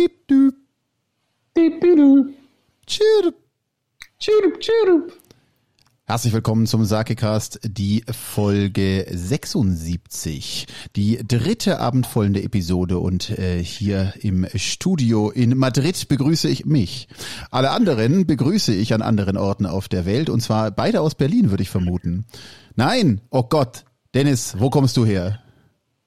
Diep, düp. Diep, düdü. Tschürup. Tschürup, tschürup. Herzlich willkommen zum Sakecast, die Folge 76, die dritte abendvollende Episode und äh, hier im Studio in Madrid begrüße ich mich. Alle anderen begrüße ich an anderen Orten auf der Welt und zwar beide aus Berlin, würde ich vermuten. Nein, oh Gott, Dennis, wo kommst du her?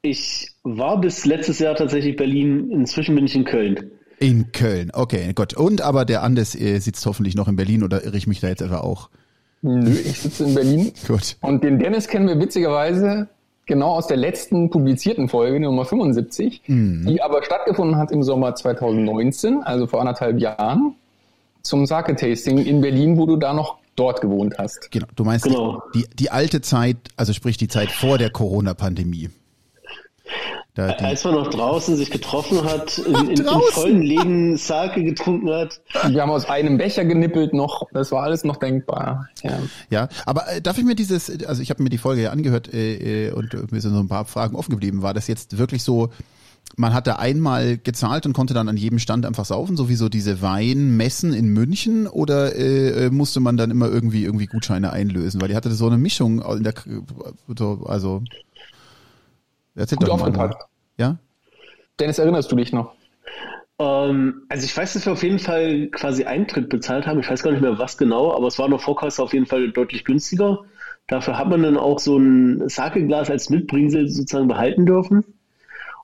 Ich war bis letztes Jahr tatsächlich Berlin, inzwischen bin ich in Köln. In Köln, okay, Gott. Und aber der Andes äh, sitzt hoffentlich noch in Berlin oder irre ich mich da jetzt etwa auch? Nö, ich sitze in Berlin. Gut. Und den Dennis kennen wir witzigerweise genau aus der letzten publizierten Folge, Nummer 75, Mhm. die aber stattgefunden hat im Sommer 2019, also vor anderthalb Jahren, zum Sake-Tasting in Berlin, wo du da noch dort gewohnt hast. Genau, du meinst Genau. die, die alte Zeit, also sprich die Zeit vor der Corona-Pandemie. Da die, Als man noch draußen sich getroffen hat, in, in, in vollen Läden Sake getrunken hat. Wir haben aus einem Becher genippelt noch, das war alles noch denkbar. Ja. ja, aber äh, darf ich mir dieses, also ich habe mir die Folge ja angehört äh, äh, und äh, mir sind so ein paar Fragen offen geblieben. War das jetzt wirklich so, man hat da einmal gezahlt und konnte dann an jedem Stand einfach saufen, so wie so diese Weinmessen in München oder äh, äh, musste man dann immer irgendwie irgendwie Gutscheine einlösen? Weil die hatte so eine Mischung in der, so, also erzähl Gut doch mal. aufgepackt. Ja? Dennis, erinnerst du dich noch? Ähm, also ich weiß, dass wir auf jeden Fall quasi Eintritt bezahlt haben. Ich weiß gar nicht mehr was genau, aber es war noch Vorkasse auf jeden Fall deutlich günstiger. Dafür hat man dann auch so ein Sake-Glas als Mitbringsel sozusagen behalten dürfen.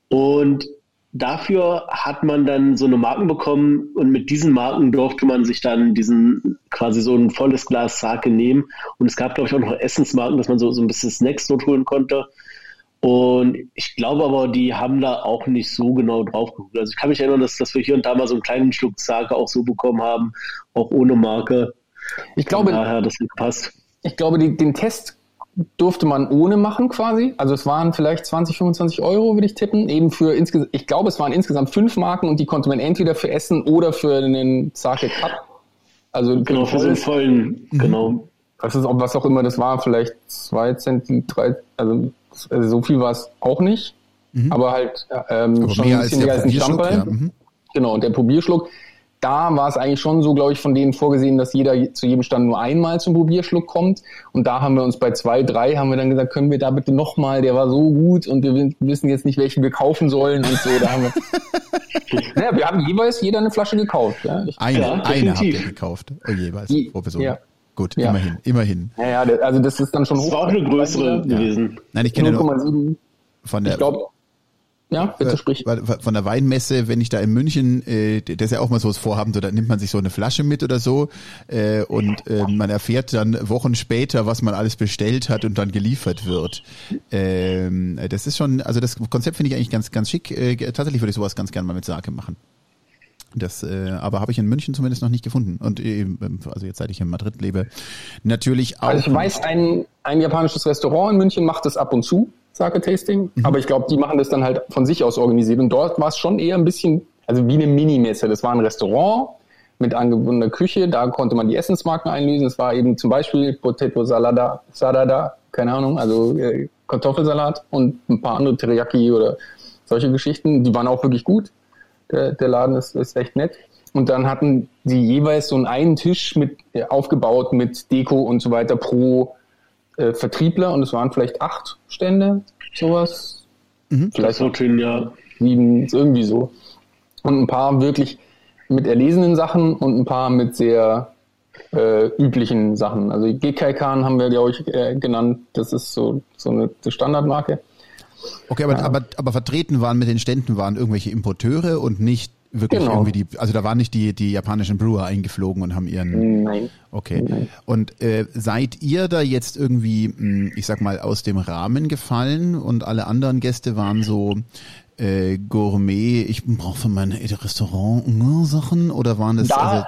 Und dafür hat man dann so eine Marken bekommen und mit diesen Marken durfte man sich dann diesen quasi so ein volles Glas Sake nehmen. Und es gab, glaube ich, auch noch Essensmarken, dass man so, so ein bisschen Snacks dort holen konnte. Und ich glaube aber, die haben da auch nicht so genau drauf geguckt. Also ich kann mich erinnern, dass, dass wir hier und da mal so einen kleinen Schluck Sake auch so bekommen haben, auch ohne Marke. Ich glaube, daher, das hat gepasst. Ich glaube, die, den Test durfte man ohne machen quasi. Also es waren vielleicht 20, 25 Euro, würde ich tippen. Eben für insgesamt, ich glaube, es waren insgesamt fünf Marken und die konnte man entweder für Essen oder für einen Sake Cup. Also Genau, für so einen vollen, genau. das ist auch, was auch immer das war, vielleicht zwei Zenti, drei, also, also so viel war es auch nicht. Aber halt ähm, Mhm. Aber schon ein bisschen der mehr als ein Stammball. ja. Mhm. Genau, und der Probierschluck, da war es eigentlich schon so, glaube ich, von denen vorgesehen, dass jeder zu jedem Stand nur einmal zum Probierschluck kommt. Und da haben wir uns bei zwei, drei, haben wir dann gesagt, können wir da bitte nochmal, der war so gut und wir wi- wissen jetzt nicht, welchen wir kaufen sollen und so. Da haben wir, ja, wir haben jeweils jeder eine Flasche gekauft. Ja, ich, Eine, Ja, eine habt ihr gekauft. Oh jeweils, pro Person. ja. Gut, Ja. immerhin, immerhin. ja, ja, also das ist dann schon Das war auch eine größere gewesen. Nein, ich kenne nur 0,7. von der, Ich glaube, ja, bitte sprich. weil- von der Weinmesse, wenn ich da in München, äh, das ist ja auch mal so das Vorhaben, so da nimmt man sich so eine Flasche mit oder so äh, und äh, man erfährt dann Wochen später, was man alles bestellt hat und dann geliefert wird. Ähm, das ist schon, also das Konzept finde ich eigentlich ganz, ganz schick. Äh, tatsächlich würde ich sowas ganz gerne mal mit Sake machen. Das, äh, aber habe ich in München zumindest noch nicht gefunden. Und äh, also jetzt seit ich in Madrid lebe, natürlich auch. Also ich weiß, ein, ein japanisches Restaurant in München macht das ab und zu, Sake-Tasting. Mhm. Aber ich glaube, die machen das dann halt von sich aus organisiert. Und dort war es schon eher ein bisschen, also wie eine Minimesse. Das war ein Restaurant mit angebundener Küche. Da konnte man die Essensmarken einlösen. Es war eben zum Beispiel Potato Salada, Salada, keine Ahnung, also äh, Kartoffelsalat und ein paar andere Teriyaki oder solche Geschichten. Die waren auch wirklich gut. Der, der Laden ist, ist echt nett. Und dann hatten sie jeweils so einen einen Tisch mit äh, aufgebaut mit Deko und so weiter pro äh, Vertriebler und es waren vielleicht acht Stände, sowas. Vielleicht So schön, ja. sieben, irgendwie so. Und ein paar wirklich mit erlesenen Sachen und ein paar mit sehr äh, üblichen Sachen. Also Gekaikan haben wir, glaube ich, äh, genannt. Das ist so, so eine die Standardmarke. Okay, aber, aber, aber vertreten waren mit den Ständen waren irgendwelche Importeure und nicht wirklich Genau. irgendwie die, also da waren nicht die, die japanischen Brewer eingeflogen und haben ihren, Nein. okay. Nein. Und äh, seid ihr da jetzt irgendwie, mh, ich sag mal, aus dem Rahmen gefallen und alle anderen Gäste waren so äh, Gourmet, ich brauche für mein Restaurant Sachen oder waren das Da, also,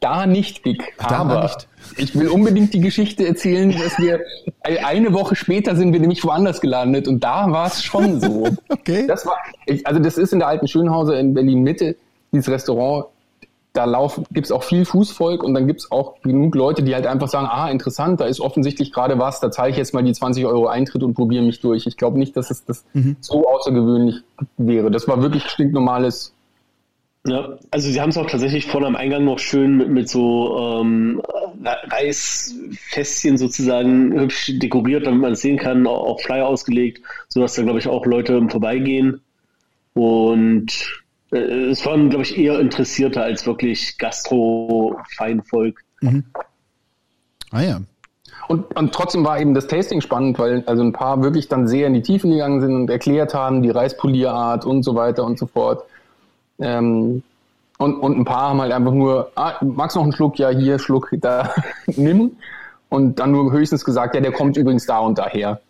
da nicht, Dick. Da aber nicht. ich will unbedingt die Geschichte erzählen, dass wir eine Woche später sind wir nämlich woanders gelandet und da war es schon so. Okay. Das war, also das ist in der alten Schönhauser in Berlin Mitte, dieses Restaurant. Da laufen, gibt's auch viel Fußvolk und dann gibt's auch genug Leute, die halt einfach sagen, ah, interessant, da ist offensichtlich gerade was, da zahle ich jetzt mal die 20 Euro Eintritt und probiere mich durch. Ich glaube nicht, dass es das so außergewöhnlich wäre. Das war wirklich stinknormales Ja, also sie haben es auch tatsächlich vorne am Eingang noch schön mit, mit so ähm, Reisfässchen sozusagen hübsch dekoriert, damit man es sehen kann, auch, auch Flyer ausgelegt, sodass da glaube ich auch Leute Vorbeigehen. Und äh, es waren, glaube ich, eher Interessierte als wirklich Gastro-Feinvolk. Mhm. Ah ja. Und, und trotzdem war eben das Tasting spannend, weil also ein paar wirklich dann sehr in die Tiefen gegangen sind und erklärt haben, die Reispolierart und so weiter und so fort. Ähm, und, und ein paar haben halt einfach nur, ah, magst noch einen Schluck? Ja, hier, Schluck, da, nimm. Und dann nur höchstens gesagt, ja, der kommt übrigens da und daher.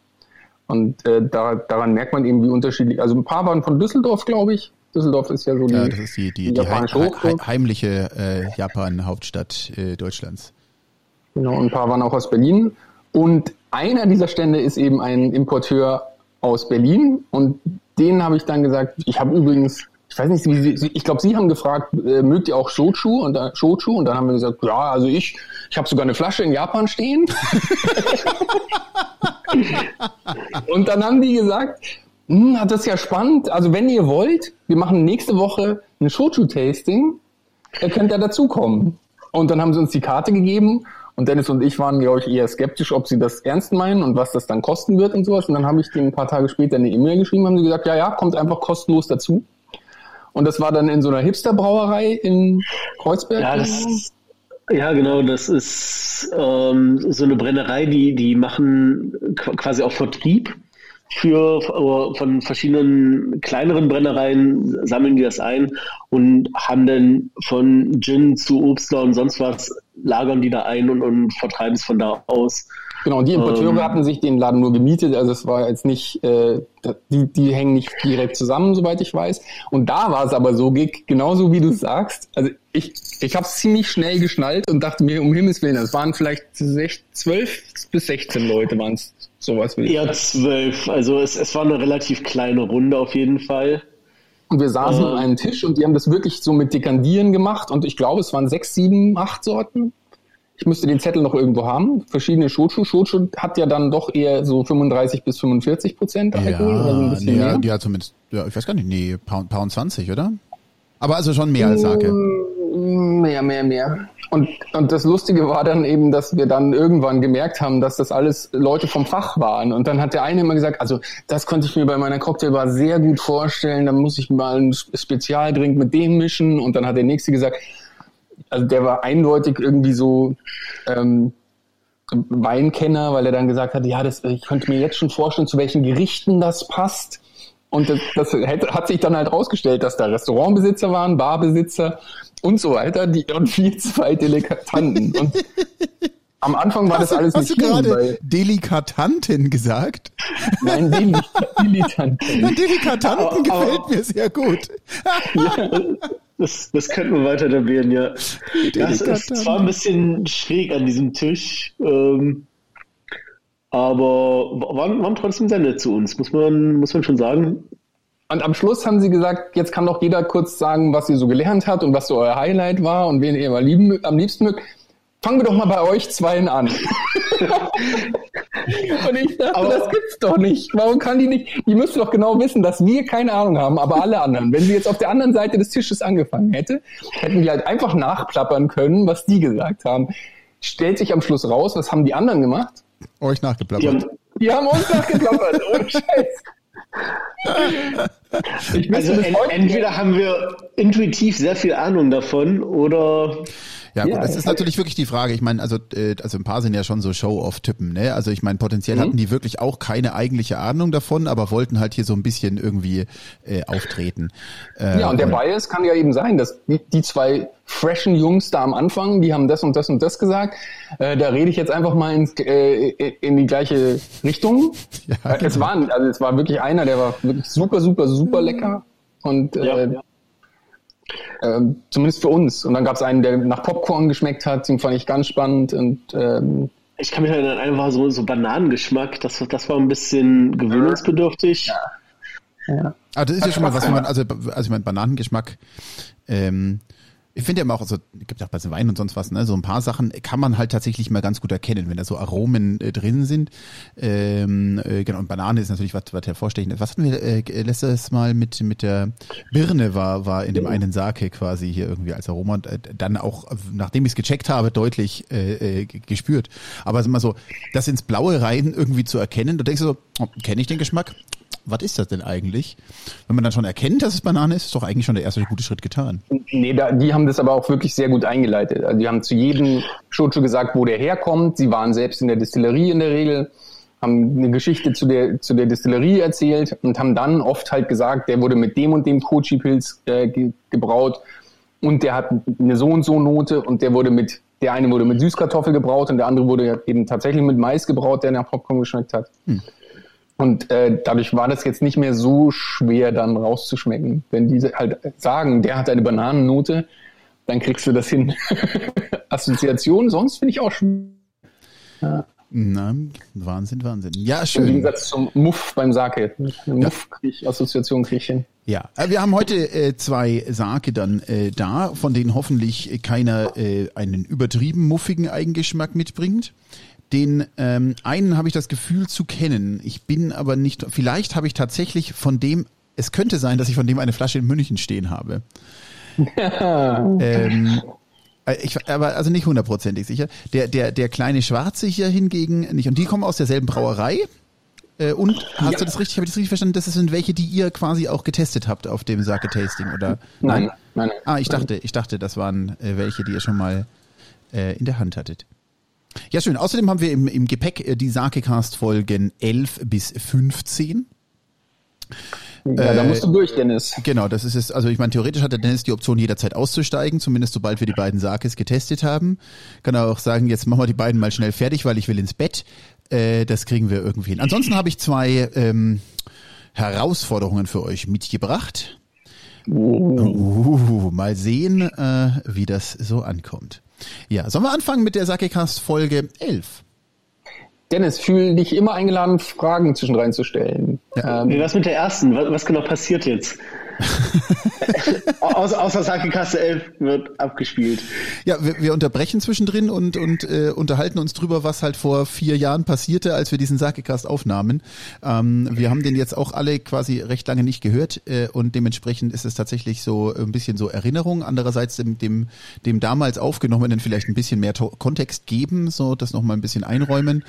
Und äh, da, daran merkt man eben, wie unterschiedlich, also ein paar waren von Düsseldorf, glaube ich. Düsseldorf ist ja so die, ja, das ist die, die, die, die heimliche äh, Japan-Hauptstadt äh, Deutschlands. Genau, ein paar waren auch aus Berlin. Und einer dieser Stände ist eben ein Importeur aus Berlin. Und den habe ich dann gesagt, ich habe übrigens ich weiß nicht, wie Sie, ich glaube, Sie haben gefragt, äh, mögt ihr auch Shochu? Und, dann, Shochu? und dann haben wir gesagt, ja, also ich, ich habe sogar eine Flasche in Japan stehen. und dann haben die gesagt, hm, das ist ja spannend. Also wenn ihr wollt, wir machen nächste Woche ein Shochu-Tasting, ihr könnt ja dazukommen. Und dann haben sie uns die Karte gegeben und Dennis und ich waren, glaube ich, eher skeptisch, ob sie das ernst meinen und was das dann kosten wird und sowas. Und dann habe ich denen ein paar Tage später eine E-Mail geschrieben, haben sie gesagt, ja, ja, kommt einfach kostenlos dazu. Und das war dann in so einer Hipster-Brauerei in Kreuzberg? Ja, das, ja, genau. Das ist ähm, so eine Brennerei, die, die machen quasi auch Vertrieb für von verschiedenen kleineren Brennereien sammeln die das ein und haben dann von Gin zu Obstler und sonst was lagern die da ein und, und vertreiben es von da aus. Genau, die Importeure ähm, hatten sich den Laden nur gemietet, also es war jetzt nicht, äh, die, die hängen nicht direkt zusammen, soweit ich weiß. Und da war es aber so, Gig, genauso wie du sagst. Also ich, ich habe es ziemlich schnell geschnallt und dachte mir, um Himmels Willen, es waren vielleicht zwölf bis 16 Leute waren es, sowas. Eher zwölf, also es, es war eine relativ kleine Runde auf jeden Fall. Und wir saßen äh, an einem Tisch und die haben das wirklich so mit Dekandieren gemacht und ich glaube, es waren sechs, sieben, acht Sorten. Ich müsste den Zettel noch irgendwo haben. Verschiedene Shochu. Shochu hat ja dann doch eher so 35 bis 45 Prozent Alkohol. Ja, ein bisschen nee, mehr. die hat zumindest, ja, ich weiß gar nicht, nee, Pound, Pound 20, oder? Aber also schon mehr als Sake. Mm, mehr, mehr, mehr. Und, und das Lustige war dann eben, dass wir dann irgendwann gemerkt haben, dass das alles Leute vom Fach waren. Und dann hat der eine immer gesagt, also das konnte ich mir bei meiner Cocktailbar sehr gut vorstellen, dann muss ich mal einen Spezialdrink mit dem mischen. Und dann hat der nächste gesagt, also der war eindeutig irgendwie so ähm, Weinkenner, weil er dann gesagt hat, ja, das, ich könnte mir jetzt schon vorstellen, zu welchen Gerichten das passt. Und das, das hat sich dann halt rausgestellt, dass da Restaurantbesitzer waren, Barbesitzer und so weiter, die und vier, zwei Delegatanten. Und am Anfang war hast das alles du, nicht Hast du gerade Delikatanten gesagt? Nein, Delikanten. Delikatanten gefällt mir sehr gut. ja, das, das könnten wir weiter etablieren, ja. Das ist zwar ein bisschen schräg an diesem Tisch, ähm, aber waren, waren trotzdem sehr nett zu uns, muss man, muss man schon sagen. Und am Schluss haben sie gesagt, jetzt kann doch jeder kurz sagen, was ihr so gelernt hat und was so euer Highlight war und wen ihr lieben, am liebsten mögt. Fangen wir doch mal bei euch zweien an. und ich dachte, aber, das gibt's doch nicht. Warum kann die nicht? Die müsste doch genau wissen, dass wir keine Ahnung haben, aber alle anderen. Wenn sie jetzt auf der anderen Seite des Tisches angefangen hätte, hätten wir halt einfach nachplappern können, was die gesagt haben. Stellt sich am Schluss raus, was haben die anderen gemacht? Euch nachgeplappert. Die haben, die haben uns nachgeplappert, ohne Scheiß. also entweder haben wir intuitiv sehr viel Ahnung davon oder ja, gut, ja, das ist natürlich wirklich die Frage. Ich meine, also, äh, also ein paar sind ja schon so Show-off-Typen, ne? Also ich meine, potenziell mhm. hatten die wirklich auch keine eigentliche Ahnung davon, aber wollten halt hier so ein bisschen irgendwie äh, auftreten. Äh, ja, und der Bias kann ja eben sein, dass die, die zwei freshen Jungs da am Anfang, die haben das und das und das gesagt. Äh, da rede ich jetzt einfach mal ins, äh, in die gleiche Richtung. Ja, genau. Es war, also es war wirklich einer, der war wirklich super, super, super lecker. Und äh, ja, ja. Ähm, zumindest für uns. Und dann gab es einen, der nach Popcorn geschmeckt hat, den fand ich ganz spannend. Und ähm, ich kann mich erinnern, einer war so, so Bananengeschmack, das, das war ein bisschen gewöhnungsbedürftig. Ja. ja. Aber ah, das ist ja schon mal was, man, also, also ich meine, Bananengeschmack, ähm, Ich finde ja immer auch, also gibt ja auch bei Wein und sonst was, ne, so ein paar Sachen kann man halt tatsächlich mal ganz gut erkennen, wenn da so Aromen äh, drin sind. Ähm, äh, genau, und Banane ist natürlich was, was hervorstechend ist. Was hatten wir äh, letztes Mal mit mit der Birne war war in dem einen Sake quasi hier irgendwie als Aroma und äh, dann auch, nachdem ich es gecheckt habe, deutlich äh, äh, gespürt. Aber immer so, das ins Blaue rein irgendwie zu erkennen, du denkst so, oh, kenne ich den Geschmack? Was ist das denn eigentlich? Wenn man dann schon erkennt, dass es Banane ist, ist doch eigentlich schon der erste gute Schritt getan. Nee, da, die haben das aber auch wirklich sehr gut eingeleitet. Also die haben zu jedem Shochu gesagt, wo der herkommt. Sie waren selbst in der Distillerie in der Regel, haben eine Geschichte zu der, zu der Distillerie erzählt und haben dann oft halt gesagt, der wurde mit dem und dem Kochi-Pilz äh, ge gebraut und der hat eine so und so Note und der wurde mit, der eine wurde mit Süßkartoffel gebraut und der andere wurde eben tatsächlich mit Mais gebraut, der nach Popcorn geschmeckt hat. Hm. Und äh, dadurch war das jetzt nicht mehr so schwer, dann rauszuschmecken. Wenn diese halt sagen, der hat eine Bananennote, dann kriegst du das hin. Assoziation, sonst finde ich auch schwer. Ja. Wahnsinn, Wahnsinn. Ja, schön. Im Gegensatz zum Muff beim Sake. Muff krieg ich, Assoziation krieg ich hin. Ja, äh, wir haben heute äh, zwei Sake dann äh, da, von denen hoffentlich keiner äh, einen übertrieben muffigen Eigengeschmack mitbringt. Den ähm, einen habe ich das Gefühl zu kennen. Ich bin aber nicht. Vielleicht habe ich tatsächlich von dem. Es könnte sein, dass ich von dem eine Flasche in München stehen habe. ähm, äh, ich, aber also nicht hundertprozentig sicher. Der, der, der kleine Schwarze hier hingegen nicht. Und die kommen aus derselben Brauerei. Äh, und hast ja. du das richtig, habe ich das richtig verstanden? Das sind welche, die ihr quasi auch getestet habt auf dem Sake Tasting, oder? Nein, nein. nein, ah, ich dachte, ich dachte, das waren äh, welche, die ihr schon mal äh, in der Hand hattet. Ja, schön. Außerdem haben wir im, im Gepäck äh, die Sakecast-Folgen 11 bis 15. Ja, da musst du durch, Dennis. Genau, das ist es. Also ich meine, theoretisch hat der Dennis die Option, jederzeit auszusteigen, zumindest sobald wir die beiden Sakes getestet haben. Kann er auch sagen, jetzt machen wir die beiden mal schnell fertig, weil ich will ins Bett. Äh, das kriegen wir irgendwie hin. Ansonsten habe ich zwei ähm, Herausforderungen für euch mitgebracht. Uh. Uh, mal sehen, äh, wie das so ankommt. Ja, sollen wir anfangen mit der Sakecast Folge 11? Dennis, fühl dich immer eingeladen, Fragen zwischendrin zu stellen. Ja. Ähm, was mit der ersten? Was, was genau passiert jetzt? Außer, außer Sakekasse 11 wird abgespielt. Ja, wir, wir unterbrechen zwischendrin und, und äh, unterhalten uns drüber, was halt vor vier Jahren passierte, als wir diesen Sakecast aufnahmen. Ähm, wir haben den jetzt auch alle quasi recht lange nicht gehört äh, und dementsprechend ist es tatsächlich so ein bisschen so Erinnerung. Andererseits dem, dem, dem damals aufgenommenen vielleicht ein bisschen mehr Kontext geben, so das nochmal ein bisschen einräumen.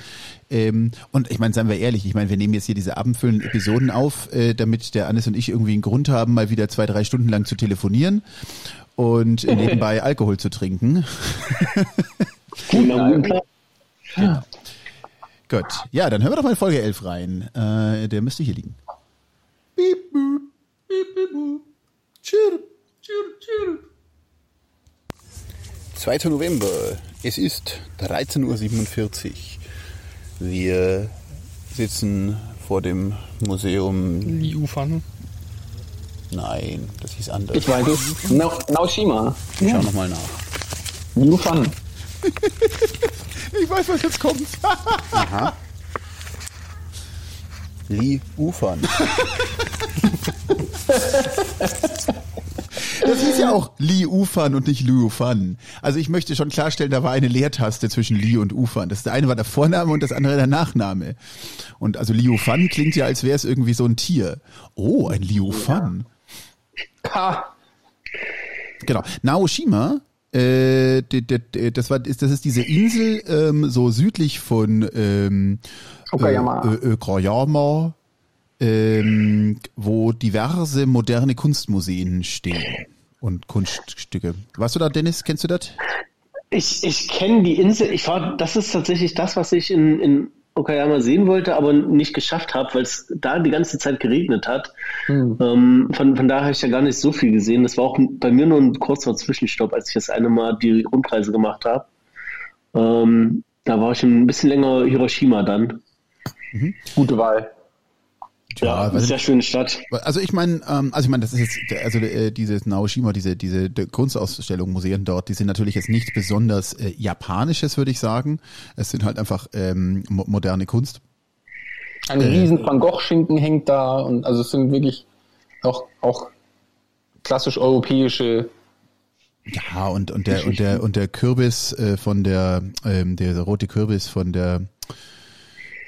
Ähm, und ich meine, seien wir ehrlich, ich meine, wir nehmen jetzt hier diese abendfüllenden Episoden auf, äh, damit der Annes und ich irgendwie einen Grund haben, mal wieder zwei, drei Stunden lang zu telefonieren und nebenbei Alkohol zu trinken. genau. Ja. Gut. Ja, dann hören wir doch mal in Folge 11 rein. Äh, der müsste hier liegen. Beep, boop, beep, beep, boop. Chirp, chirp, chirp. 2. November. Es ist 13.47 Uhr. Wir sitzen vor dem Museum Liufan. Nein, das hieß anders. Ich weiß es. Na, Naoshima. Ich schau nochmal nach. Liufan. ich weiß, was jetzt kommt. Aha. Li Ufan. Das hieß ja auch Li Ufan und nicht Lu Ufan. Also ich möchte schon klarstellen, da war eine Leertaste zwischen Li und Ufan. Das eine war der Vorname und das andere der Nachname. Und also Liu Fan klingt ja, als wäre es irgendwie so ein Tier. Oh, ein Liu Fan. Ha. Genau. Naoshima äh, das war, das ist diese Insel ähm, so südlich von ähm, Okayama. Äh, Okayama, ähm, wo diverse moderne Kunstmuseen stehen und Kunststücke. Warst du da, Dennis? Kennst du das? Ich, ich kenne die Insel. Ich war, das ist tatsächlich das, was ich in, in Okayama sehen wollte, aber nicht geschafft habe, weil es da die ganze Zeit geregnet hat. Hm. Ähm, von, von daher habe ich ja gar nicht so viel gesehen. Das war auch bei mir nur ein kurzer Zwischenstopp, als ich das eine Mal die Rundreise gemacht habe. Ähm, da war ich ein bisschen länger Hiroshima dann. Mhm. Gute Wahl. Ja, ja sehr schöne Stadt. Also ich meine, ähm, also ich meine, das ist jetzt, also äh, dieses Naoshima, diese diese Kunstausstellung, Museen dort, die sind natürlich jetzt nichts besonders äh, japanisches, würde ich sagen. Es sind halt einfach ähm, mo moderne Kunst. Ein äh, riesen Van Gogh Schinken hängt da und also es sind wirklich auch auch klassisch europäische Ja, und, und der, und der, und der Kürbis äh, von der, ähm, der rote Kürbis von der,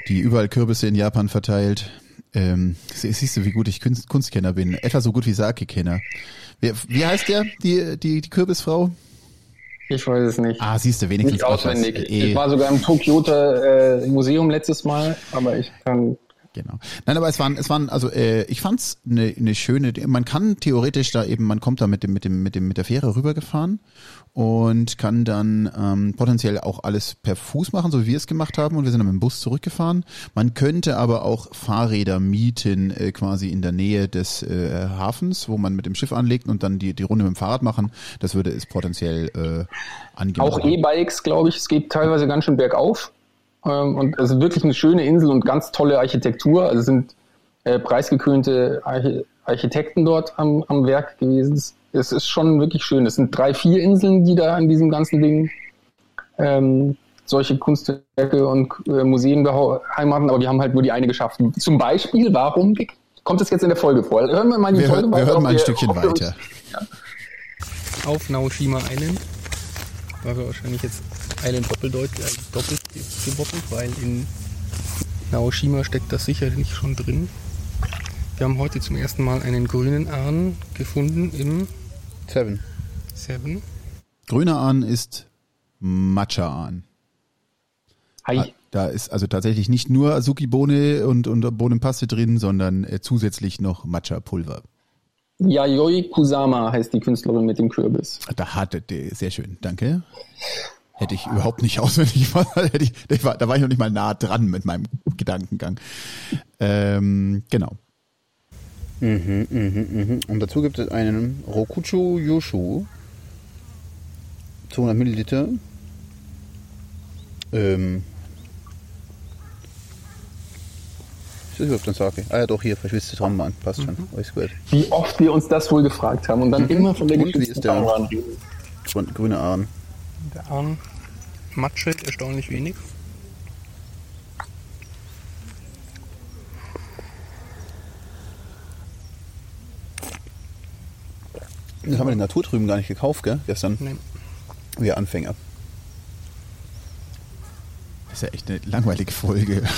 die überall Kürbisse in Japan verteilt. Ähm, sie- siehst du, wie gut ich Kunst, Kunstkenner bin. Etwa so gut wie Sake-Kenner. Wie, wie heißt der, die, die, die Kürbisfrau? Ich weiß es nicht. Ah, siehst du, wenigstens nicht auswendig. Eh. Ich war sogar im Tokyoter äh, Museum letztes Mal, aber ich kann. Genau. Nein, aber es waren, es waren, also äh, ich fand's eine ne schöne. Man kann theoretisch da eben, man kommt da mit dem, mit dem, mit dem, mit der Fähre rübergefahren und kann dann ähm, potenziell auch alles per Fuß machen, so wie wir es gemacht haben. Und wir sind dann mit dem Bus zurückgefahren. Man könnte aber auch Fahrräder mieten, äh, quasi in der Nähe des äh, Hafens, wo man mit dem Schiff anlegt und dann die die Runde mit dem Fahrrad machen. Das würde es potenziell äh, angehen. Auch E-Bikes, glaube ich, es geht teilweise ganz schön bergauf. Ähm, und es ist wirklich eine schöne Insel und ganz tolle Architektur. Also es sind äh, preisgekrönte Archi Architekten dort am, am Werk gewesen. Es- Es ist schon wirklich schön. Es sind drei, vier Inseln, die da an diesem ganzen Ding ähm, solche Kunstwerke und äh, Museen beheimaten, aber wir haben halt nur die eine geschafft. Zum Beispiel, warum kommt das jetzt in der Folge vor? Hören wir mal in die wir, Folge hören- wir weiter, hören ob mal ein wir- Stückchen wir uns- weiter. auf Naoshima Island. War wir wahrscheinlich jetzt Island doppeldeut, äh, doppelt geboppelt, weil in Naoshima steckt das sicherlich schon drin. Wir haben heute zum ersten Mal einen grünen Ahn gefunden im Seven. Seven. Grüner Ahn ist Matcha-Ahn. Hi. Da ist also tatsächlich nicht nur Azuki-Bohne und, und Bohnenpaste drin, sondern äh, zusätzlich noch Matcha-Pulver. Yayoi Kusama heißt die Künstlerin mit dem Kürbis. Da hatte der, sehr schön, danke. Hätte ich überhaupt nicht auswendig, hätte ich, ich war, da war ich noch nicht mal nah dran mit meinem Gedankengang. Ähm, genau. Mhm, mhm, mhm. Und dazu gibt es einen Rokucho Yoshu. 200 Milliliter. Ähm. Ist das überhaupt ein Sake? Ah ja, doch, hier, verschwitzte Traumbahn. Passt schon. Alles gut. Wie oft wir uns das wohl gefragt haben und dann immer von der Und wie ist der? Grün- Grüne Ahn. Der Ahn matschet erstaunlich wenig. Das haben wir den Natur drüben gar nicht gekauft, gell? Gestern. Nein. Wir Anfänger. Das ist ja echt eine langweilige Folge.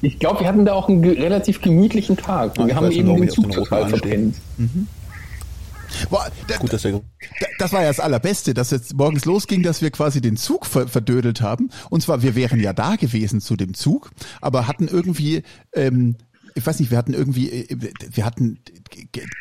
Ich glaube, wir hatten da auch einen relativ gemütlichen Tag. Ah, wir ich haben eben den Zug total Ahn steht. Boah, da, Gut, dass da- das war ja das Allerbeste, dass jetzt morgens losging, dass wir quasi den Zug ver verdödelt haben. Und zwar, wir wären ja da gewesen zu dem Zug, aber hatten irgendwie, ähm, ich weiß nicht, wir hatten irgendwie, äh, wir hatten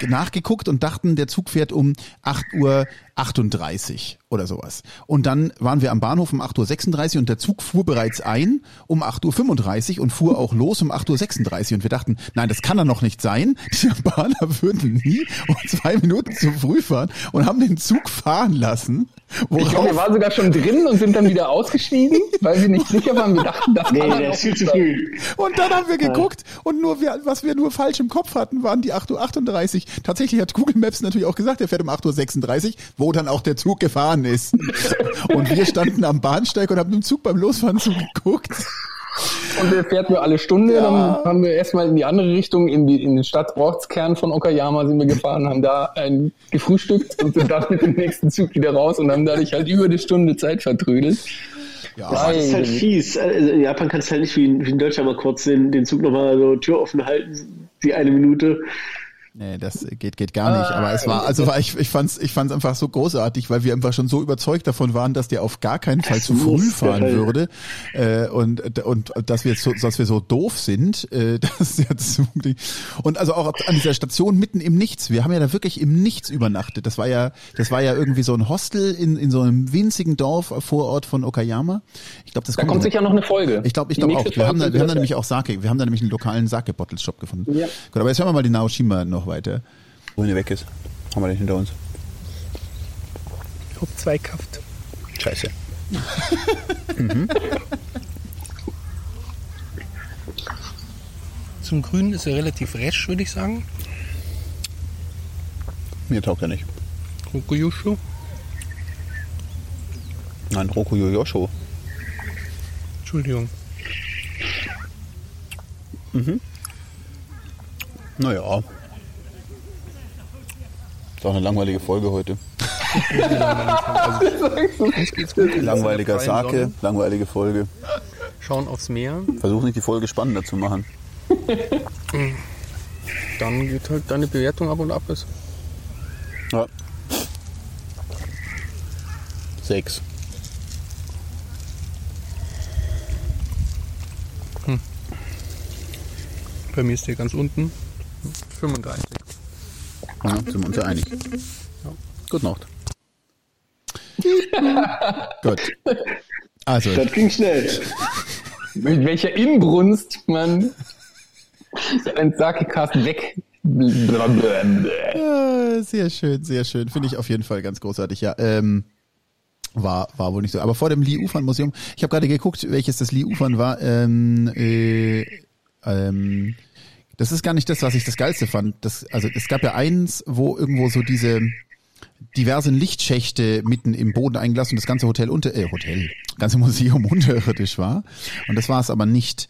nachgeguckt und dachten, der Zug fährt um 8 Uhr 38 oder sowas. Und dann waren wir am Bahnhof um 8.36 Uhr und der Zug fuhr bereits ein um 8.35 Uhr und fuhr auch los um 8.36 Uhr. Und wir dachten, nein, das kann er noch nicht sein. Die Japaner würden nie um zwei Minuten zu früh fahren und haben den Zug fahren lassen. Ich glaube, wir Worauf, waren sogar schon drin und sind dann wieder ausgestiegen, weil wir nicht sicher waren. Wir dachten, das Nee, kann auch ist zu früh. und dann haben wir geguckt und nur wir, was wir nur falsch im Kopf hatten, waren die 8.38 Uhr. Tatsächlich hat Google Maps natürlich auch gesagt, er fährt um 8.36 Uhr, wo dann auch der Zug gefahren ist. Und wir standen am Bahnsteig und haben dem Zug beim Losfahren zugeguckt. Und der fährt nur alle Stunde. Ja. Dann haben wir erstmal in die andere Richtung, in, die, in den Stadtortskern von Okayama sind wir gefahren, haben da ein gefrühstückt und sind dann mit dem nächsten Zug wieder raus und haben dadurch halt über eine Stunde Zeit vertrödelt. Ja, Das ist halt fies. Also in Japan kannst du halt nicht wie in, wie in Deutschland mal kurz den, den Zug nochmal so Tür offen halten, die eine Minute. Nee, das geht, geht gar nicht. Aber es war, also war ich, ich fand's, ich fand's einfach so großartig, weil wir einfach schon so überzeugt davon waren, dass der auf gar keinen Fall Das zu früh fahren würde. Äh, und, und dass wir jetzt so, dass wir so doof sind, äh, dass der Zug die, und also auch an dieser Station mitten im Nichts. Wir haben ja da wirklich im Nichts übernachtet. Das war ja, das war ja irgendwie so ein Hostel in, in so einem winzigen Dorf vor Ort von Okayama. Ich glaube, das Da kommt sicher noch eine Folge. ich glaube, ich glaube auch. Wir haben, da, wir haben da nämlich auch Sake. Wir haben da nämlich einen lokalen Sake-Bottle-Shop gefunden. Ja. Gut, aber jetzt hören wir mal die Naoshima noch weiter. Wohin er weg ist. Haben wir den hinter uns. Ich hab zwei gehabt. Scheiße. Zum Grünen ist er relativ resch, würde ich sagen. Mir taugt er nicht. Rokuyushu. Nein, Rokuyo Yosho. Entschuldigung. Naja. Ist auch eine langweilige Folge heute. Langweiliger Sake, langweilige Folge. Schauen aufs Meer. Versuch nicht die Folge spannender zu machen. Dann geht halt deine Bewertung ab und ab. Ist. Ja. Sechs. Bei mir ist der ganz unten. 35. Ja, sind wir uns ja einig. Gute Nacht. Gut. Also, Das ging schnell. Mit welcher Inbrunst man ein Sake-Cast weg. sehr schön, sehr schön. Finde ich auf jeden Fall ganz großartig, ja. Ähm, war, war wohl nicht so. Aber vor dem Lee-Ufern-Museum, ich habe gerade geguckt, welches das Lee-Ufern war. Ähm, äh, ähm, das ist gar nicht das, was ich das Geilste fand. Das, also es gab ja eins, wo irgendwo so diese diversen Lichtschächte mitten im Boden eingelassen und das ganze Hotel unter, äh, Hotel, ganze Museum unterirdisch war. Und das war es aber nicht.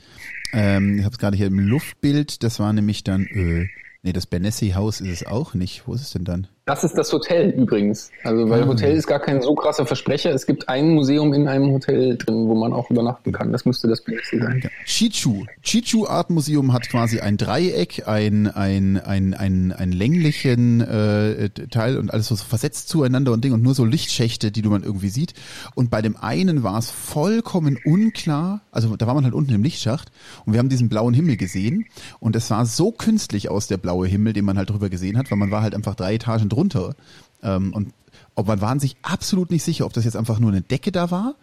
Ähm, ich habe es gerade hier im Luftbild. Das war nämlich dann, äh, nee, das Benessi-Haus ist es auch nicht. Wo ist es denn dann? Das ist das Hotel übrigens. Also, weil Ah. Hotel ist gar kein so krasser Versprecher. Es gibt ein Museum in einem Hotel drin, wo man auch übernachten kann. Das müsste das Beste sein. Chichu. Chichu Art Museum hat quasi ein Dreieck, ein, ein, ein, ein, ein länglichen äh, Teil und alles so versetzt zueinander und Ding und nur so Lichtschächte, die du man irgendwie sieht. Und bei dem einen war es vollkommen unklar, also da war man halt unten im Lichtschacht und wir haben diesen blauen Himmel gesehen und es sah so künstlich aus, der blaue Himmel, den man halt drüber gesehen hat, weil man war halt einfach drei Etagen drunter. Ähm, und ob man waren sich absolut nicht sicher, ob das jetzt einfach nur eine Decke da war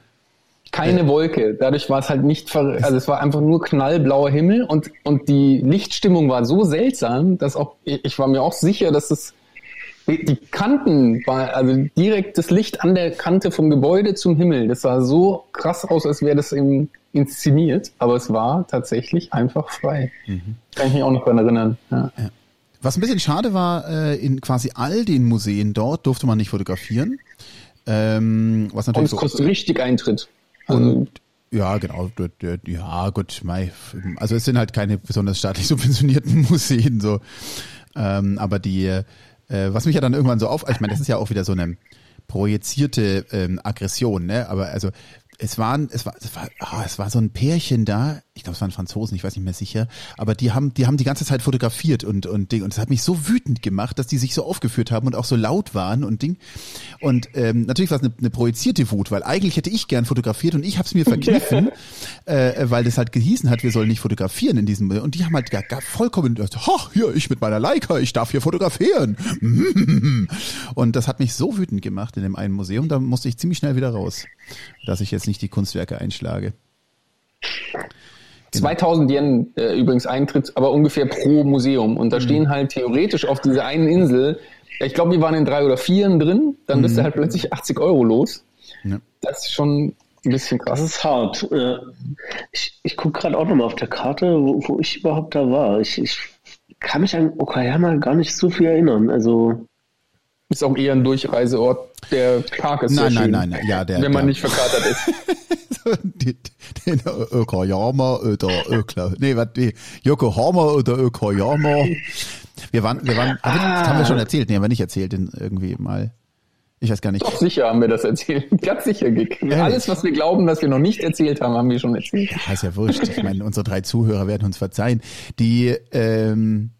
Keine Wolke. Dadurch war es halt nicht, ver also es war einfach nur knallblauer Himmel und, und die Lichtstimmung war so seltsam, dass auch, ich war mir auch sicher, dass es, die Kanten war, also direkt das Licht an der Kante vom Gebäude zum Himmel. Das sah so krass aus, als wäre das im, inszeniert, aber es war tatsächlich einfach frei. Kann ich mich auch noch dran erinnern. Ja. Was ein bisschen schade war, äh, in quasi all den Museen dort durfte man nicht fotografieren. Ähm, was Und natürlich es so, kostet richtig Eintritt. Also, und ja, genau. Ja, gut, also es sind halt keine besonders staatlich subventionierten Museen so. Ähm, aber die, äh, was mich ja dann irgendwann so auf, ich meine, das ist ja auch wieder so eine projizierte ähm, Aggression, ne? Aber also es waren, es war, es war, ah, es war so ein Pärchen da. Ich glaube, es waren Franzosen, ich weiß nicht mehr sicher. Aber die haben, die haben die ganze Zeit fotografiert und und Ding. Und es hat mich so wütend gemacht, dass die sich so aufgeführt haben und auch so laut waren und Ding. Und ähm, natürlich war es eine, eine projizierte Wut, weil eigentlich hätte ich gern fotografiert und ich habe es mir verkniffen, äh, weil das halt gehießen hat, wir sollen nicht fotografieren in diesem. Und die haben halt gar, gar vollkommen, ha, hier ich mit meiner Leica, ich darf hier fotografieren. Und das hat mich so wütend gemacht in dem einen Museum, da musste ich ziemlich schnell wieder raus, dass ich jetzt nicht die Kunstwerke einschlage. 2000 Yen äh, übrigens Eintritt, aber ungefähr pro Museum. Und da stehen halt theoretisch auf dieser einen Insel, ich glaube, wir waren in drei oder vieren drin, dann bist du halt plötzlich 80 Euro los. Ja. Das ist schon ein bisschen Das krass. ist hart. Äh, Ich, ich gucke gerade auch nochmal auf der Karte, wo, wo ich überhaupt da war. Ich, ich kann mich an Okayama gar nicht so viel erinnern. Also, Ist auch eher ein Durchreiseort. Der Park ist Nein, sehr schön, nein, nein, ja, der, wenn man der, nicht verkatert ist. den Yokoyama oder Ökla, nee, was, nee, Yokohama oder Yokoyama. Wir waren, wir waren, ah. das haben wir schon erzählt, nee, haben wir nicht erzählt, irgendwie mal. Ich weiß gar nicht. Doch sicher haben wir das erzählt. Ganz sicher, Gig. Alles, was wir glauben, dass wir noch nicht erzählt haben, haben wir schon erzählt. Ja, ist ja wurscht. Ich meine, unsere drei Zuhörer werden uns verzeihen. Die, ähm,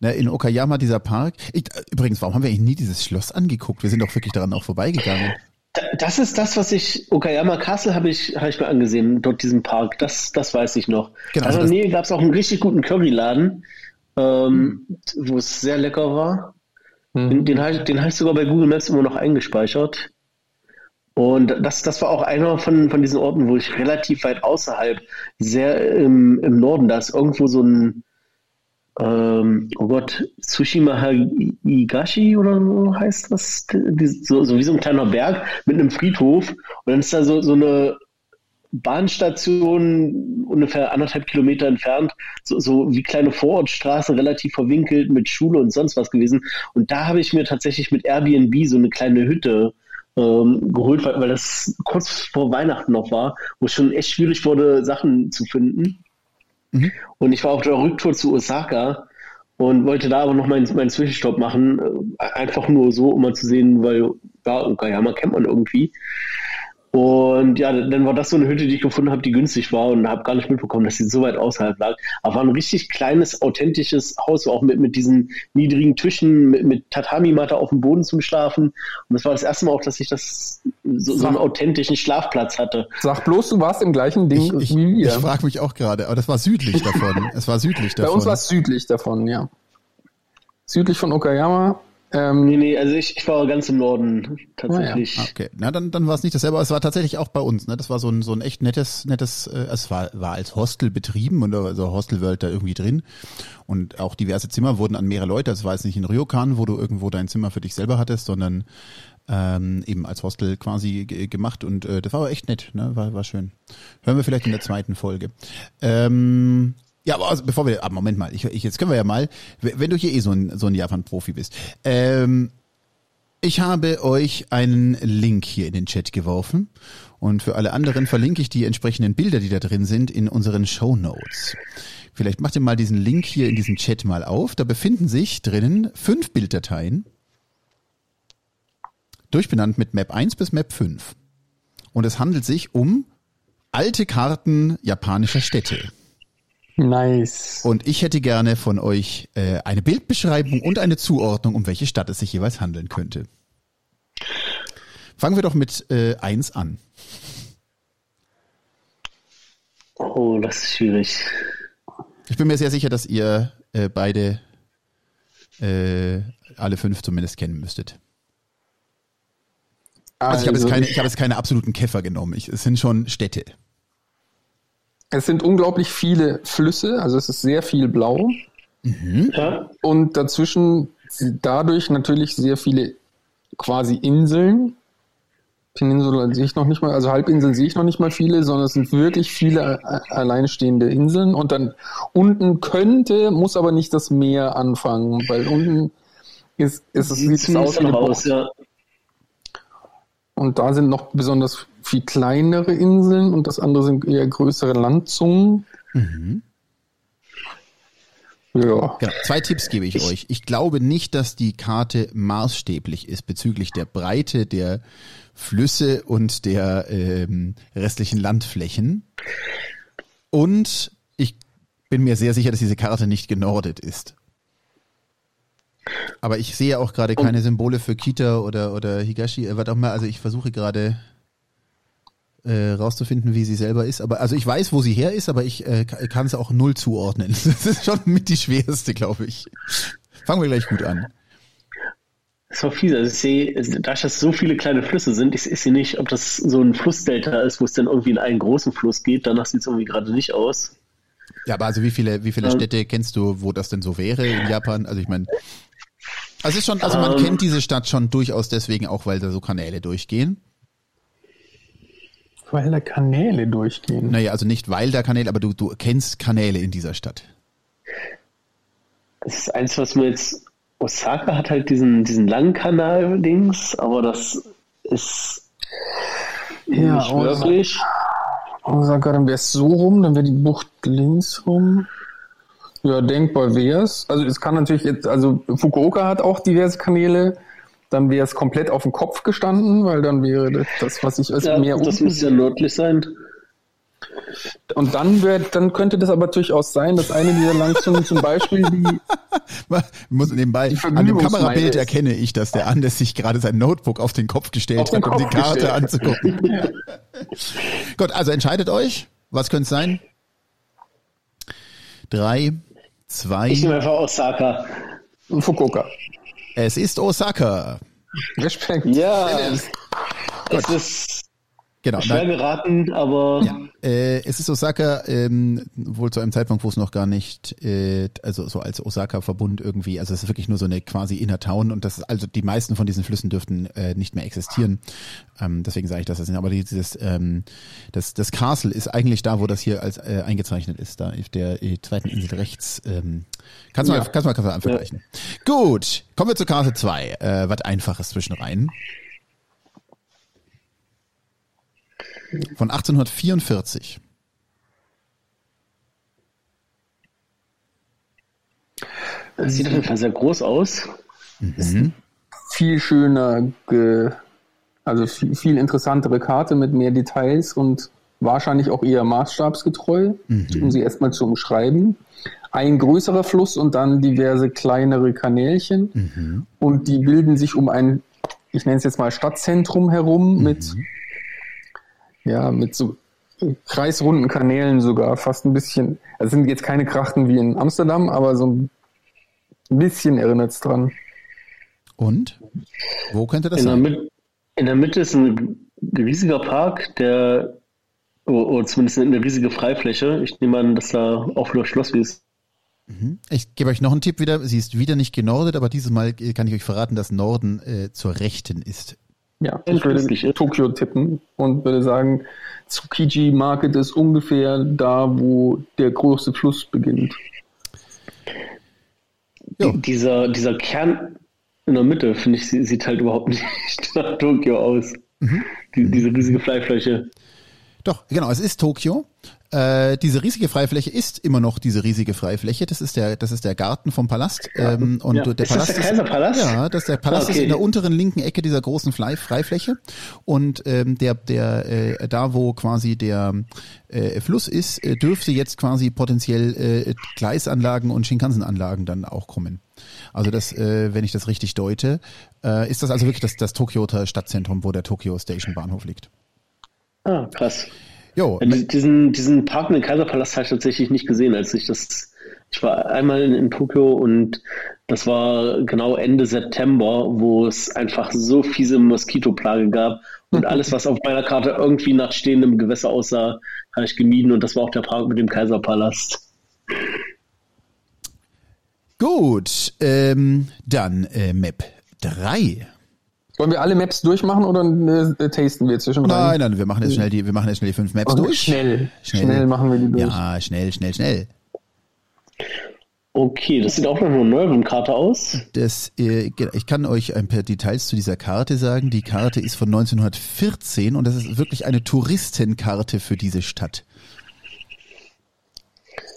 na, in Okayama, dieser Park. Ich, übrigens, warum haben wir eigentlich nie dieses Schloss angeguckt? Wir sind doch wirklich daran auch vorbeigegangen. da- das ist das, was ich, Okayama Castle habe ich, habe ich mir angesehen, dort diesen Park. Das, das weiß ich noch. Genau, Also also in das- der Nähe gab es auch einen richtig guten Curryladen, ähm, wo es sehr lecker war. Den, den habe ich, den hab ich sogar bei Google Maps immer noch eingespeichert. Und das, das war auch einer von, von diesen Orten, wo ich relativ weit außerhalb, sehr im, im Norden, da ist irgendwo so ein, ähm, oh Gott, Tsushima Higashi oder so heißt das, so, so wie so ein kleiner Berg mit einem Friedhof. Und dann ist da so, so eine Bahnstation ungefähr anderthalb Kilometer entfernt, so, so wie kleine Vorortstraße, relativ verwinkelt mit Schule und sonst was gewesen. Und da habe ich mir tatsächlich mit Airbnb so eine kleine Hütte ähm, geholt, weil, weil das kurz vor Weihnachten noch war, wo es schon echt schwierig wurde, Sachen zu finden. Und ich war auf der Rücktour zu Osaka und wollte da aber noch meinen, meinen Zwischenstopp machen. äh, Einfach nur so, um mal zu sehen, weil, ja, Okayama kennt man irgendwie. Und ja, dann war das so eine Hütte, die ich gefunden habe, die günstig war und habe gar nicht mitbekommen, dass sie so weit außerhalb lag. Aber war ein richtig kleines, authentisches Haus, auch mit, mit diesen niedrigen Tischen, mit, mit Tatami-Matte auf dem Boden zum Schlafen. Und das war das erste Mal auch, dass ich das so, so einen authentischen Schlafplatz hatte. Sag bloß, du warst im gleichen Ding Ich, ich, wie wir. ich frage mich auch gerade, aber das war südlich davon. Es war südlich Bei davon. uns war es südlich davon, ja. Südlich von Okayama. Ähm, Nee, nee, also ich, ich war ganz im Norden tatsächlich. Ah, Okay, na dann, dann war es nicht dasselbe, aber es war tatsächlich auch bei uns. Ne? Das war so ein, so ein echt nettes, nettes, äh, es war, war als Hostel betrieben und also Hostel World da irgendwie drin. Und auch diverse Zimmer wurden an mehrere Leute. Das war jetzt nicht in Ryokan, wo du irgendwo dein Zimmer für dich selber hattest, sondern ähm, eben als Hostel quasi gemacht. Und äh, das war aber echt nett, ne? war, war schön. Hören wir vielleicht in der zweiten Folge. Ähm, ja, aber also bevor wir, ah, Moment mal, ich, ich, jetzt können wir ja mal, wenn du hier eh so ein, so ein Japan-Profi bist, ähm, ich habe euch einen Link hier in den Chat geworfen und für alle anderen verlinke ich die entsprechenden Bilder, die da drin sind, in unseren Show Notes. Vielleicht macht ihr mal diesen Link hier in diesem Chat mal auf. Da befinden sich drinnen fünf Bilddateien, durchbenannt mit Map 1 bis Map 5. Und es handelt sich um alte Karten japanischer Städte. Nice. Und ich hätte gerne von euch äh, eine Bildbeschreibung und eine Zuordnung, um welche Stadt es sich jeweils handeln könnte. Fangen wir doch mit äh, eins an. Oh, das ist schwierig. Ich bin mir sehr sicher, dass ihr äh, beide äh, alle fünf zumindest kennen müsstet. Also ich habe jetzt keine, ich habe jetzt keine absoluten Käfer genommen. Ich, es sind schon Städte. Es sind unglaublich viele Flüsse, also es ist sehr viel Blau. Ja, Und dazwischen dadurch natürlich sehr viele quasi Inseln. Peninsula sehe ich noch nicht mal, also Halbinseln sehe ich noch nicht mal viele, sondern es sind wirklich viele äh, alleinstehende Inseln. Und dann unten könnte, muss aber nicht das Meer anfangen, weil unten ist, ist es, sieht es aus wie eine aus, ja. Und da sind noch besonders viel kleinere Inseln und das andere sind eher größere Landzungen. Ja. Genau. Zwei Tipps gebe ich, euch. Ich glaube nicht, dass die Karte maßstäblich ist bezüglich der Breite der Flüsse und der ähm, restlichen Landflächen. Und ich bin mir sehr sicher, dass diese Karte nicht genordet ist. Aber ich sehe auch gerade keine Symbole für Kita oder, oder Higashi, äh, was auch immer. Also ich versuche gerade äh, rauszufinden, wie sie selber ist. Aber also ich weiß, wo sie her ist, aber ich äh, ka- kann es auch null zuordnen. Das ist schon mit die schwerste, glaube ich. Fangen wir gleich gut an. Das war fies. Also ich sehe, dadurch, dass so viele kleine Flüsse sind, ich, ich sehe nicht, ob das so ein Flussdelta ist, wo es dann irgendwie in einen großen Fluss geht. Danach sieht es irgendwie gerade nicht aus. Ja, aber also wie viele, wie viele Ähm. Städte kennst du, wo das denn so wäre in Japan? Also ich meine, also ist schon, also man Ähm. kennt diese Stadt schon durchaus deswegen auch, weil da so Kanäle durchgehen. Weil da Kanäle durchgehen. Naja, also nicht weil da Kanäle, aber du, du kennst Kanäle in dieser Stadt. Das ist eins, was mir jetzt. Osaka hat halt diesen, diesen langen Kanal-Dings, aber das ist Ja, nicht Osaka. wirklich. Osaka, dann wäre es so rum, dann wäre die Bucht links rum. Ja, denkbar wäre es. Also es kann natürlich jetzt, also Fukuoka hat auch diverse Kanäle, dann wäre es komplett auf dem Kopf gestanden, weil dann wäre das, was ich als Ja, Meer das müsste ja nördlich sein. Und dann wär, dann könnte das aber durchaus sein, dass eine dieser Langzungen zum Beispiel die, Muss nebenbei, Die an dem Kamerabild ist. erkenne ich, dass der Anders sich gerade sein Notebook auf den Kopf gestellt Auf den hat, um die Kopf Karte gestellt. anzugucken. Gut, also entscheidet euch. Was könnte es sein? Drei, zwei, Ich nehme einfach Osaka. Fukuoka. Es ist Osaka. Respekt. Ja, es ist Genau. schwer geraten, aber äh, es ist Osaka, ähm, wohl zu einem Zeitpunkt, wo es noch gar nicht, äh, also so als Osaka-Verbund irgendwie, also es ist wirklich nur so eine quasi Inner Town und das ist, also die meisten von diesen Flüssen dürften äh, nicht mehr existieren. Ähm, deswegen sage ich das. das sind aber dieses, ähm, das, das Castle ist eigentlich da, wo das hier als äh, eingezeichnet ist, da auf der äh, zweiten Insel rechts. Ähm, kannst du mal, Ja. kannst du mal, kannst du mal vergleichen. Gut, kommen wir zu Karte 2. Äh, was Einfaches zwischen rein. Von 1844. Das sieht auf jeden Fall sehr groß aus. viel schöner, also viel, viel interessantere Karte mit mehr Details und wahrscheinlich auch eher maßstabsgetreu, um sie erstmal zu umschreiben. Ein größerer Fluss und dann diverse kleinere Kanälchen und die bilden sich um ein, ich nenne es jetzt mal Stadtzentrum herum mit, ja, mit so kreisrunden Kanälen sogar, fast ein bisschen, also es sind jetzt keine Krachten wie in Amsterdam, aber so ein bisschen erinnert es dran. Und? Wo könnte das In der, sein? Mit in der Mitte ist ein riesiger Park, der, oder oder zumindest eine riesige Freifläche. Ich nehme an, dass da auch wieder Schloss ist. Ich gebe euch noch einen Tipp wieder. Sie ist wieder nicht genordet, aber dieses Mal äh, kann ich euch verraten, dass Norden äh, zur Rechten ist. Ja, ich würde. Tokio tippen und würde sagen, Tsukiji Market ist ungefähr da, wo der große Fluss beginnt. Die, dieser, dieser Kern in der Mitte, finde ich, sie- sieht halt überhaupt nicht nach Tokio aus. Die, diese riesige Freifläche. Doch, genau, es ist Tokio. Äh, diese riesige Freifläche ist immer noch diese riesige Freifläche. Das ist der, das ist der Garten vom Palast. Ähm, und Ja. der Ist das Palast der Kaiserpalast? ja, das der Palast okay. ist in der unteren linken Ecke dieser großen Fly- Freifläche. Und ähm, der, der, äh, da wo quasi der äh, Fluss ist, äh, dürfte jetzt quasi potenziell äh, Gleisanlagen und Shinkansen-Anlagen dann auch kommen. Also das, äh, wenn ich das richtig deute, äh, ist das also wirklich das, das Tokioter Stadtzentrum, wo der Tokyo Station Bahnhof liegt. Ah, krass. Jo, diesen, diesen Park den Kaiserpalast habe ich tatsächlich nicht gesehen, als ich das. Ich war einmal in, in Tokio und das war genau Ende September, wo es einfach so fiese Moskitoplage gab und alles, was auf meiner Karte irgendwie nach stehendem Gewässer aussah, habe ich gemieden und das war auch der Park mit dem Kaiserpalast. Gut, ähm, dann äh, Map 3. Wollen wir alle Maps durchmachen oder äh, tasten wir zwischendrin? Nein, nein, wir machen jetzt schnell die, wir machen jetzt schnell die fünf Maps durch. schnell. Schnell machen wir die durch. Ja, schnell, schnell, schnell. Okay, das sieht auch noch eine neuere Karte aus. Das, äh, ich kann euch ein paar Details zu dieser Karte sagen. Die Karte ist von 1914 und das ist wirklich eine Touristenkarte für diese Stadt.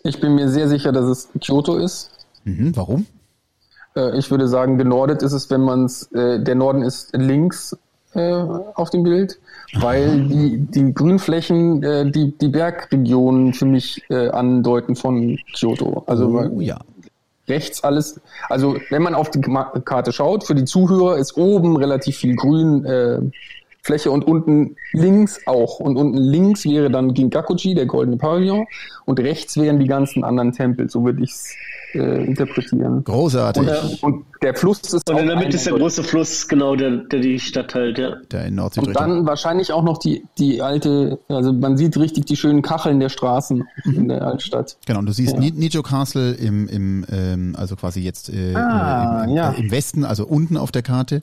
Ich bin mir sehr sicher, dass es Kyoto ist. Mhm, warum? Äh, ich würde sagen, genordet ist es, wenn man es, äh, der Norden ist links äh, auf dem Bild, weil die, die Grünflächen äh, die, die Bergregionen für mich äh, andeuten von Kyoto. Also Oh ja. rechts alles, also wenn man auf die Karte schaut, für die Zuhörer ist oben relativ viel Grün äh, Fläche und unten links auch. Und unten links wäre dann Ginkakuji, der goldene Pavillon, und rechts wären die ganzen anderen Tempel, so würde ich es äh, interpretieren. Großartig. Und, der- und der Fluss ist Und auch in der Mitte ist der große Fluss, genau, der, der die Stadt teilt, ja. Der in Und Nord-Süd-Richtung. dann wahrscheinlich auch noch die, die alte, also man sieht richtig die schönen Kacheln der Straßen in der Altstadt. Genau, und du siehst Ja. Ni- Nijo Castle im, im ähm, also quasi jetzt äh, Ah, im, im, ja. im Westen, also unten auf der Karte.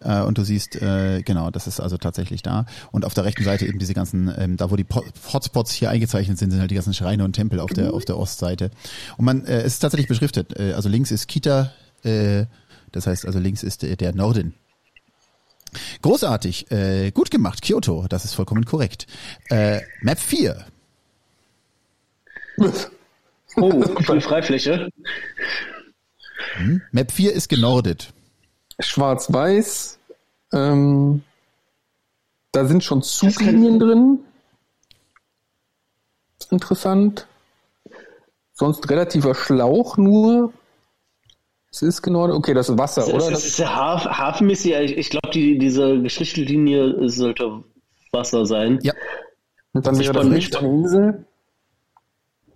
Äh, und du siehst, äh, genau, das ist also tatsächlich da. Und auf der rechten Seite eben diese ganzen, ähm, da wo die Po- Hotspots hier eingezeichnet sind, sind halt die ganzen Schreine und Tempel auf der auf der Ostseite. Und man, äh, es ist tatsächlich beschriftet. Äh, also links ist Kita, äh, das heißt also links ist der Norden. Großartig, äh, gut gemacht, Kyoto, das ist vollkommen korrekt. Äh, Map 4. Oh, viel Freifläche. Map 4 ist genordet. Schwarz-Weiß, ähm, da sind schon Zuglinien drin. Interessant. Sonst relativer Schlauch nur. Es ist genau, okay, das ist Wasser, oder? Das, Das, ist ja Haf hafenmäßig. Ich, ich glaube, die, diese Geschichtslinie sollte Wasser sein. Ja, und dann das wäre ist das nicht eine Insel.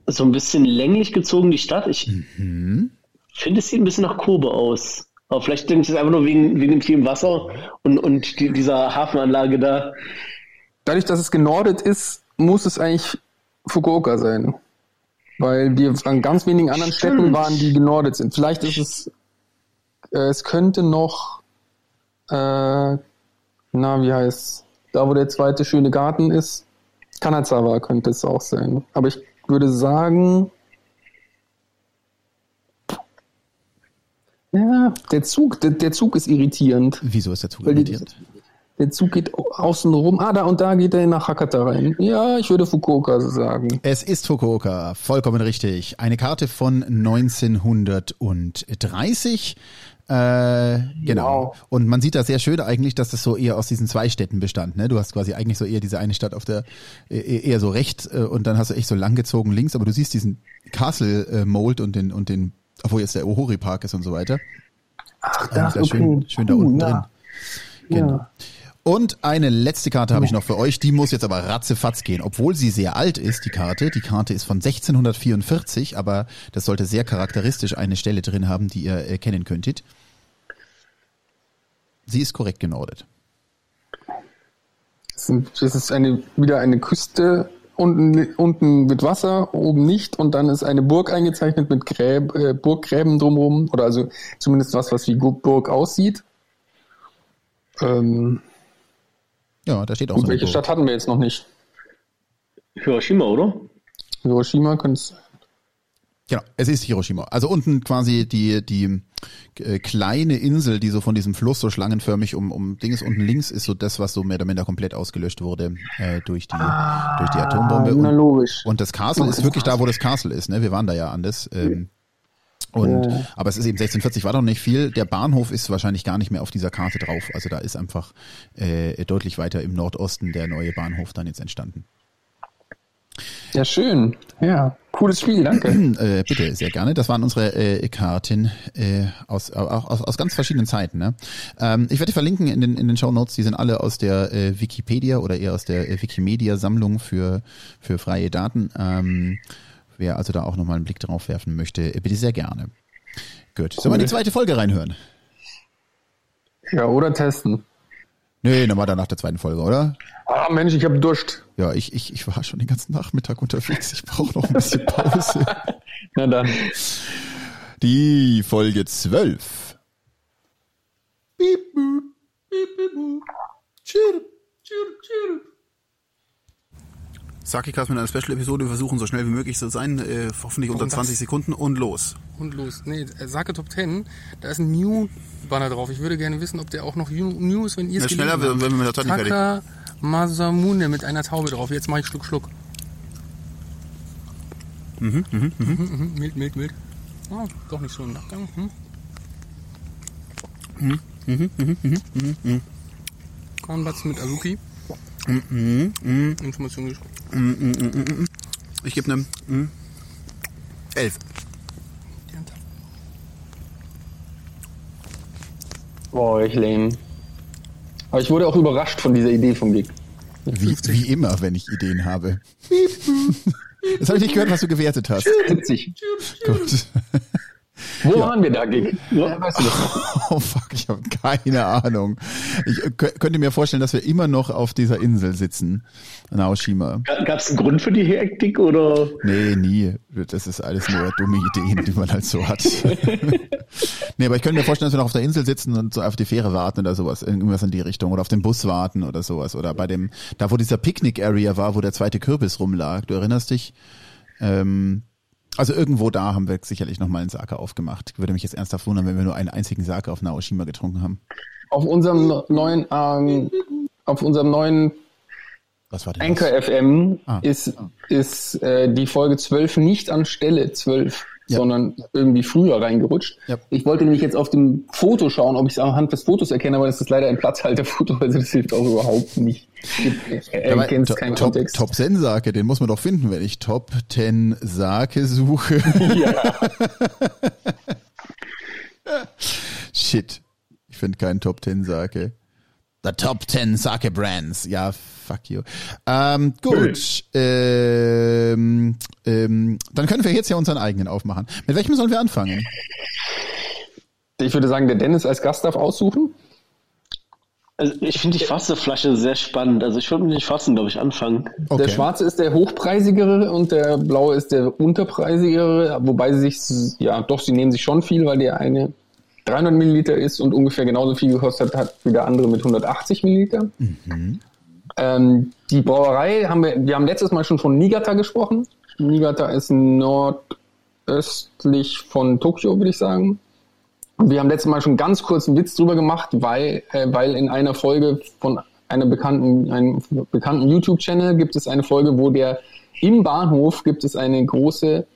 So ein bisschen länglich gezogen, die Stadt. Ich Mhm. finde, es sieht ein bisschen nach Kurve aus. Aber vielleicht denke ich es einfach nur wegen, wegen dem vielen Wasser und, und die, dieser Hafenanlage da. Dadurch, dass es genordet ist, muss es eigentlich Fukuoka sein. Weil wir an ganz wenigen anderen Stimmt. Städten waren, die genordet sind. Vielleicht ist es, äh, es könnte noch, äh, na, wie heißt, da wo der zweite schöne Garten ist, Kanazawa könnte es auch sein. Aber ich würde sagen, ja, der Zug, der, der Zug ist irritierend. wieso ist der Zug Weil die- irritiert? Der Zug geht au- außen rum. Ah, da und da geht er nach Hakata rein. Ja, ich würde Fukuoka sagen. Es ist Fukuoka, vollkommen richtig. Eine Karte von 1930. Äh, genau. Wow. Und man sieht da sehr schön eigentlich, dass das so eher aus diesen zwei Städten bestand. Ne? Du hast quasi eigentlich so eher diese eine Stadt auf der äh, eher so rechts äh, und dann hast du echt so langgezogen links, aber du siehst diesen Castle äh, Mold und den und den, obwohl jetzt der Ohori Park ist und so weiter. Ach, Da ist ja schön, schön da unten ja. drin. Genau. Ja. Und eine letzte Karte habe ich noch für euch. Die muss jetzt aber ratzefatz gehen, obwohl sie sehr alt ist, die Karte. Die Karte ist von 1644, aber das sollte sehr charakteristisch eine Stelle drin haben, die ihr erkennen könntet. Sie ist korrekt genordet. Das ist eine, wieder eine Küste, unten, unten mit Wasser, oben nicht und dann ist eine Burg eingezeichnet mit Gräb, äh, Burggräben drumherum oder also zumindest was, was wie Burg aussieht. Ähm, Ja, da steht auch und so welche Burg. Stadt hatten wir jetzt noch nicht? Hiroshima, oder? Hiroshima könnte es. Genau, es ist Hiroshima. Also unten quasi die, die äh, kleine Insel, die so von diesem Fluss so schlangenförmig um, um Dings unten links ist so das, was so mehr oder minder komplett ausgelöscht wurde äh, durch die durch die Atombombe. na Und, logisch. und das Castle ist wirklich da, wo das Castle ist. Ne? Wir waren da ja anders. Ähm, und Ja. aber es ist eben 1640 war doch nicht viel. Der Bahnhof ist wahrscheinlich gar nicht mehr auf dieser Karte drauf. Also da ist einfach äh, deutlich weiter im Nordosten der neue Bahnhof dann jetzt entstanden. Ja, schön. Ja, cooles Spiel, danke. Äh, bitte, sehr gerne. Das waren unsere äh, Karten äh, aus, aus, aus ganz verschiedenen Zeiten. Ne? Ähm, ich werde die verlinken in den, in den Show Notes. Die sind alle aus der äh, Wikipedia oder eher aus der äh, Wikimedia-Sammlung für, für freie Daten. Ähm, wer also da auch nochmal einen Blick drauf werfen möchte, äh, bitte sehr gerne. Gut. Sollen wir in die zweite Folge reinhören? Ja, oder testen. Nee, dann war da nach der zweiten Folge, oder? Ah, Mensch, ich habe Durst. Ja, ich, ich, ich war schon den ganzen Nachmittag unterwegs. Ich brauche noch ein bisschen Pause. Na dann. Die Folge 12. Sakikas mit einer Special-Episode. Wir versuchen so schnell wie möglich zu sein. Äh, hoffentlich unter Warum das? 20 Sekunden und los. Und los. Nee, äh, Sake Top 10, da ist ein New-Banner drauf. Ich würde gerne wissen, ob der auch noch New ist, wenn ihr es Ja, schneller, gelesen wenn habt. wir mit der Zeit nicht fertig Taka Masamune mit einer Taube drauf. Jetzt mache ich Schluck, Schluck. Mhm, mhm, mhm. Mild, mild, mild. Ah, doch nicht so im Nachgang. Hm? Mhm, Kornbatzen mit Azuki. Information gesch- Ich gebe eine mm, 11. die Hand. Boah, ich lame. Aber ich wurde auch überrascht von dieser Idee vom Gig. Wie, wie immer, wenn ich Ideen habe. Das habe ich nicht gehört, was du gewertet hast. 70. Gut. Wo waren wir da? Ja, weißt du? Oh fuck, ich habe keine Ahnung. Ich äh, kö- könnte mir vorstellen, dass wir immer noch auf dieser Insel sitzen, Naoshima. Gab es einen Grund für die Hektik oder? Nee, nie. Das ist alles nur dumme Ideen, die man halt so hat. nee, aber ich könnte mir vorstellen, dass wir noch auf der Insel sitzen und so auf die Fähre warten oder sowas, irgendwas in die Richtung oder auf den Bus warten oder sowas oder bei dem, da wo dieser Picknick-Area war, wo der zweite Kürbis rumlag. Du erinnerst dich? Ähm, also irgendwo da haben wir sicherlich noch mal einen Sake aufgemacht. Würde mich jetzt ernsthaft wundern, wenn wir nur einen einzigen Sake auf Naoshima getrunken haben. Auf unserem neuen, ähm, auf unserem neuen Was war denn Anchor das? FM Ah. ist, ist äh, die Folge 12 nicht an Stelle 12, Ja. sondern irgendwie früher reingerutscht. Ja. Ich wollte nämlich jetzt auf dem Foto schauen, ob ich es anhand des Fotos erkenne, aber das ist leider ein Platzhalterfoto, also das hilft auch überhaupt nicht. Er Ja, erkennt to- keinen Top, Kontext. Top 10 Sake, den muss man doch finden, wenn ich Top 10 Sake suche. Ja. Shit. Ich finde keinen Top 10 Sake. The Top 10 Sake Brands. Ja, fuck you. Ähm, gut. Ähm, ähm, dann können wir jetzt ja unseren eigenen aufmachen. Mit welchem sollen wir anfangen? Ich würde sagen, der Dennis als Gast darf aussuchen. Also ich finde die Wasserflasche sehr spannend. Also ich würde mit den Schwarzen, glaube ich, anfangen. Okay. Der schwarze ist der hochpreisigere und der blaue ist der unterpreisigere, wobei sie sich, ja doch, sie nehmen sich schon viel, weil der eine 300 Milliliter ist und ungefähr genauso viel gekostet hat wie der andere mit 180 Milliliter. Ähm, die Brauerei haben wir, wir haben letztes Mal schon von Niigata gesprochen. Niigata ist nordöstlich von Tokio, würde ich sagen. Und wir haben letztes Mal schon ganz kurz einen Witz drüber gemacht, weil, äh, weil in einer Folge von einer bekannten, einem bekannten YouTube-Channel gibt es eine Folge, wo der im Bahnhof gibt es eine große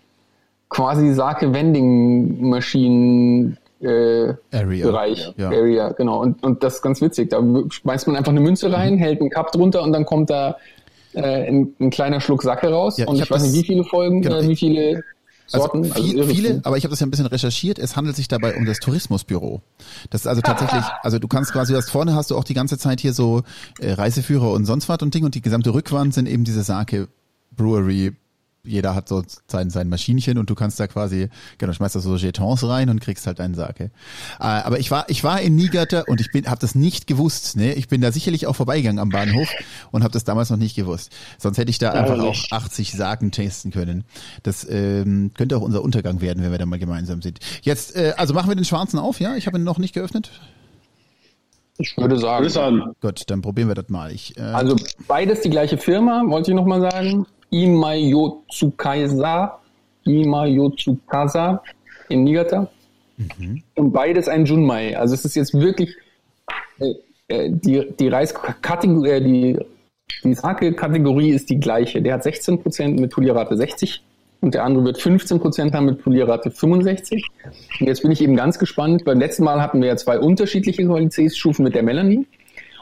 quasi Sake Vending Maschinen äh, Area. Bereich, Ja. Area, genau. Und, und das ist ganz witzig. Da schmeißt man einfach eine Münze rein, Mhm. hält einen Cup drunter und dann kommt da äh, ein, ein kleiner Schluck Sake raus. Ja, und ich ich, weiß das- nicht, wie viele Folgen, genau, äh, wie viele Sorten. Also viel, irre viele, viel. aber ich habe das ja ein bisschen recherchiert. Es handelt sich dabei um das Tourismusbüro. Das ist also tatsächlich, also du kannst quasi, du hast vorne hast du auch die ganze Zeit hier so äh, Reiseführer und sonst was und Ding und die gesamte Rückwand sind eben diese Sake Brewery. Jeder hat so sein, sein Maschinchen und du kannst da quasi, genau, schmeißt da so Jetons rein und kriegst halt deinen Sake. Äh, aber ich war, ich war in Niigata und ich bin, habe das nicht gewusst. Ne, ich bin da sicherlich auch vorbeigegangen am Bahnhof und habe das damals noch nicht gewusst. Sonst hätte ich da einfach auch Ärgerlich. 80 Saken testen können. Das ähm, könnte auch unser Untergang werden, wenn wir da mal gemeinsam sind. Jetzt, äh, also machen wir den schwarzen auf, ja? Ich habe ihn noch nicht geöffnet. Ich würde sagen. Gut, dann probieren wir das mal. Ich, äh, Also beides die gleiche Firma, wollte ich nochmal sagen. Imayotsukasa, Imayotsukasa in Niigata. Und beides ein Junmai. Also es ist jetzt wirklich äh, äh, die, die Reiskategorie, äh, die, die Sake-Kategorie ist die gleiche. Der hat 16% mit Polierrate 60 und der andere wird 15% haben mit Polierrate 65. Und jetzt bin ich eben ganz gespannt. Beim letzten Mal hatten wir ja zwei unterschiedliche Qualitätsstufen mit der Melanie.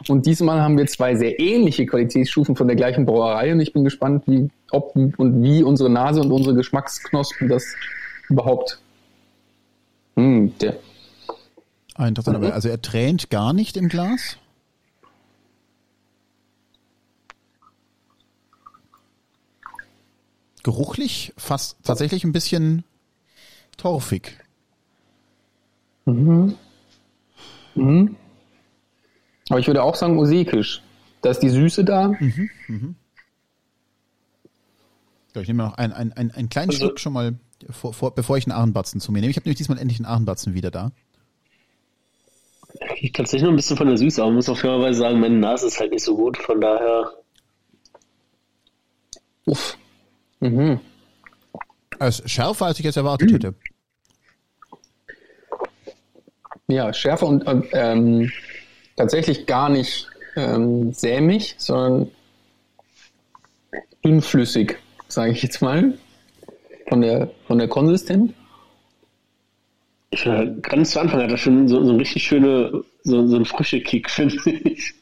Und diesmal haben wir zwei sehr ähnliche Qualitätsstufen von der gleichen Brauerei und ich bin gespannt, wie, ob und wie unsere Nase und unsere Geschmacksknospen das überhaupt. Hm, der, ah, interessant, aber also er tränt gar nicht im Glas. Geruchlich fast tatsächlich ein bisschen torfig. Aber ich würde auch sagen osekisch. Da ist die Süße da. Ja, ich nehme noch einen, einen, einen, einen kleinen Also- Schluck schon mal, vor, vor, bevor ich einen Ahrenbatzen zu mir nehme. Ich habe nämlich diesmal endlich einen Ahrenbatzen wieder da. Ich tatsächlich noch ein bisschen von der Süße, aber muss auch fairerweise sagen, meine Nase ist halt nicht so gut, von daher. Uff. Mhm. Es ist schärfer, als ich jetzt erwartet hätte. Ja, schärfer und, und ähm, tatsächlich gar nicht ähm, sämig, sondern dünnflüssig, sage ich jetzt mal. Von der, von der Konsistenz. Ich finde ganz zu Anfang hat er schon so, so ein richtig schöne, so, so ein frische Kick, finde ich.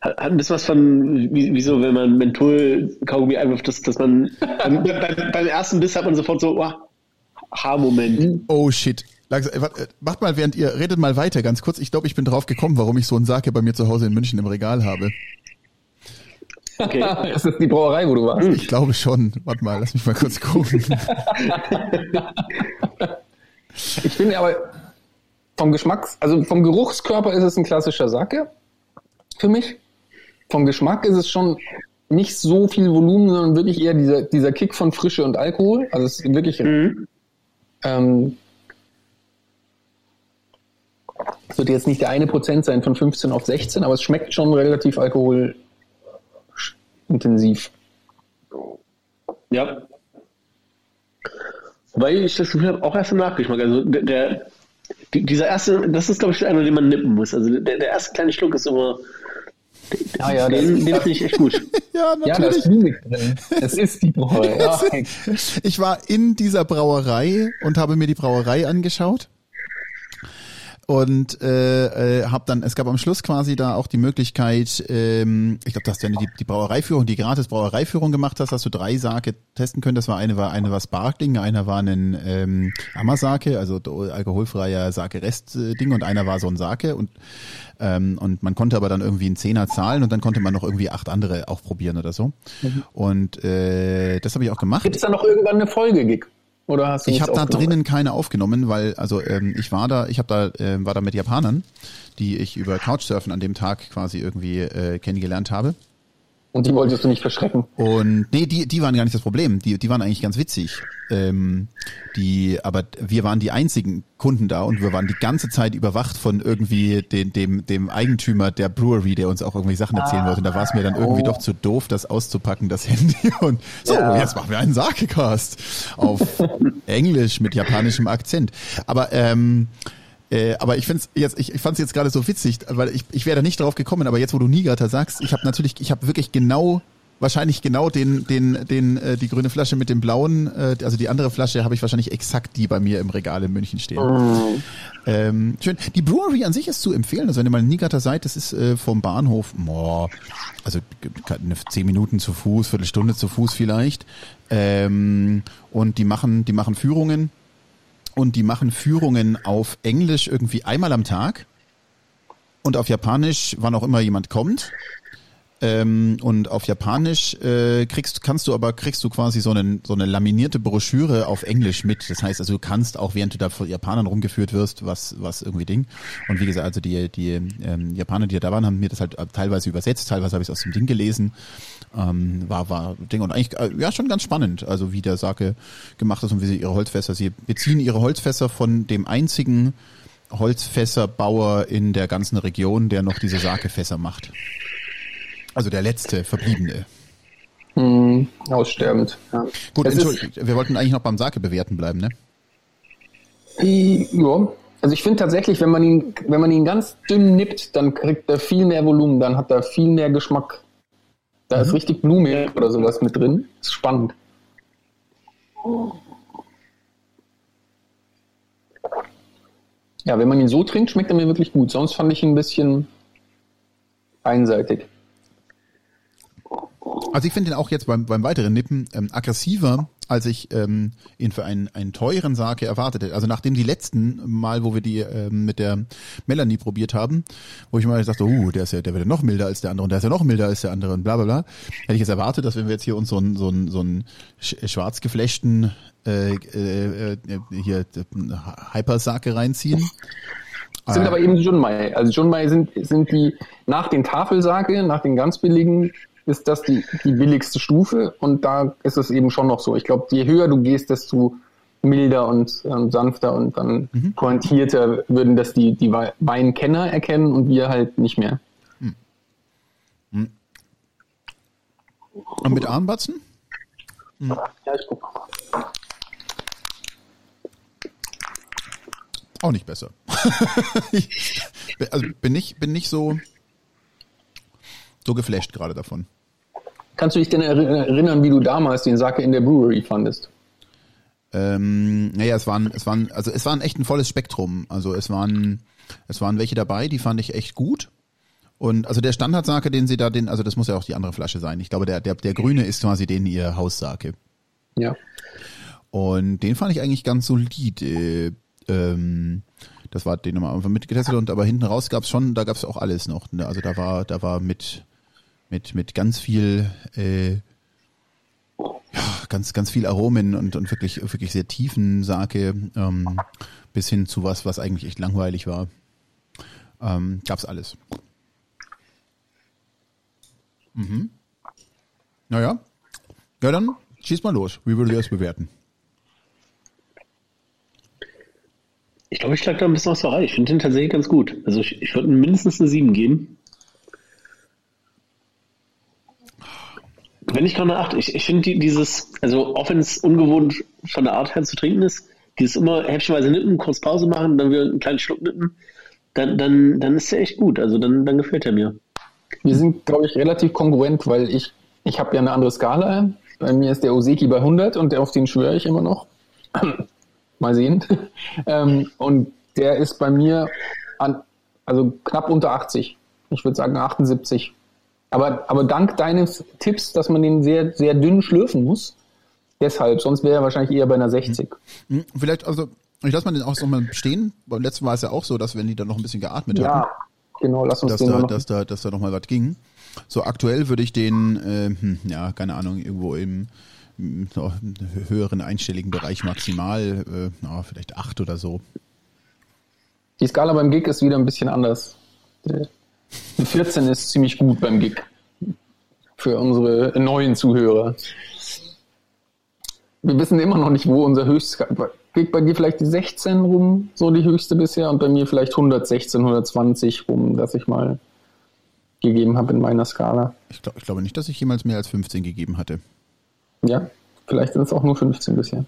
Hat, hat ein bisschen was von, wie, wie so, wenn man Menthol-Kaugummi einwirft, dass, dass man beim, beim, beim ersten Biss hat man sofort so, oh, Haarmoment. Oh shit. Äh, äh, macht mal, während ihr redet mal weiter, ganz kurz. Ich glaube, ich bin drauf gekommen, warum ich so einen Sake bei mir zu Hause in München im Regal habe. Okay. Ist das die Brauerei, wo du warst? Ich glaube schon. Warte mal, lass mich mal kurz gucken. Ich finde aber vom Geschmacks, also vom Geruchskörper ist es ein klassischer Sake für mich. Vom Geschmack ist es schon nicht so viel Volumen, sondern wirklich eher dieser, dieser Kick von Frische und Alkohol. Also es ist wirklich Mhm. ähm, es wird jetzt nicht der eine Prozent sein von 15 auf 16, aber es schmeckt schon relativ alkoholintensiv. Ja. Weil ich das Gefühl habe, auch erst im Nachgeschmack. Also der, der die- dieser erste, das ist glaube ich einer, den man nippen muss. Also der, der erste kleine Schluck ist immer, Ja, ja, den, den finde ich echt gut. ja, ja, da ist Mimik drin. Es ist die Brauerei. Ja. Ich war in dieser Brauerei und habe mir die Brauerei angeschaut. Und äh, äh, habe dann, es gab am Schluss quasi da auch die Möglichkeit, ähm, ich glaube, du hast ja die, die Brauereiführung, die gratis Brauereiführung gemacht hast, hast du drei Sake testen können. Das war eine war eine war Sparkling, einer war ein ähm, Ammersake, also alkoholfreier Sake-Rest-Ding und einer war so ein Sake und ähm, und man konnte aber dann irgendwie einen Zehner zahlen und dann konnte man noch irgendwie acht andere auch probieren oder so. Und äh, das habe ich auch gemacht. Gibt es da noch irgendwann eine Folge-Gig? Oder hast du Ich habe da drinnen keine aufgenommen, weil also ähm, ich war da, ich habe da äh, war da mit Japanern, die ich über Couchsurfen an dem Tag quasi irgendwie äh, kennengelernt habe. Und die wolltest du nicht verschrecken. Und nee, die die waren gar nicht das Problem. Die die waren eigentlich ganz witzig. Ähm, die aber wir waren die einzigen Kunden da und wir waren die ganze Zeit überwacht von irgendwie den, dem dem Eigentümer der Brewery, der uns auch irgendwie Sachen erzählen wollte. Und da war es mir dann irgendwie doch zu doof, das auszupacken, das Handy. Und so, Ja. jetzt machen wir einen Sakecast auf Englisch mit japanischem Akzent. Aber ähm, Äh, aber ich find's jetzt, ich, ich fand es jetzt gerade so witzig, weil ich, ich wäre da nicht drauf gekommen, aber jetzt, wo du Niigata sagst, ich habe natürlich, ich habe wirklich genau wahrscheinlich genau den, den, den, äh, die grüne Flasche mit dem blauen, äh, also die andere Flasche habe ich wahrscheinlich exakt die bei mir im Regal in München stehen. Mhm. Ähm, schön. Die Brewery an sich ist zu empfehlen. Also wenn ihr mal in Niigata seid, das ist äh, vom Bahnhof, boah, also eine zehn Minuten zu Fuß, Viertelstunde zu Fuß vielleicht. Ähm, und die machen, die machen Führungen und die machen Führungen auf Englisch irgendwie einmal am Tag und auf Japanisch, wann auch immer jemand kommt. Ähm, und auf Japanisch äh, kriegst kannst du aber kriegst du quasi so, einen, so eine laminierte Broschüre auf Englisch mit. Das heißt also du kannst auch während du da vor Japanern rumgeführt wirst, was was irgendwie Ding. Und wie gesagt, also die die ähm, Japaner, die da waren, haben mir das halt teilweise übersetzt, teilweise habe ich es aus dem Ding gelesen. Ähm, war war Ding und eigentlich äh, ja schon ganz spannend, also wie der Sake gemacht ist und wie sie ihre Holzfässer, sie beziehen ihre Holzfässer von dem einzigen Holzfässerbauer in der ganzen Region, der noch diese Sakefässer macht. Also der letzte verbliebene. Hm, aussterbend. Ja. Gut, Es Entschuldigung, wir wollten eigentlich noch beim Sake bewerten bleiben, ne? Ja, also ich finde tatsächlich, wenn man ihn, wenn man ihn ganz dünn nippt, dann kriegt er viel mehr Volumen, dann hat er viel mehr Geschmack. Da ist richtig Blume oder sowas mit drin. Ist spannend. Ja, wenn man ihn so trinkt, schmeckt er mir wirklich gut. Sonst fand ich ihn ein bisschen einseitig. Also ich finde ihn auch jetzt beim, beim weiteren Nippen ähm, aggressiver, als ich ähm, ihn für einen, einen teuren Sake erwartet hätte. Also nachdem die letzten Mal, wo wir die ähm, mit der Melanie probiert haben, wo ich mal dachte, uh, der ist ja, der wird ja noch milder als der andere und der ist ja noch milder als der andere und bla bla bla, hätte ich jetzt erwartet, dass wenn wir jetzt hier uns so einen so einen, so einen sch- schwarz geflechten äh, äh, äh, hier äh, Hyper-Sake reinziehen. Sind Ah. aber eben Junmai. Also Junmai sind, sind die nach den Tafelsake, nach den ganz billigen, ist das die, die billigste Stufe und da ist es eben schon noch so. Ich glaube, je höher du gehst, desto milder und ähm, sanfter und dann pointierter würden das die, die Wei- Weinkenner erkennen und wir halt nicht mehr. Und mit Armbatzen? Ja, ich guck. Auch nicht besser. Ich- also bin nicht, bin nicht so, so geflasht gerade davon. Kannst du dich denn erri- erinnern, wie du damals den Sake in der Brewery fandest? Ähm, naja, es waren, es waren, also es war ein echt ein volles Spektrum. Also es waren, es waren welche dabei, die fand ich echt gut. Und also der Standardsake, den sie da, den, also das muss ja auch die andere Flasche sein. Ich glaube, der, der, der grüne ist quasi den ihr Haussake. Ja. Und den fand ich eigentlich ganz solide. Ähm, das war den nochmal einfach mitgetestet und aber hinten raus gab's schon, da gab's auch alles noch. Ne? Also da war, da war mit, mit, mit ganz viel, äh, ja, ganz, ganz viel Aromen und, und wirklich, wirklich sehr tiefen Sake, ähm, bis hin zu was, was eigentlich echt langweilig war. Ähm, gab's alles. Mhm. Naja. Ja, dann schieß mal los. Wie würdest du das bewerten? Ich glaube, ich schlag da ein bisschen was vorbei. Ich finde den tatsächlich ganz gut. Also ich, ich würde mindestens eine 7 geben. Wenn nicht gerade 8. Ich, ich finde die, dieses, also auch wenn es ungewohnt von der Art her zu trinken ist, dieses immer häppchenweise nippen, kurz Pause machen, dann wieder einen kleinen Schluck nippen, dann, dann, dann ist der echt gut. Also dann, dann gefällt er mir. Wir sind, glaube ich, relativ kongruent, weil ich, ich habe ja eine andere Skala. Bei mir ist der Oseki bei 100 und auf den schwöre ich immer noch. Mal sehen. ähm, und der ist bei mir an, also knapp unter 80. Ich würde sagen 78. Aber, aber dank deines Tipps, dass man den sehr, sehr dünn schlürfen muss, deshalb, sonst wäre er wahrscheinlich eher bei einer 60. Hm, Vielleicht, also, ich lasse mal den auch noch mal stehen. Beim letzten Mal ist ja auch so, dass wenn die dann noch ein bisschen geatmet Ja, genau, lass uns dass den da, noch. dass da, dass da noch mal was ging. So aktuell würde ich den, äh, hm, ja, keine Ahnung, irgendwo im, höheren einstelligen Bereich maximal, äh, na, vielleicht acht oder so. Die Skala beim Gig ist wieder ein bisschen anders. Eine 14 ist ziemlich gut beim Gig. Für unsere neuen Zuhörer. Wir wissen immer noch nicht, wo unser höchstes Gig bei dir vielleicht die 16 rum, so die höchste bisher, und bei mir vielleicht 116, 120 rum, dass ich mal gegeben habe in meiner Skala. Ich, glaub, ich glaube nicht, dass ich jemals mehr als 15 gegeben hatte. Ja, vielleicht sind es auch nur 15 bisher.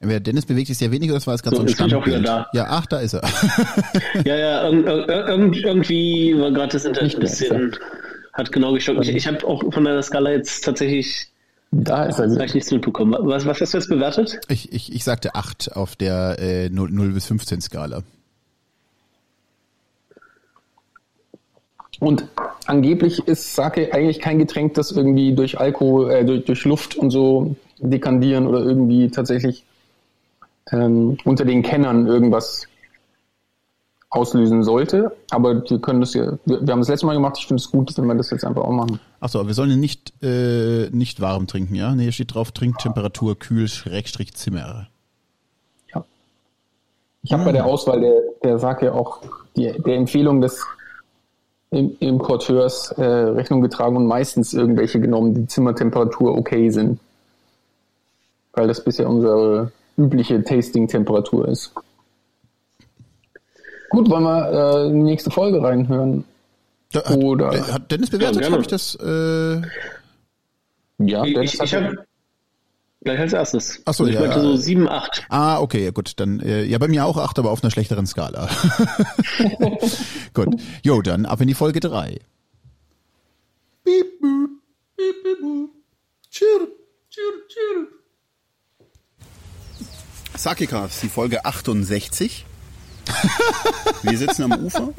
Wer Dennis bewegt sich sehr wenig, das war es ganz So, so, ein jetzt Standbild. da. Ja, ach, da ist er. Ja, ja, irg irg irg irgendwie war gerade das Internet ein bisschen, hat genau gestockt. Ich, ich habe auch von der Skala jetzt tatsächlich Da ist er. gleich nichts mitbekommen. Was, was hast du jetzt bewertet? Ich, ich, ich sagte 8 auf der äh, 0, 0 bis 15 Skala. Und angeblich ist Sake eigentlich kein Getränk, das irgendwie durch Alkohol, äh, durch, durch Luft und so dekandieren oder irgendwie tatsächlich ähm, unter den Kennern irgendwas auslösen sollte. Aber wir können das ja, wir, wir haben das letzte Mal gemacht, ich finde es gut, wenn wir das jetzt einfach auch machen. Achso, wir sollen nicht, äh, nicht warm trinken, ja? Nee, hier steht drauf, Trinktemperatur kühl, Schrägstrich Zimmer. Ja. Ich habe bei der Auswahl der, der Sake auch die, der Empfehlung des Im- Importeurs äh, Rechnung getragen und meistens irgendwelche genommen, die Zimmertemperatur okay sind. Weil das bisher unsere übliche Tasting-Temperatur ist. Gut, wollen wir äh, in die nächste Folge reinhören? Da, hat, Oder- hat Dennis bewertet? Ja. Habe ich das? Äh, Ja, Dennis Ich, ich habe gleich als erstes. Ach so, ich ja. meinte so 7, 8. ah, okay, ja gut. Dann, äh, ja, bei mir auch 8, aber auf einer schlechteren Skala. gut. Jo, dann ab in die Folge 3. Piep, boop, piep, piep, boop. Chirp, chirp, chirp. Sakecast, die Folge 68. Wir sitzen am Ufer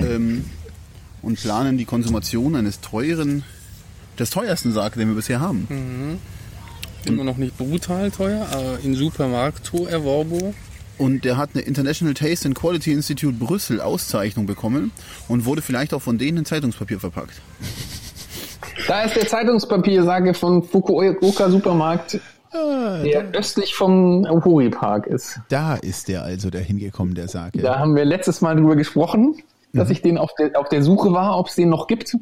ähm, und planen die Konsumation eines teuren, des teuersten Sake, den wir bisher haben. Immer noch nicht brutal teuer, aber in Supermarkto erworbo. Und der hat eine International Taste and Quality Institute Brüssel Auszeichnung bekommen und wurde vielleicht auch von denen in Zeitungspapier verpackt. Da ist der Zeitungspapier-Sage von Fukuoka Supermarkt, der östlich vom Ohuri Park ist. Da ist der also der hingekommen, der Sake. Da haben wir letztes Mal drüber gesprochen, dass ich den auf der, auf der Suche war, ob es den noch gibt.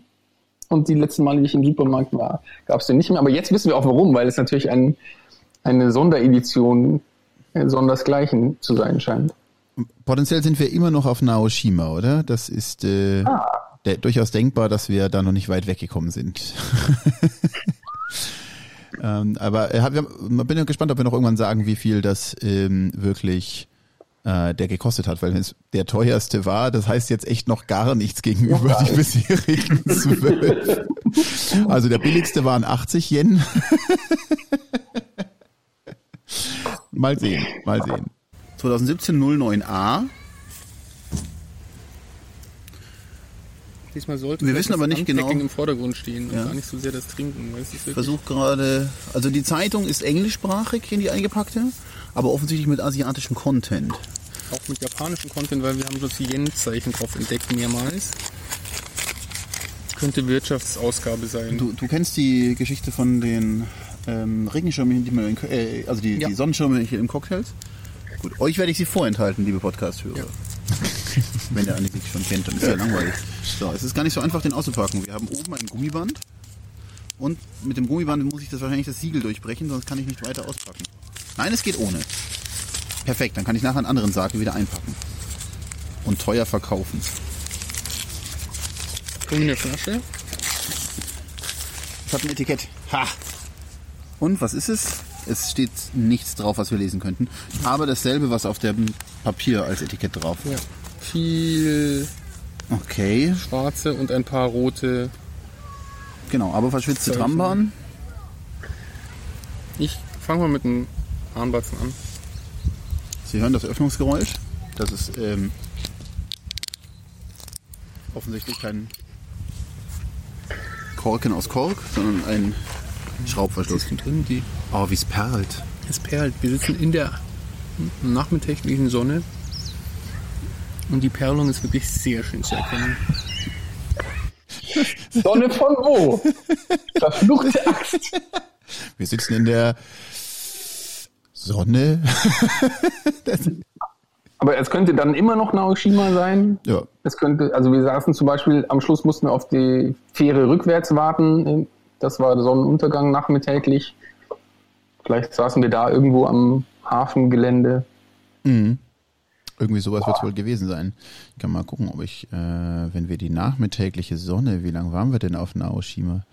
Und die letzten Male, wie ich im Supermarkt war, gab es den nicht mehr. Aber jetzt wissen wir auch warum, weil es natürlich ein, eine Sonderedition äh, sondersgleichen zu sein scheint. Potenziell sind wir immer noch auf Naoshima, oder? Das ist äh, der, durchaus denkbar, dass wir da noch nicht weit weggekommen sind. ähm, aber äh, hab- bin ja gespannt, ob wir noch irgendwann sagen, wie viel das ähm, wirklich äh, der gekostet hat, weil wenn es der teuerste war, das heißt jetzt echt noch gar nichts gegenüber die bisherigen zwölf. Also der billigste waren 80 Yen. mal sehen, mal sehen. 2017 09a. Diesmal sollte Wir wissen das aber nicht Unpacking genau- im Vordergrund stehen und Ja. gar nicht so sehr das Trinken. Weil es ist wirklich Versuch gerade, also die Zeitung ist englischsprachig in die eingepackte, aber offensichtlich mit asiatischem Content. auch mit japanischem Content, weil wir haben so die Yen-Zeichen drauf entdeckt mehrmals. Könnte Wirtschaftsausgabe sein. Du, du kennst die Geschichte von den ähm, Regenschirmen, die man in, äh, also die, Ja. die Sonnenschirme hier in Cocktails? Gut, euch werde ich sie vorenthalten, liebe Podcast-Hörer. Ja. Wenn der Annik schon kennt, dann ist ja langweilig. So, es ist gar nicht so einfach, den auszupacken. Wir haben oben ein Gummiband und mit dem Gummiband muss ich das wahrscheinlich das Siegel durchbrechen, sonst kann ich nicht weiter auspacken. Nein, es geht ohne. Perfekt, dann kann ich nachher einen anderen Sake wieder einpacken. Und teuer verkaufen. Grüne Flasche. Es hat ein Etikett. Ha! Und was ist es? Es steht nichts drauf, was wir lesen könnten. Aber dasselbe, was auf dem Papier als Etikett drauf. Ja. Viel Okay, schwarze und ein paar rote. genau. Aber verschwitzte Zeichen. Trambahn. Ich fange mal mit dem Armbatzen an. Sie hören das Öffnungsgeräusch. Das ist ähm, offensichtlich kein Korken aus Kork, sondern ein Schraubverschluss. drin, die Oh, wie es perlt. es perlt. Wir sitzen in der nachmittäglichen Sonne und die Perlung ist wirklich sehr schön zu erkennen. Sonne von wo? Verfluchte Axt. Wir sitzen in der Sonne. Aber es könnte dann immer noch Naoshima sein. ja. Es könnte, also wir saßen zum Beispiel, am Schluss mussten wir auf die Fähre rückwärts warten. Das war der Sonnenuntergang nachmittäglich. Vielleicht saßen wir da irgendwo am Hafengelände. Irgendwie sowas wird es wohl gewesen sein. Ich kann mal gucken, ob ich, äh, wenn wir die nachmittägliche Sonne, wie lange waren wir denn auf Naoshima?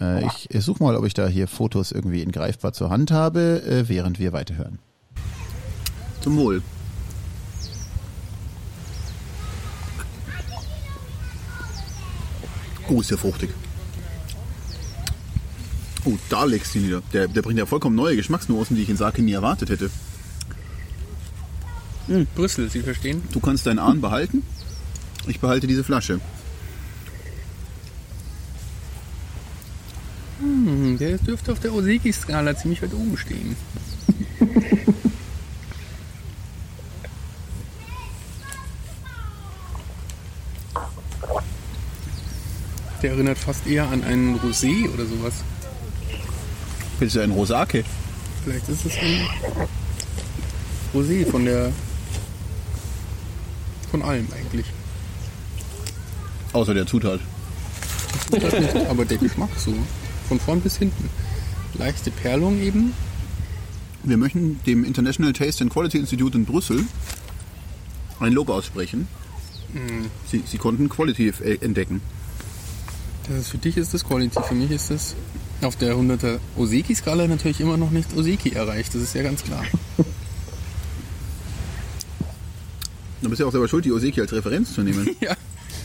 Äh, ich ich suche mal, ob ich da hier Fotos irgendwie in greifbar zur Hand habe, äh, während wir weiterhören. Zum Wohl. Oh, ist der fruchtig. Oh, da legst du ihn wieder. Der, der bringt ja vollkommen neue Geschmacksnuancen, die ich in Sake nie erwartet hätte. Brüssel, Sie verstehen? Du kannst deinen Arm behalten. Ich behalte diese Flasche. Hm, der dürfte auf der Oseki-Skala ziemlich weit oben stehen. Der erinnert fast eher an einen Rosé oder sowas. Willst du einen Rosake? Vielleicht ist es ein Rosé von der. Von allem eigentlich. Außer der Zutat. Aber der Geschmack so. Von vorn bis hinten. Leichte Perlung eben. Wir möchten dem International Taste and Quality Institute in Brüssel ein Lob aussprechen. Sie, sie konnten Quality äh, entdecken. Das ist, für dich ist das Quality, für mich ist das auf der 100er Oseki-Skala natürlich immer noch nicht Oseki erreicht. Das ist ja ganz klar. Du bist ja auch selber schuld, die Oseki als Referenz zu nehmen. ja,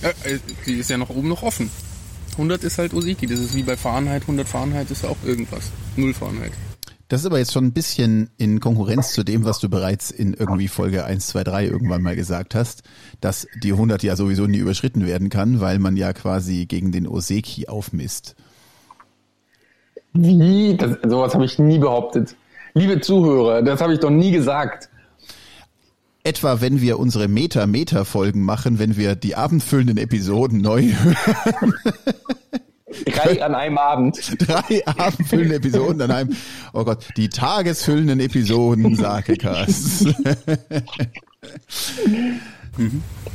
ja, äh, die ist ja noch oben noch offen. 100 ist halt Oseki, das ist wie bei Fahrenheit, 100 Fahrenheit ist ja auch irgendwas. Null Fahrenheit. Das ist aber jetzt schon ein bisschen in Konkurrenz zu dem, was du bereits in irgendwie Folge 1, 2, 3 irgendwann mal gesagt hast, dass die 100 ja sowieso nie überschritten werden kann, weil man ja quasi gegen den Oseki aufmisst. Wie? Das, sowas habe ich nie behauptet. Liebe Zuhörer, das habe ich doch nie gesagt. Etwa wenn wir unsere Meta-Meta-Folgen machen, wenn wir die abendfüllenden Episoden neu hören. Drei an einem Abend. Drei abendfüllende Episoden an einem, oh Gott, die tagesfüllenden Episoden Sakecast.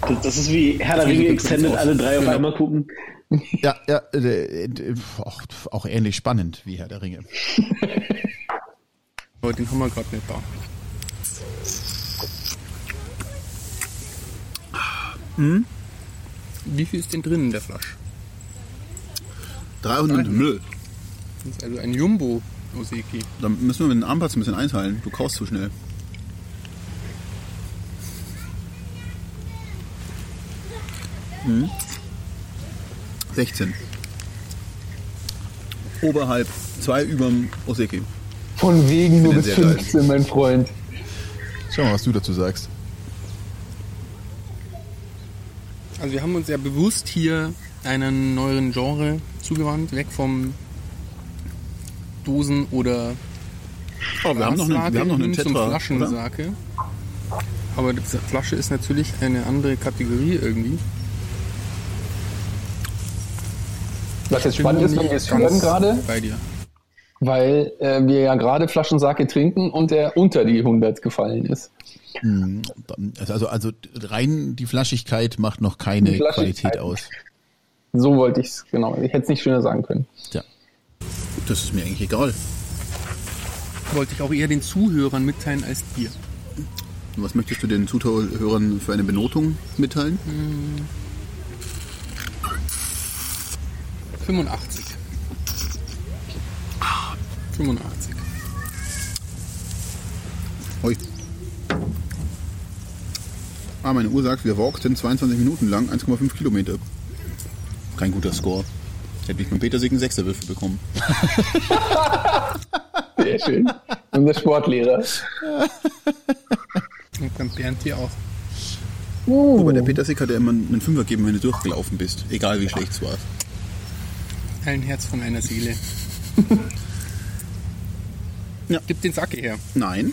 Das, das ist wie Herr der Ringe Extended, alle drei auf einmal gucken. ja, ja, äh, äh, auch, auch ähnlich spannend wie Herr der Ringe. Aber den haben wir gerade nicht da. Wie viel ist denn drin in der Flasche? 300 Müll. Das ist also ein Jumbo Oseki. Dann müssen wir mit dem Armplatz ein bisschen einteilen. Du kaust zu schnell. Hm. 16. Oberhalb, zwei überm Oseki. Von wegen nur bis sehr geil. 15, mein Freund. Schau mal, was du dazu sagst. Also wir haben uns ja bewusst hier einen neueren Genre zugewandt, weg vom Dosen- oder Oh, wir haben noch einen, wir haben noch einen hin zum Tetra. Oder? Flaschensake. Aber die Flasche ist natürlich eine andere Kategorie irgendwie. Was jetzt spannend ist, wenn wir es hören gerade, Bei dir. weil äh, wir ja gerade Flaschensake trinken und er unter die 100 gefallen ist. Also, also rein die Flaschigkeit macht noch keine. Qualität aus. So wollte ich es, genau. Ich hätte es nicht schöner sagen können. Tja. Das ist mir eigentlich egal. Wollte ich auch eher den Zuhörern mitteilen als dir. Was möchtest du den Zuhörern für eine Benotung mitteilen? 85. 85. Hoi. Ah, meine Uhr sagt, wir walkten 22 Minuten lang 1,5 Kilometer. Kein guter Score. Hätte ich beim Petersig einen Sechserwürfel bekommen. Sehr schön. Unser Sportlehrer. Und beim Bernd hier auch. Wobei der Petersig hat ja immer einen Fünfer gegeben, wenn du durchgelaufen bist. Egal wie schlecht es war. Ein Herz von einer Seele. Ja. Gib den Sacke her. Nein.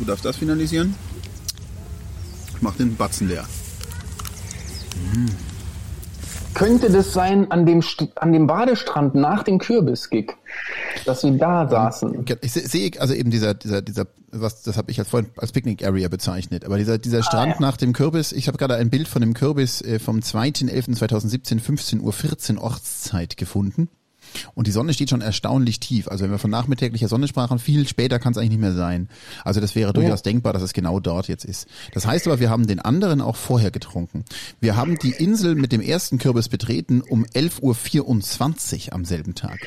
Du darfst das finalisieren. Ich mach den Batzen leer. Könnte das sein an dem, St an dem Badestrand nach dem Kürbisgig, dass wir da saßen? Ich se- sehe also eben dieser dieser dieser was das habe ich als vorhin als Picnic Area bezeichnet, aber dieser dieser Strand ja. nach dem Kürbis, ich habe gerade ein Bild von dem Kürbis äh, vom 2.11.2017 15:14 Uhr Ortszeit gefunden. Und die Sonne steht schon erstaunlich tief. Also wenn wir von nachmittäglicher Sonne sprachen, viel später kann es eigentlich nicht mehr sein. Also das wäre durchaus denkbar, dass es genau dort jetzt ist. Das heißt aber, wir haben den anderen auch vorher getrunken. Wir haben die Insel mit dem ersten Kürbis betreten um 11.24 Uhr am selben Tag.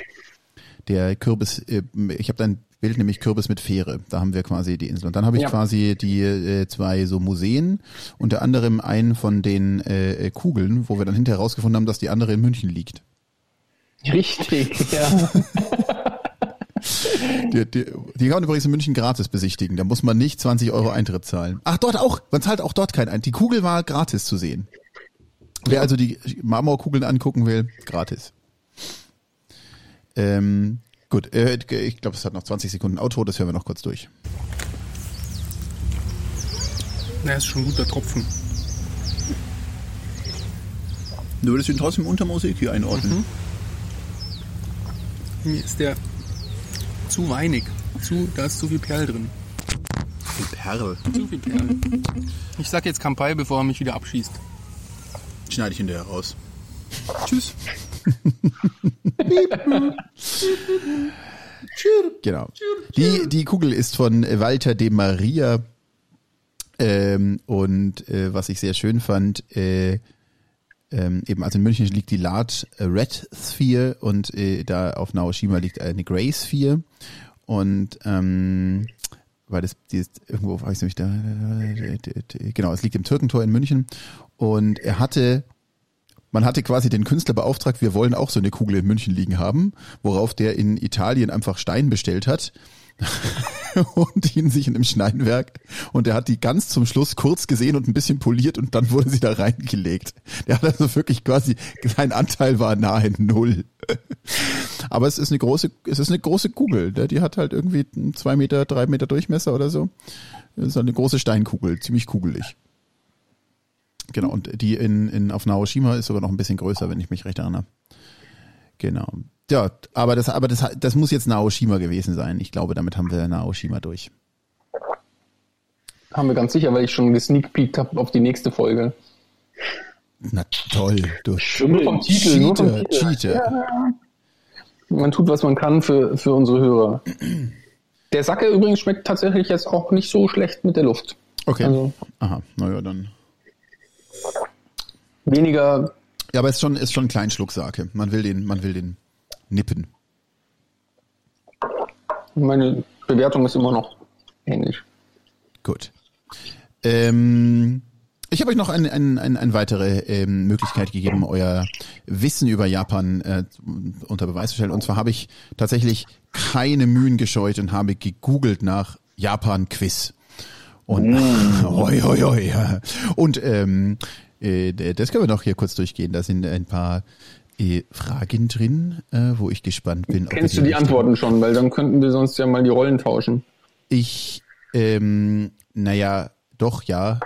Der Kürbis, äh, ich habe dann Bild, nämlich Kürbis mit Fähre. Da haben wir quasi die Insel. Und dann habe ich Ja. quasi die äh, zwei so Museen, unter anderem einen von den äh, Kugeln, wo wir dann hinterher herausgefunden haben, dass die andere in München liegt. Richtig, ja. Die, die, die kann man übrigens in München gratis besichtigen. Da muss man nicht 20 Euro Eintritt zahlen. Ach, dort auch. Man zahlt auch dort keinen Eintritt. Die Kugel war gratis zu sehen. Wer also die Marmorkugeln angucken will, gratis. Ähm, gut, äh, ich glaube, es hat noch 20 Sekunden Outro, das hören wir noch kurz durch. Na, ist schon ein guter Tropfen. Du würdest ihn trotzdem unter Musik hier einordnen. Mir ist der zu weinig. Zu, da ist zu viel Perl drin. Die Perl. Zu viel Perl. Ich sag jetzt Kampai, bevor er mich wieder abschießt. Schneide ich hinterher raus. Tschüss. Genau. Die, die Kugel ist von Walter de Maria. Ähm, und äh, was ich sehr schön fand, äh, ähm, eben also in München liegt die Large Red Sphere und äh, da auf Naoshima liegt eine Grey Sphere. Und ähm, weil das, die ist irgendwo, weiß ich nämlich da, genau, es liegt im Türkentor in München. Und er hatte man hatte quasi den Künstler beauftragt, wir wollen auch so eine Kugel in München liegen haben, worauf der in Italien einfach Stein bestellt hat und ihn sich in einem Steinwerk und er hat die ganz zum Schluss kurz gesehen und ein bisschen poliert und dann wurde sie da reingelegt. Der hat also wirklich quasi, sein Anteil war nahe null. Aber es ist eine große, es ist eine große Kugel, ne? die hat halt irgendwie zwei Meter, drei Meter Durchmesser oder so. Das ist eine große Steinkugel, ziemlich kugelig. Genau, und die in, in auf Naoshima ist sogar noch ein bisschen größer, wenn ich mich recht erinnere. Genau. Ja, aber das, aber das, das muss jetzt Naoshima gewesen sein. Ich glaube, damit haben wir Naoshima durch. Haben wir ganz sicher, weil ich schon gesneakpeakt habe auf die nächste Folge. Na toll, du Schimmel. Vom Titel, nur vom Cheater, Titel. Cheater. Man tut, was man kann für, für unsere Hörer. Der Sacke übrigens schmeckt tatsächlich jetzt auch nicht so schlecht mit der Luft. Okay. Also- Aha, naja, dann. Weniger, Ja, aber es ist schon, ist schon ein Kleinschlucksake. Man will den, man will den nippen. meine Bewertung ist immer noch ähnlich. Gut. Ähm, ich habe euch noch eine, eine, eine, eine weitere ähm, Möglichkeit gegeben, euer Wissen über Japan äh, unter Beweis zu stellen. Und zwar habe ich tatsächlich keine Mühen gescheut und habe gegoogelt nach Japan-Quiz. Und hoi, hoi, hoi. ja. Und ähm, äh, das können wir noch hier kurz durchgehen. Da sind ein paar Fragen drin, äh, wo ich gespannt bin. Kennst du die Antworten schon? Weil dann könnten wir sonst ja mal die Rollen tauschen. Ich, ähm, naja, doch, ja.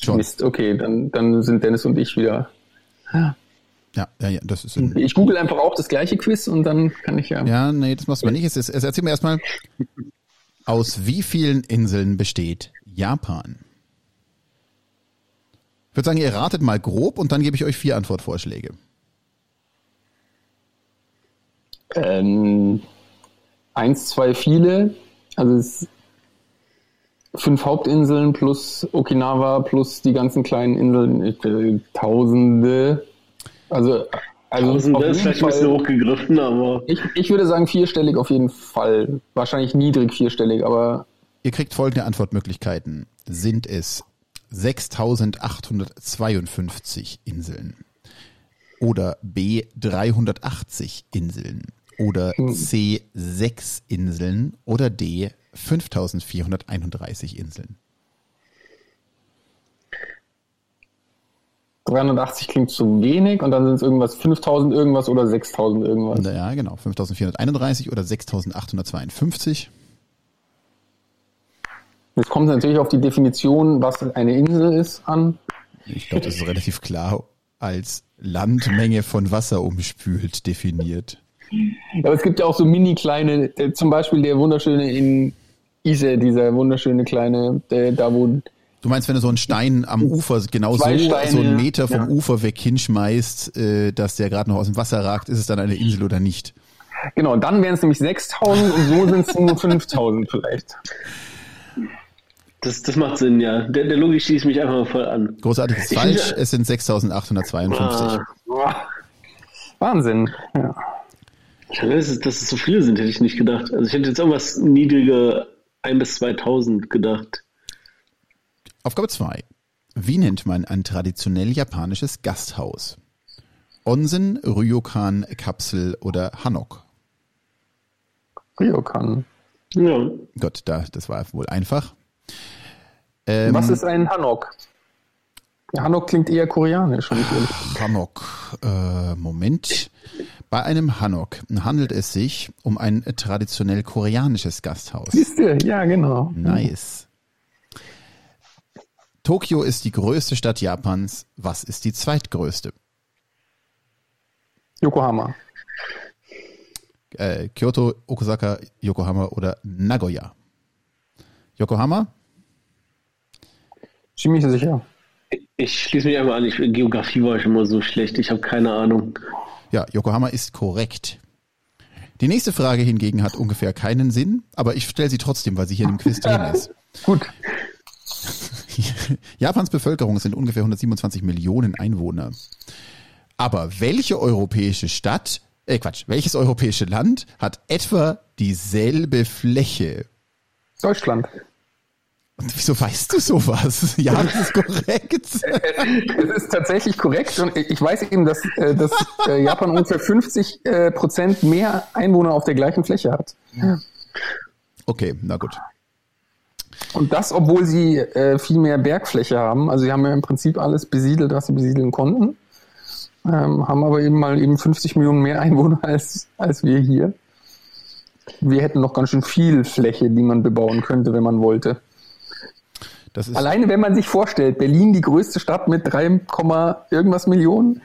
Schon. Mist, okay, dann, dann sind Dennis und ich wieder. Ja, ja, ja, das ist ein, Ich google einfach auch das gleiche Quiz und dann kann ich ja. Ja, nee, das machst du mal nicht. Es ist, es erzähl mir erstmal, aus wie vielen Inseln besteht Japan? Ich würde sagen, ihr ratet mal grob und dann gebe ich euch vier Antwortvorschläge. Ähm, eins, zwei, viele. Also es fünf Hauptinseln plus Okinawa plus die ganzen kleinen Inseln. Äh, Tausende. Also, also Tausende auf ist jeden vielleicht ein bisschen Fall, hochgegriffen, aber ich, ich würde sagen vierstellig auf jeden Fall. Wahrscheinlich niedrig vierstellig, aber Ihr kriegt folgende Antwortmöglichkeiten. Sind es 6852 Inseln? Oder B 380 Inseln? Oder C 6 Inseln? Oder D 5431 Inseln? 380 klingt zu wenig und dann sind es irgendwas 5000 irgendwas oder 6000 irgendwas. Ja, genau. 5431 oder 6852. Jetzt kommt es natürlich auf die Definition, was eine Insel ist, an. Ich glaube, das ist relativ klar als Landmenge von Wasser umspült definiert. Aber es gibt ja auch so mini kleine, der, zum Beispiel der wunderschöne in Ise, dieser wunderschöne kleine, der, da wo Du meinst, wenn du so einen Stein am Ufer genau so, Steine, so einen Meter vom ja. Ufer weg hinschmeißt, äh, dass der gerade noch aus dem Wasser ragt, ist es dann eine Insel oder nicht? Genau, dann wären es nämlich 6000 und so sind es nur 5000 vielleicht. Das, das macht Sinn, ja. Der, der Logik schließt mich einfach mal voll an. Großartig ist falsch, finde- es sind 6852. Ah. Wahnsinn. Ja. Dass es, dass es so viele sind, hätte ich nicht gedacht. Also ich hätte jetzt irgendwas niedriger 1 bis 2000 gedacht. Aufgabe 2. Wie nennt man ein traditionell japanisches Gasthaus? Onsen, Ryokan, Kapsel oder Hanok? Ryokan. Ja. Gott, da, das war wohl einfach. Ähm, Was ist ein Hanok? Hanok klingt eher koreanisch. Hanok? Äh, Moment. Bei einem Hanok handelt es sich um ein traditionell koreanisches Gasthaus. Siehst du? Ja, genau. Nice. Tokio ist die größte Stadt Japans. Was ist die zweitgrößte? Yokohama. Äh, Kyoto, Osaka, Yokohama oder Nagoya? Yokohama? Ziemlich sicher. Ich schließe mich einmal an. Ich, Geografie war schon mal so schlecht. Ich habe keine Ahnung. Ja, Yokohama ist korrekt. Die nächste Frage hingegen hat ungefähr keinen Sinn, aber ich stelle sie trotzdem, weil sie hier im Quiz drin ist. Gut. Japans Bevölkerung sind ungefähr 127 Millionen Einwohner. Aber welche europäische Stadt, äh Quatsch, welches europäische Land hat etwa dieselbe Fläche? Deutschland. Und wieso weißt du sowas? Ja, das ist korrekt. Es ist tatsächlich korrekt und ich weiß eben, dass, äh, dass äh, Japan ungefähr 50 äh, Prozent mehr Einwohner auf der gleichen Fläche hat. Okay, na gut. Und das, obwohl sie äh, viel mehr Bergfläche haben. Also sie haben ja im Prinzip alles besiedelt, was sie besiedeln konnten. Ähm, haben aber eben mal eben 50 Millionen mehr Einwohner als, als wir hier. Wir hätten noch ganz schön viel Fläche, die man bebauen könnte, wenn man wollte. Alleine, wenn man sich vorstellt, Berlin die größte Stadt mit 3, Komma irgendwas Millionen,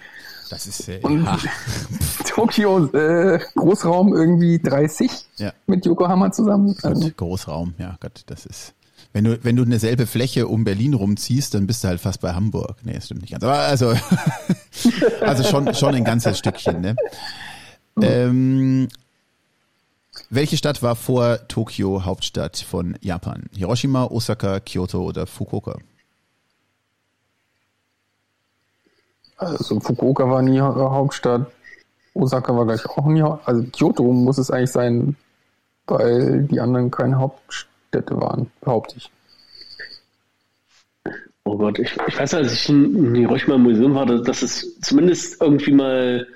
das ist äh, Und- ja, Tokio äh, Großraum irgendwie 30 ja, mit Yokohama zusammen. Also, Gott, Großraum, ja Gott, das ist. Wenn du, wenn du eine selbe Fläche um Berlin rumziehst, dann bist du halt fast bei Hamburg. Nee, das stimmt nicht ganz. Aber also, also schon, schon ein ganzes Stückchen, ne? Ähm, welche Stadt war vor Tokio Hauptstadt von Japan? Hiroshima, Osaka, Kyoto oder Fukuoka? also Fukuoka war nie Ha- Hauptstadt, Osaka war gleich auch nie Haupt- Also Kyoto muss es eigentlich sein, weil die anderen keine Hauptstädte waren, behaupte ich. Oh Gott, ich, ich weiß, als ich in Hiroshima im Museum war, dass es zumindest irgendwie mal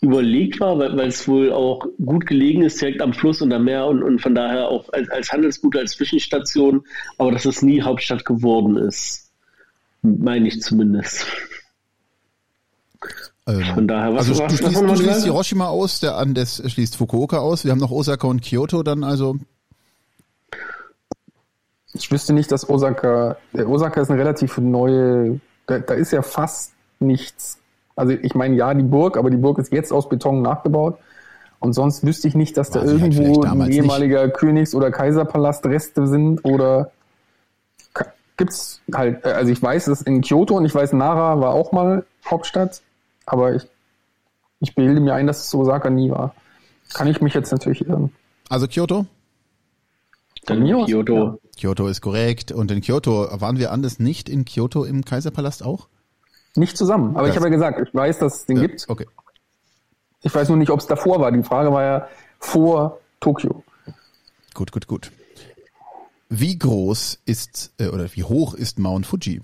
überlegt war, weil, weil es wohl auch gut gelegen ist, direkt am Fluss und am Meer und, und von daher auch als, als Handelsgut, als Zwischenstation, aber dass es nie Hauptstadt geworden ist. Meine ich zumindest. Ähm, Von daher, was, also was, du was schließt, du schließt? Hiroshima aus, der Andes schließt Fukuoka aus. Wir haben noch Osaka und Kyoto dann also. Ich wüsste nicht, dass Osaka, Osaka ist eine relativ neue, da, da ist ja fast nichts. Also ich meine, ja, die Burg, aber die Burg ist jetzt aus Beton nachgebaut. Und sonst wüsste ich nicht, dass da War halt irgendwo vielleicht ein ehemaliger Königs- oder Kaiserpalast Reste sind oder gibt's halt, äh, also ich weiß es in Kyoto und ich weiß, Nara war auch mal Hauptstadt, aber ich, ich bilde mir ein, dass es Osaka nie war. Kann ich mich jetzt natürlich irren. Also Kyoto? Dann Kyoto. Kyoto ist korrekt. Und in Kyoto, waren wir anders nicht in Kyoto im Kaiserpalast auch? Nicht zusammen. Aber Das- ich habe ja gesagt, ich weiß, dass es den Ja, gibt. Okay. Ich weiß nur nicht, ob es davor war. Die Frage war ja vor Tokio. Gut, gut, gut. Wie groß ist äh, oder wie hoch ist Mount Fuji?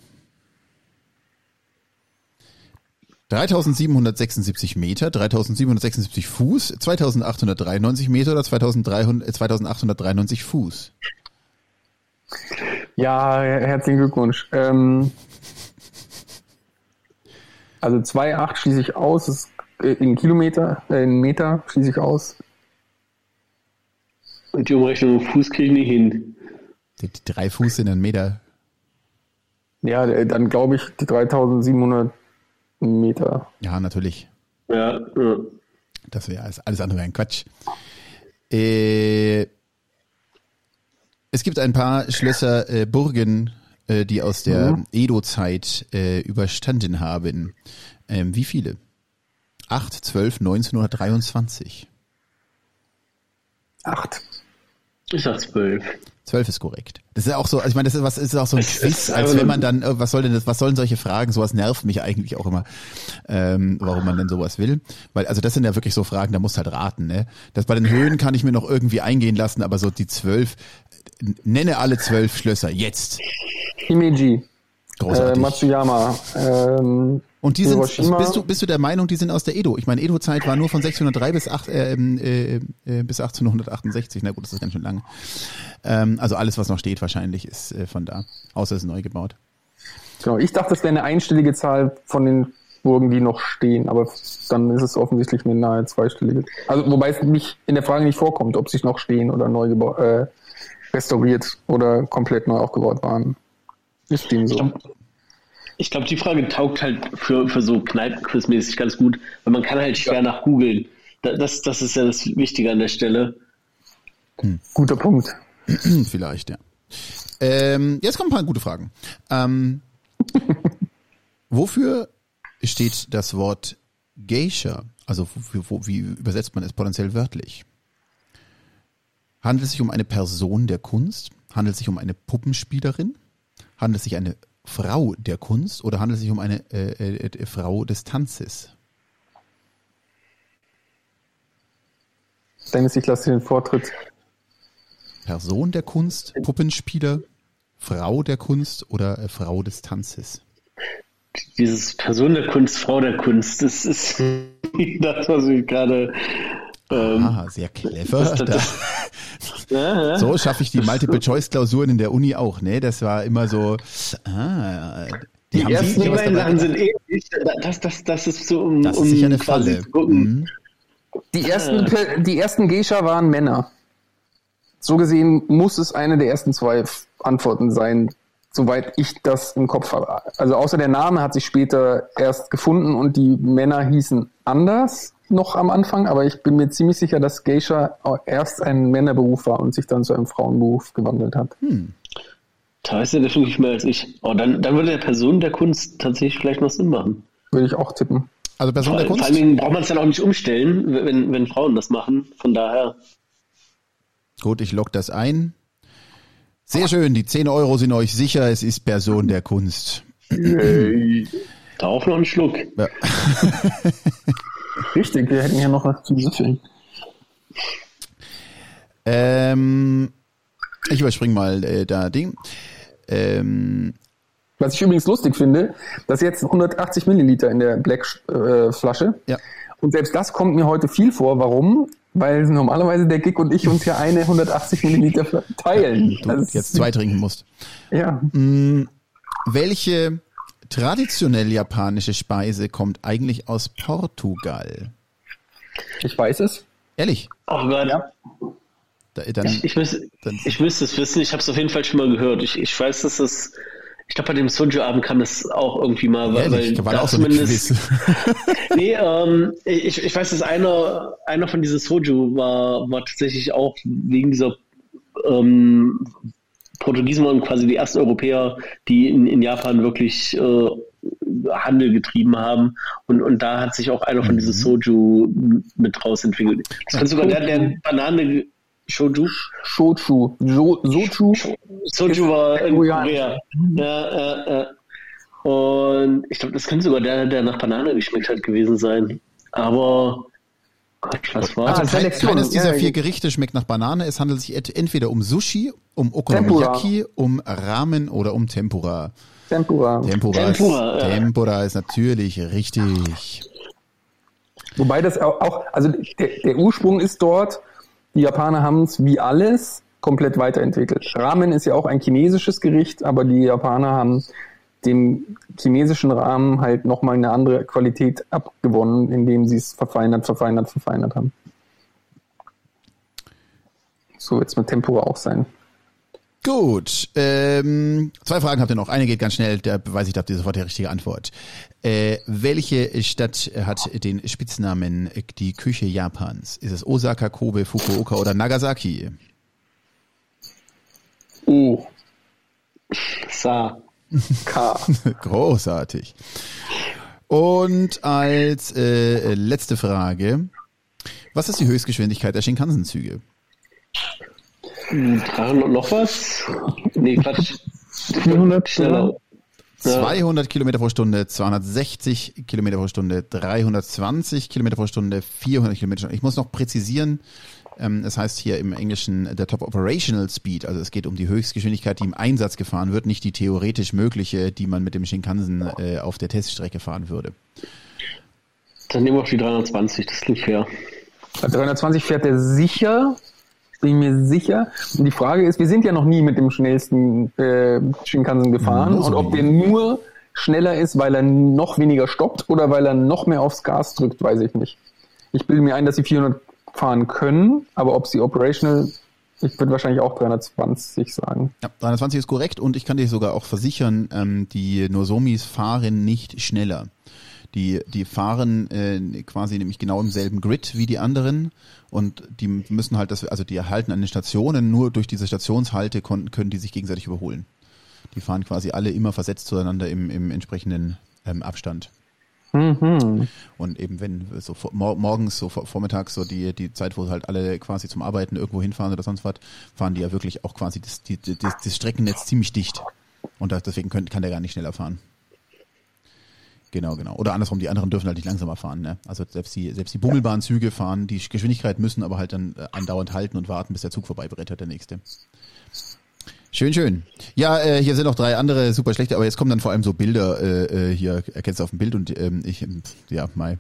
3776 Meter, 3776 Fuß, 2893 Meter oder 2300, äh, 2893 Fuß? Ja, her- herzlichen Glückwunsch. Ähm, also 2,8 schließe ich aus. Ist äh, in Kilometer, äh, in Meter schließe ich aus. Und die Umrechnung im Fuß kriege ich nicht hin. Die, die drei Fuß sind ein Meter. Ja, äh, dann glaube ich die 3700 Meter. Ja, natürlich. Ja, ja. Das wäre alles, alles andere wäre ein Quatsch. Äh, es gibt ein paar Schlösser, äh, Burgen äh, die aus der Edo-Zeit äh, überstanden haben. Ähm, wie viele? 8, 12, 19 oder 23? Acht. Ich sag zwölf. 12 ist korrekt. Das ist ja auch so, also ich meine, das ist was ist auch so ein Es Quiz, als einfach wenn man dann, äh, was soll denn das, was sollen solche Fragen? Sowas nervt mich eigentlich auch immer, ähm, warum man denn sowas will. Weil, also das sind ja wirklich so Fragen, da musst du halt raten, ne? Das bei den Höhen kann ich mir noch irgendwie eingehen lassen, aber so die zwölf, nenne alle zwölf Schlösser, jetzt. Himeji, äh, Großartig. Matsuyama, ähm, Und die sind, also Hiroshima. bist du, bist du der Meinung, die sind aus der Edo? Ich meine, Edo-Zeit war nur von 1603 bis, acht, äh, äh, äh, bis 1868. Na gut, das ist ganz schön lang. Ähm, also alles, was noch steht, wahrscheinlich ist äh, von da. Außer es ist neu gebaut. Genau, ich dachte, es wäre eine einstellige Zahl von den Burgen, die noch stehen, aber dann ist es offensichtlich eine nahe zweistellige. Also wobei es nicht in der Frage nicht vorkommt, ob sie noch stehen oder neu gebaut, äh, restauriert oder komplett neu aufgebaut waren. Ist dem so. Ich glaube, die Frage taugt halt für, für so Kneipenquiz-mäßig ganz gut, weil man kann halt schwer nach googeln. Da- Das, das ist ja das Wichtige an der Stelle. Guter Punkt. Hm, Vielleicht, ja. Ähm, jetzt kommen ein paar gute Fragen. Ähm, wofür steht das Wort Geisha? Also wo, wo, wie übersetzt man es potenziell wörtlich? Handelt es sich um eine Person der Kunst? Handelt es sich um eine Puppenspielerin? Handelt es sich um eine Frau der Kunst oder handelt es sich um eine äh, äh, äh, Frau des Tanzes? Dennis, ich lasse dir den Vortritt. Person der Kunst, Puppenspieler, Frau der Kunst oder äh, Frau des Tanzes? Dieses Person der Kunst, Frau der Kunst, das ist das, was ich gerade. Ähm, Ah, sehr clever. das- Da, das- ja, ja. so schaffe ich die Multiple-Choice-Klausuren in der Uni auch, ne? Das war immer so, ah, die, Die ersten sich Die was beiden dabei Sachen sind ähnlich. Das, das, das ist so, um, Das ist um sicher eine Falle. Mhm. Die ersten, Pe- die ersten Geisha waren Männer. So gesehen muss es eine der ersten zwei Antworten sein, soweit ich das im Kopf habe. Also außer der Name hat sich später erst gefunden und die Männer hießen anders noch am Anfang, aber ich bin mir ziemlich sicher, dass Geisha erst ein Männerberuf war und sich dann zu einem Frauenberuf gewandelt hat. Da weiß er definitiv mehr als ich. Oh, dann, dann würde der Person der Kunst tatsächlich vielleicht noch Sinn machen. Würde ich auch tippen. Also Person Vor, der vor Kunst? allen Dingen braucht man es dann auch nicht umstellen, wenn, wenn Frauen das machen. Von daher. Gut, ich log das ein. Sehr schön, die 10 Euro sind euch sicher, es ist Person der Kunst. Darauf noch einen Schluck. Ja. Richtig, wir hätten ja noch was zu süffeln. Ähm, ich überspringe mal äh, da Ding. Ähm, Was ich übrigens lustig finde, dass jetzt 180 Milliliter in der Black-Flasche. Äh, Flasche. ja. Und selbst das kommt mir heute viel vor. Warum? Weil normalerweise der Gig und ich uns ja eine 180 Milliliter teilen. Du Das ist- jetzt zwei trinken musst. Ja. Welche traditionell japanische Speise kommt eigentlich aus Portugal? Ich weiß es. Ehrlich? Oh Gott. Da, dann, Ich, müß, Dann- ich müsste es wissen. Ich habe es auf jeden Fall schon mal gehört. Ich, ich weiß, dass es. Ich glaube, bei dem Soju-Abend kam das auch irgendwie mal. Weil, ehrlich, weil war da auch so zumindest- Quiz. Nee, ähm, ich, ich weiß, dass einer, einer von diesen Soju war, war tatsächlich auch wegen dieser ähm, Portugiesen waren quasi die ersten Europäer, die in, in Japan wirklich äh, Handel getrieben haben. Und, und da hat sich auch einer von diesen Soju mit rausentwickelt. Das kann sogar der, der Banane Shoju. Shochu. Jo Sochu. Soju war in. Korea. Ja, äh, äh. Und ich glaube, das könnte sogar der, der nach Banane geschmeckt hat, gewesen sein. Aber Gott, was war Also Ah, kein, keines dieser Ja, vier. Gerichte schmeckt nach Banane. Es handelt sich entweder um Sushi, um Okonomiyaki, um Ramen oder um Tempura. Tempura. Tempura, Tempura, ist, ja. Tempura ist natürlich richtig. Wobei das auch, auch also der, der Ursprung ist dort, die Japaner haben es wie alles komplett weiterentwickelt. Ramen ist ja auch ein chinesisches Gericht, aber die Japaner haben dem chinesischen Rahmen halt nochmal eine andere Qualität abgewonnen, indem sie es verfeinert, verfeinert, verfeinert haben. So wird es mit Tempura auch sein. Gut, ähm, zwei Fragen habt ihr noch. Eine geht ganz schnell, da weiß ich, da habt ihr sofort die richtige Antwort. Äh, welche Stadt hat den Spitznamen äh, die Küche Japans? Ist es Osaka, Kobe, Fukuoka oder Nagasaki? Oh. Sa. K. Großartig. Und als äh, letzte Frage, was ist die Höchstgeschwindigkeit der Shinkansen-Züge? 300 noch was? Nee, Quatsch. 400 Schneller. Ja. 200 Kilometer pro Stunde, 260 Kilometer pro Stunde, 320 Kilometer pro Stunde, 400 Kilometer pro Stunde. Ich muss noch präzisieren, ähm, es heißt hier im Englischen der Top Operational Speed, also es geht um die Höchstgeschwindigkeit, die im Einsatz gefahren wird, nicht die theoretisch mögliche, die man mit dem Shinkansen äh, auf der Teststrecke fahren würde. Dann nehmen wir auch die 320, das klingt fair. Bei 320 fährt er sicher, bin ich mir sicher. Und die Frage ist, wir sind ja noch nie mit dem schnellsten äh, Shinkansen gefahren und ob der nur schneller ist, weil er noch weniger stoppt oder weil er noch mehr aufs Gas drückt, weiß ich nicht. Ich bilde mir ein, dass sie 400 fahren können, aber ob sie operational, ich würde wahrscheinlich auch 320 sagen. Ja, 320 ist korrekt und ich kann dir sogar auch versichern, ähm, die Nozomis fahren nicht schneller. Die, die fahren äh, quasi nämlich genau im selben Grid wie die anderen und die müssen halt das, also die erhalten an den Stationen, nur durch diese Stationshalte kon- können die sich gegenseitig überholen. Die fahren quasi alle immer versetzt zueinander im, im entsprechenden ähm, Abstand. Mhm. Und eben wenn so mor morgens, so vor, vormittags, so die, die Zeit, wo halt alle quasi zum Arbeiten irgendwo hinfahren oder sonst was, fahren die ja wirklich auch quasi das, die, das, das Streckennetz ziemlich dicht. Und das, deswegen können, kann der gar nicht schneller fahren. Genau, genau. Oder andersrum, die anderen dürfen halt nicht langsamer fahren. Ne? Also selbst die, selbst die Bummelbahnzüge fahren die Geschwindigkeit, müssen aber halt dann äh, andauernd halten und warten, bis der Zug vorbeibrettert, der nächste. Schön, schön. Ja, äh, hier sind noch drei andere super schlechte, aber jetzt kommen dann vor allem so Bilder äh, äh, hier, erkennst du auf dem Bild und ähm, ich, ähm, ja, Mai.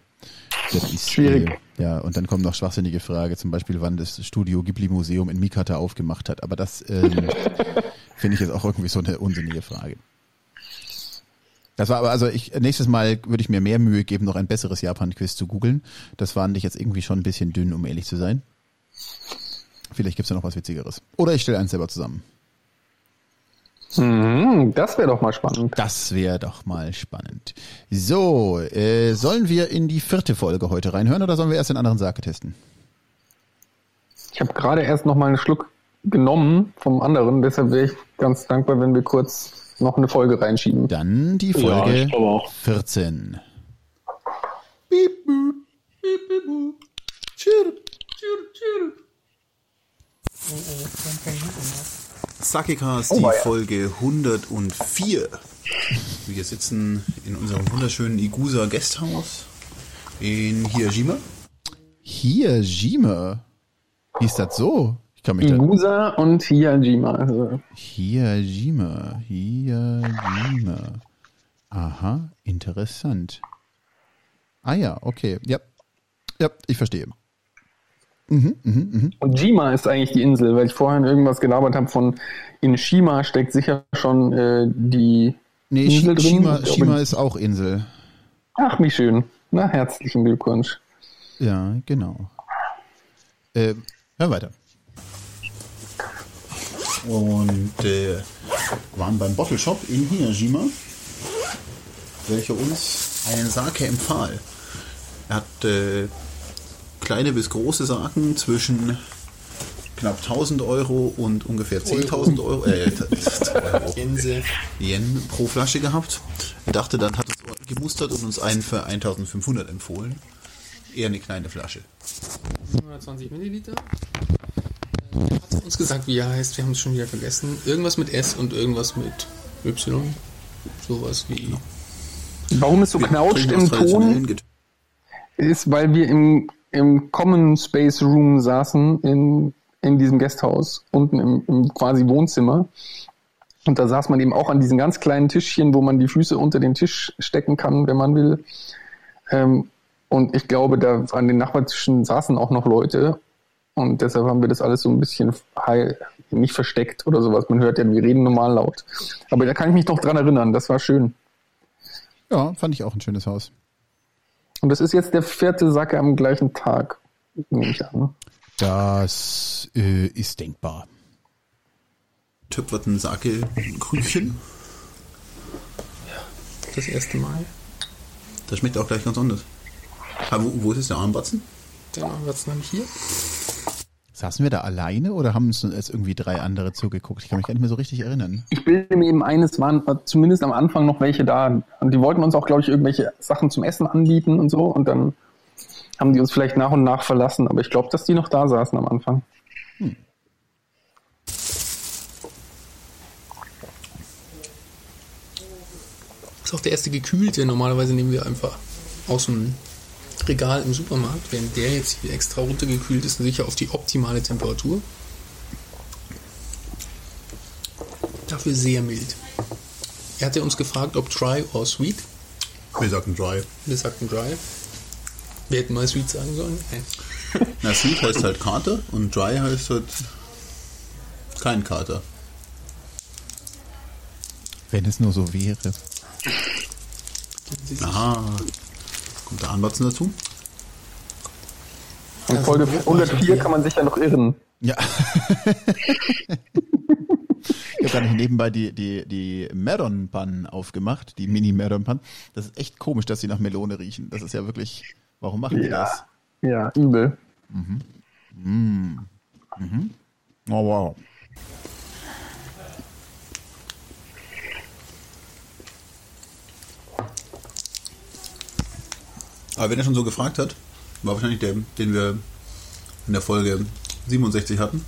Das ist, Schwierig. Äh, ja, und dann kommen noch schwachsinnige Frage, zum Beispiel, wann das Studio Ghibli Museum in Mikata aufgemacht hat. Aber das ähm, finde ich jetzt auch irgendwie so eine unsinnige Frage. Das war aber, also ich, nächstes Mal würde ich mir mehr Mühe geben, noch ein besseres Japan-Quiz zu googeln. Das fand ich jetzt irgendwie schon ein bisschen dünn, um ehrlich zu sein. Vielleicht gibt's ja noch was Witzigeres. Oder ich stelle eins selber zusammen. Mhm, das wäre doch mal spannend. Das wäre doch mal spannend. So, äh, sollen wir in die vierte Folge heute reinhören oder sollen wir erst den anderen Sake testen? Ich habe gerade erst noch mal einen Schluck genommen vom anderen, deshalb wäre ich ganz dankbar, wenn wir kurz noch eine Folge reinschieben. Dann die Ja, Folge ich glaube auch. 14. Sakecast, Oh, die weia. Folge 104. Wir sitzen in unserem wunderschönen Igusa Gasthaus in Hiajima. Hiajima? Hieß das so? Ich kann mich da... Igusa und Hiajima. Also, Hiajima, Hiajima. Aha, interessant. Ah ja, okay. Ja, ja ich verstehe. Mhm, mhm, mhm. und Jima ist eigentlich die Insel, weil ich vorhin irgendwas gelabert habe von in Shima steckt sicher schon äh, die Nee, Insel drin. Shima, Aber- Shima ist auch Insel. Ach, wie schön. Na, herzlichen Glückwunsch. Ja, genau. Äh, hör weiter. Und äh, waren beim Bottle Shop in Hiajima, welcher uns einen Sake empfahl. Er hat äh, kleine bis große Saken zwischen knapp 1000 Euro und ungefähr 10.000 Euro, äh, Euro. Gänse. Yen pro Flasche gehabt. Er dachte, dann hat uns gemustert und uns einen für 1500 empfohlen. Eher eine kleine Flasche. 120 Milliliter. Äh, Hat uns gesagt, wie er heißt, wir haben es schon wieder vergessen. Irgendwas mit S und irgendwas mit Y. Sowas wie. Warum es so knauscht im Ton, ist, weil wir im, im Common Space Room saßen in, in diesem Gasthaus, unten im, im quasi Wohnzimmer. Und da saß man eben auch an diesen ganz kleinen Tischchen, wo man die Füße unter den Tisch stecken kann, wenn man will. Ähm, und ich glaube, da an den Nachbartischen saßen auch noch Leute. Und deshalb haben wir das alles so ein bisschen nicht versteckt oder sowas. Man hört ja, wir reden normal laut. Aber da kann ich mich noch dran erinnern. Das war schön. Ja, fand ich auch ein schönes Haus. Und das ist jetzt der vierte Sacke am gleichen Tag, nehme ich an. Das äh, ist denkbar. Töpferten Sake Krügchen. Das erste Mal. Das schmeckt auch gleich ganz anders. Aber wo, wo ist jetzt der Armbatzen? Haben wir es nämlich hier. Saßen wir da alleine oder haben uns jetzt irgendwie drei andere zugeguckt? Ich kann mich gar nicht mehr so richtig erinnern. Ich bilde mir eben ein, es waren zumindest am Anfang noch welche da. Und die wollten uns auch, glaube ich, irgendwelche Sachen zum Essen anbieten und so. Und dann haben die uns vielleicht nach und nach verlassen. Aber ich glaube, dass die noch da saßen am Anfang. Das ist auch der erste gekühlte. Normalerweise nehmen wir einfach aus dem Regal im Supermarkt, während der jetzt hier extra runtergekühlt ist, sicher auf die optimale Temperatur. Dafür sehr mild. Er hatte uns gefragt, ob dry or sweet. Wir sagten dry. Wir sagten dry. Wir hätten mal sweet sagen sollen. Nein. Na, sweet heißt halt Kater und dry heißt halt kein Kater. Wenn es nur so wäre. Aha. Kommt der Anbatzen dazu? In Also, Folge wo war 104 ich? kann man sich ja noch irren. Ja. ich habe gar nicht nebenbei die, die, die Bun aufgemacht, die Mini Meron Bun. Das ist echt komisch, dass sie nach Melone riechen. Das ist ja wirklich, warum machen die das? Ja, übel. Oh wow. Aber wenn er schon so gefragt hat, war wahrscheinlich der, den wir in der Folge 67 hatten.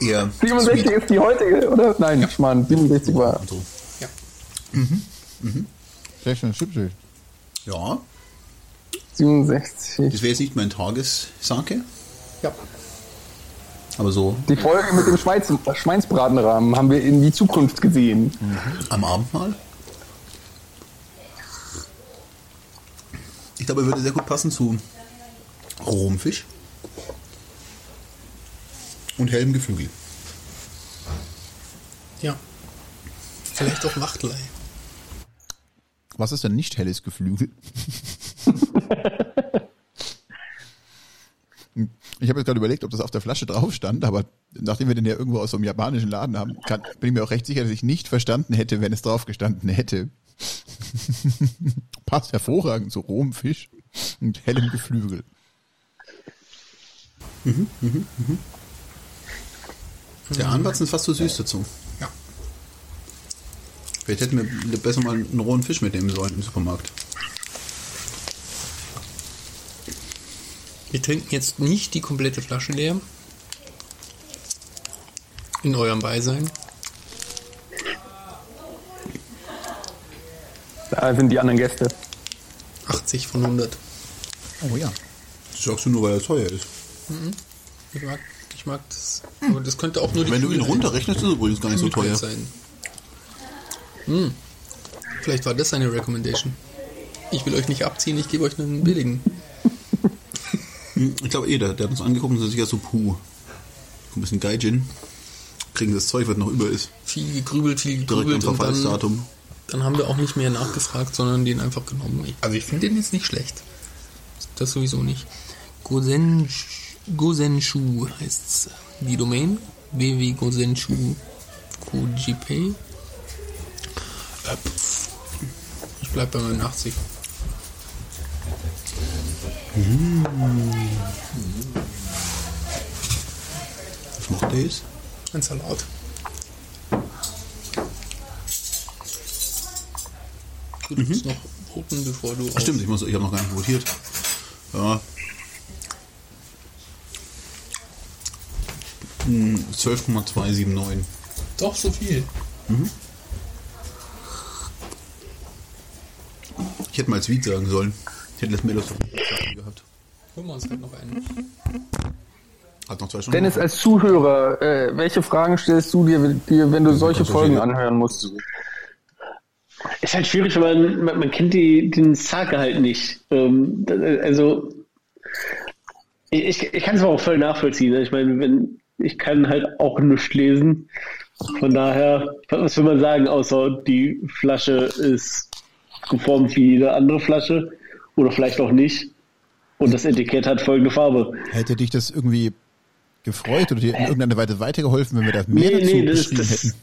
Eher 67 sweet. ist die heutige, oder? Nein, ich meine, 67 war. So. Ja. Sehr schön, Chipschild. Ja, 67. das wäre jetzt nicht mein Tagessake, ja. aber so Die Folge mit dem Schweiz Schweinsbratenrahmen haben wir in die Zukunft gesehen. am Abendmahl. Glaube, er würde sehr gut passen zu rohem Fisch und hellem Geflügel. Ja. Vielleicht auch Wachtelei. Was ist denn nicht helles Geflügel? Ich habe jetzt gerade überlegt, ob das auf der Flasche drauf stand, aber nachdem wir den ja irgendwo aus so einem japanischen Laden haben, kann, bin ich mir auch recht sicher, dass ich nicht verstanden hätte, wenn es drauf gestanden hätte. Passt hervorragend zu rohem Fisch und hellem Geflügel. Der Anbatzen ist fast zu süß dazu. Ja. Vielleicht hätten wir besser mal einen rohen Fisch mitnehmen sollen im Supermarkt. Wir trinken jetzt nicht die komplette Flasche leer. In eurem Beisein. Da sind die anderen Gäste. 80 von 100. Oh ja. Das sagst du nur, weil er teuer ist. Ich mag, ich mag das. Aber das könnte auch nur die Wenn du ihn runterrechnest, ist es übrigens gar nicht so teuer. sein. Hm. Vielleicht war das eine Recommendation. Ich will euch nicht abziehen, ich gebe euch einen billigen. Ich glaube eh, der, der hat uns angeguckt und ist sicher so, puh. Ein bisschen Gaijin. Kriegen das Zeug, was noch über ist. Viel gegrübelt, viel Direkt am gegrübelt und dann, Verfallsdatum. Dann haben wir auch nicht mehr nachgefragt, sondern den einfach genommen. Also ich finde den jetzt nicht schlecht. Das sowieso nicht. Gosen, Gosenshu heißt die Domain. www.gosenshu Kujipay. Äh. Ich bleib bei meinen 80. Was macht der jetzt? Ein Salat. Du darfst noch voten, bevor du. Ach stimmt, ich, muss- ich habe noch gar nicht votiert. Ja. Hm, 12,279. Doch, so viel. Ich hätte mal Sweet sagen sollen. Ich hätte das Sachen gehabt. Holen wir uns halt noch einen. Hat noch zwei Stunden. Dennis, als Zuhörer, äh, welche Fragen stellst du dir, dir wenn du solche kannst du Folgen anhören musst? Ist halt schwierig, weil man, man, man kennt die, den Sake halt nicht. Ähm, also, ich, ich, kann es aber auch voll nachvollziehen. ne? Ich meine, wenn, ich kann halt auch nichts lesen. Von daher, was will man sagen, außer die Flasche ist geformt wie jede andere Flasche oder vielleicht auch nicht. Und das Etikett hat folgende Farbe. Hätte dich das irgendwie gefreut oder dir in irgendeiner Weise weitergeholfen, wenn wir da mehr Nee, dazu nee, das, geschrieben das, hätten?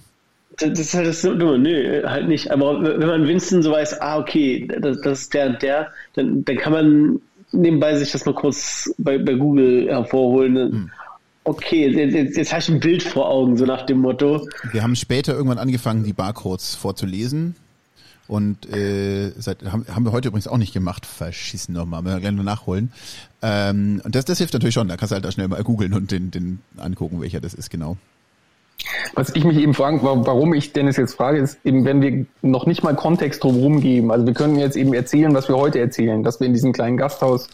Das, ist halt das Dumme. Nee, halt nicht. Aber wenn man Winston so weiß, ah, okay, das, das ist der und der, dann, dann kann man nebenbei sich das mal kurz bei, bei Google hervorholen. Hm. Okay, jetzt, jetzt, jetzt hast du ein Bild vor Augen, so nach dem Motto. Wir haben später irgendwann angefangen, die Barcodes vorzulesen. Und äh, seit, haben, haben wir heute übrigens auch nicht gemacht. Verschissen nochmal, müssen wir gleich noch nachholen. Ähm, und das, das hilft natürlich schon. Da kannst du halt da schnell mal googeln und den, den angucken, welcher das ist genau. Was ich mich eben frage, warum ich Dennis jetzt frage, ist eben, wenn wir noch nicht mal Kontext drumherum geben. Also wir können jetzt eben erzählen, was wir heute erzählen, dass wir in diesem kleinen Gasthaus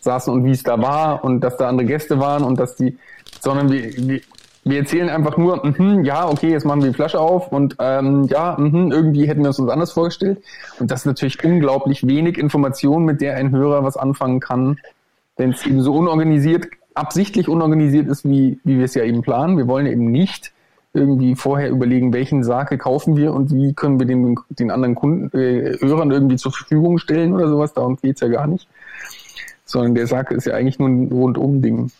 saßen und wie es da war und dass da andere Gäste waren und dass die, sondern wir, wir, wir erzählen einfach nur, mh, ja, okay, jetzt machen wir die Flasche auf und ähm, ja, mh, irgendwie hätten wir es uns anders vorgestellt. Und das ist natürlich unglaublich wenig Information, mit der ein Hörer was anfangen kann, wenn es eben so unorganisiert, absichtlich unorganisiert ist, wie, wie wir es ja eben planen. Wir wollen eben nicht irgendwie vorher überlegen, welchen Sake kaufen wir und wie können wir den, den anderen Kunden, äh, Hörern irgendwie zur Verfügung stellen oder sowas. Darum geht's ja gar nicht. Sondern der Sake ist ja eigentlich nur ein Rundum-Ding.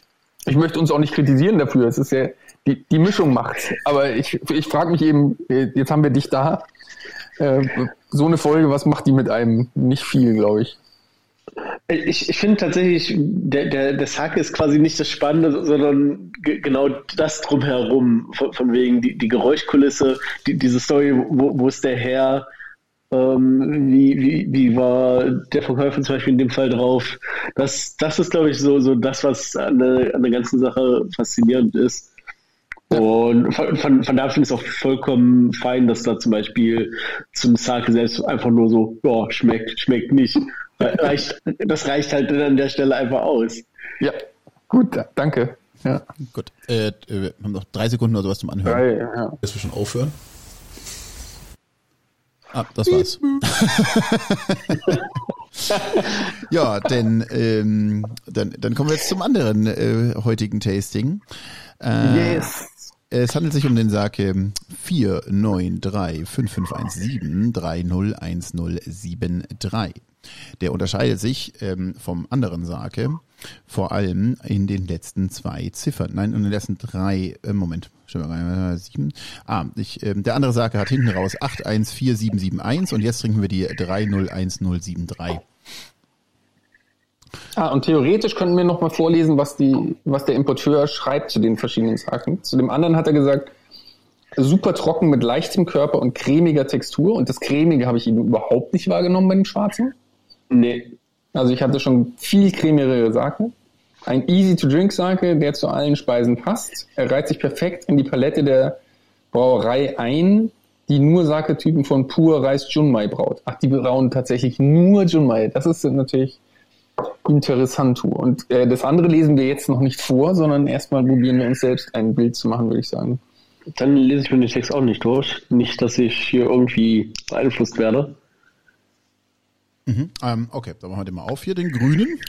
Ich möchte uns auch nicht kritisieren dafür. Es ist ja, die, die Mischung macht. Aber ich, ich frage mich eben, äh, jetzt haben wir dich da. Äh, so eine Folge, was macht die mit einem? Nicht viel, glaube ich. Ich, ich finde tatsächlich, der, der, der Sake ist quasi nicht das Spannende, sondern genau das drumherum, von, von wegen die, die Geräuschkulisse, die, diese Story, wo, wo ist der Herr, ähm, wie, wie, wie war der Verkäufer zum Beispiel in dem Fall drauf. Das, das ist, glaube ich, so, so das, was an der, an der ganzen Sache faszinierend ist. Und von, von, von daher finde ich es auch vollkommen fein, dass da zum Beispiel zum Sake selbst einfach nur so, ja, schmeckt, schmeckt nicht. Reicht, das reicht halt an der Stelle einfach aus. Ja, gut, danke. Ja. Gut, äh, wir haben noch drei Sekunden oder sowas zum Anhören. Ja, ja. Jetzt wir schon aufhören. Ah, das war's. ja, denn ähm, dann, dann kommen wir jetzt zum anderen äh, heutigen Tasting. Äh, yes. Es handelt sich um den Sake 4935517301073. Der unterscheidet sich ähm, vom anderen Sake vor allem in den letzten zwei Ziffern. Nein, in den letzten drei, äh, Moment, stimmt äh, sieben. Ah, ich, äh, der andere Sake hat hinten raus 814771 und jetzt trinken wir die 301073. Ah, und theoretisch könnten wir nochmal vorlesen, was, die, was der Importeur schreibt zu den verschiedenen Saken. Zu dem anderen hat er gesagt, super trocken mit leichtem Körper und cremiger Textur. Und das cremige habe ich eben überhaupt nicht wahrgenommen bei dem schwarzen. Nee. Also ich hatte schon viel cremigere Sake. Ein easy-to-drink-Sake, der zu allen Speisen passt. Er reiht sich perfekt in die Palette der Brauerei ein, die nur Sake-Typen von pur Reis Junmai braut. Ach, die brauen tatsächlich nur Junmai. Das ist natürlich interessant. Und äh, das andere lesen wir jetzt noch nicht vor, sondern erstmal probieren wir uns selbst ein Bild zu machen, würde ich sagen. Dann lese ich mir den Text auch nicht durch. Nicht, dass ich hier irgendwie beeinflusst werde. Mhm, ähm, okay, dann machen wir den mal auf hier, den grünen.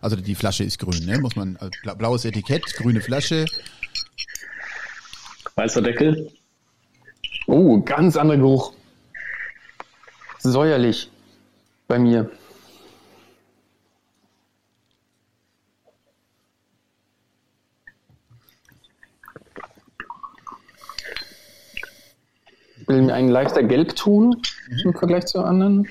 Also die Flasche ist grün, ne? Muss man, also blaues Etikett, grüne Flasche. Weißer Deckel. Oh, ganz anderer Geruch. Säuerlich bei mir. Bilden einen leichter Gelbton mhm. im Vergleich zu anderen.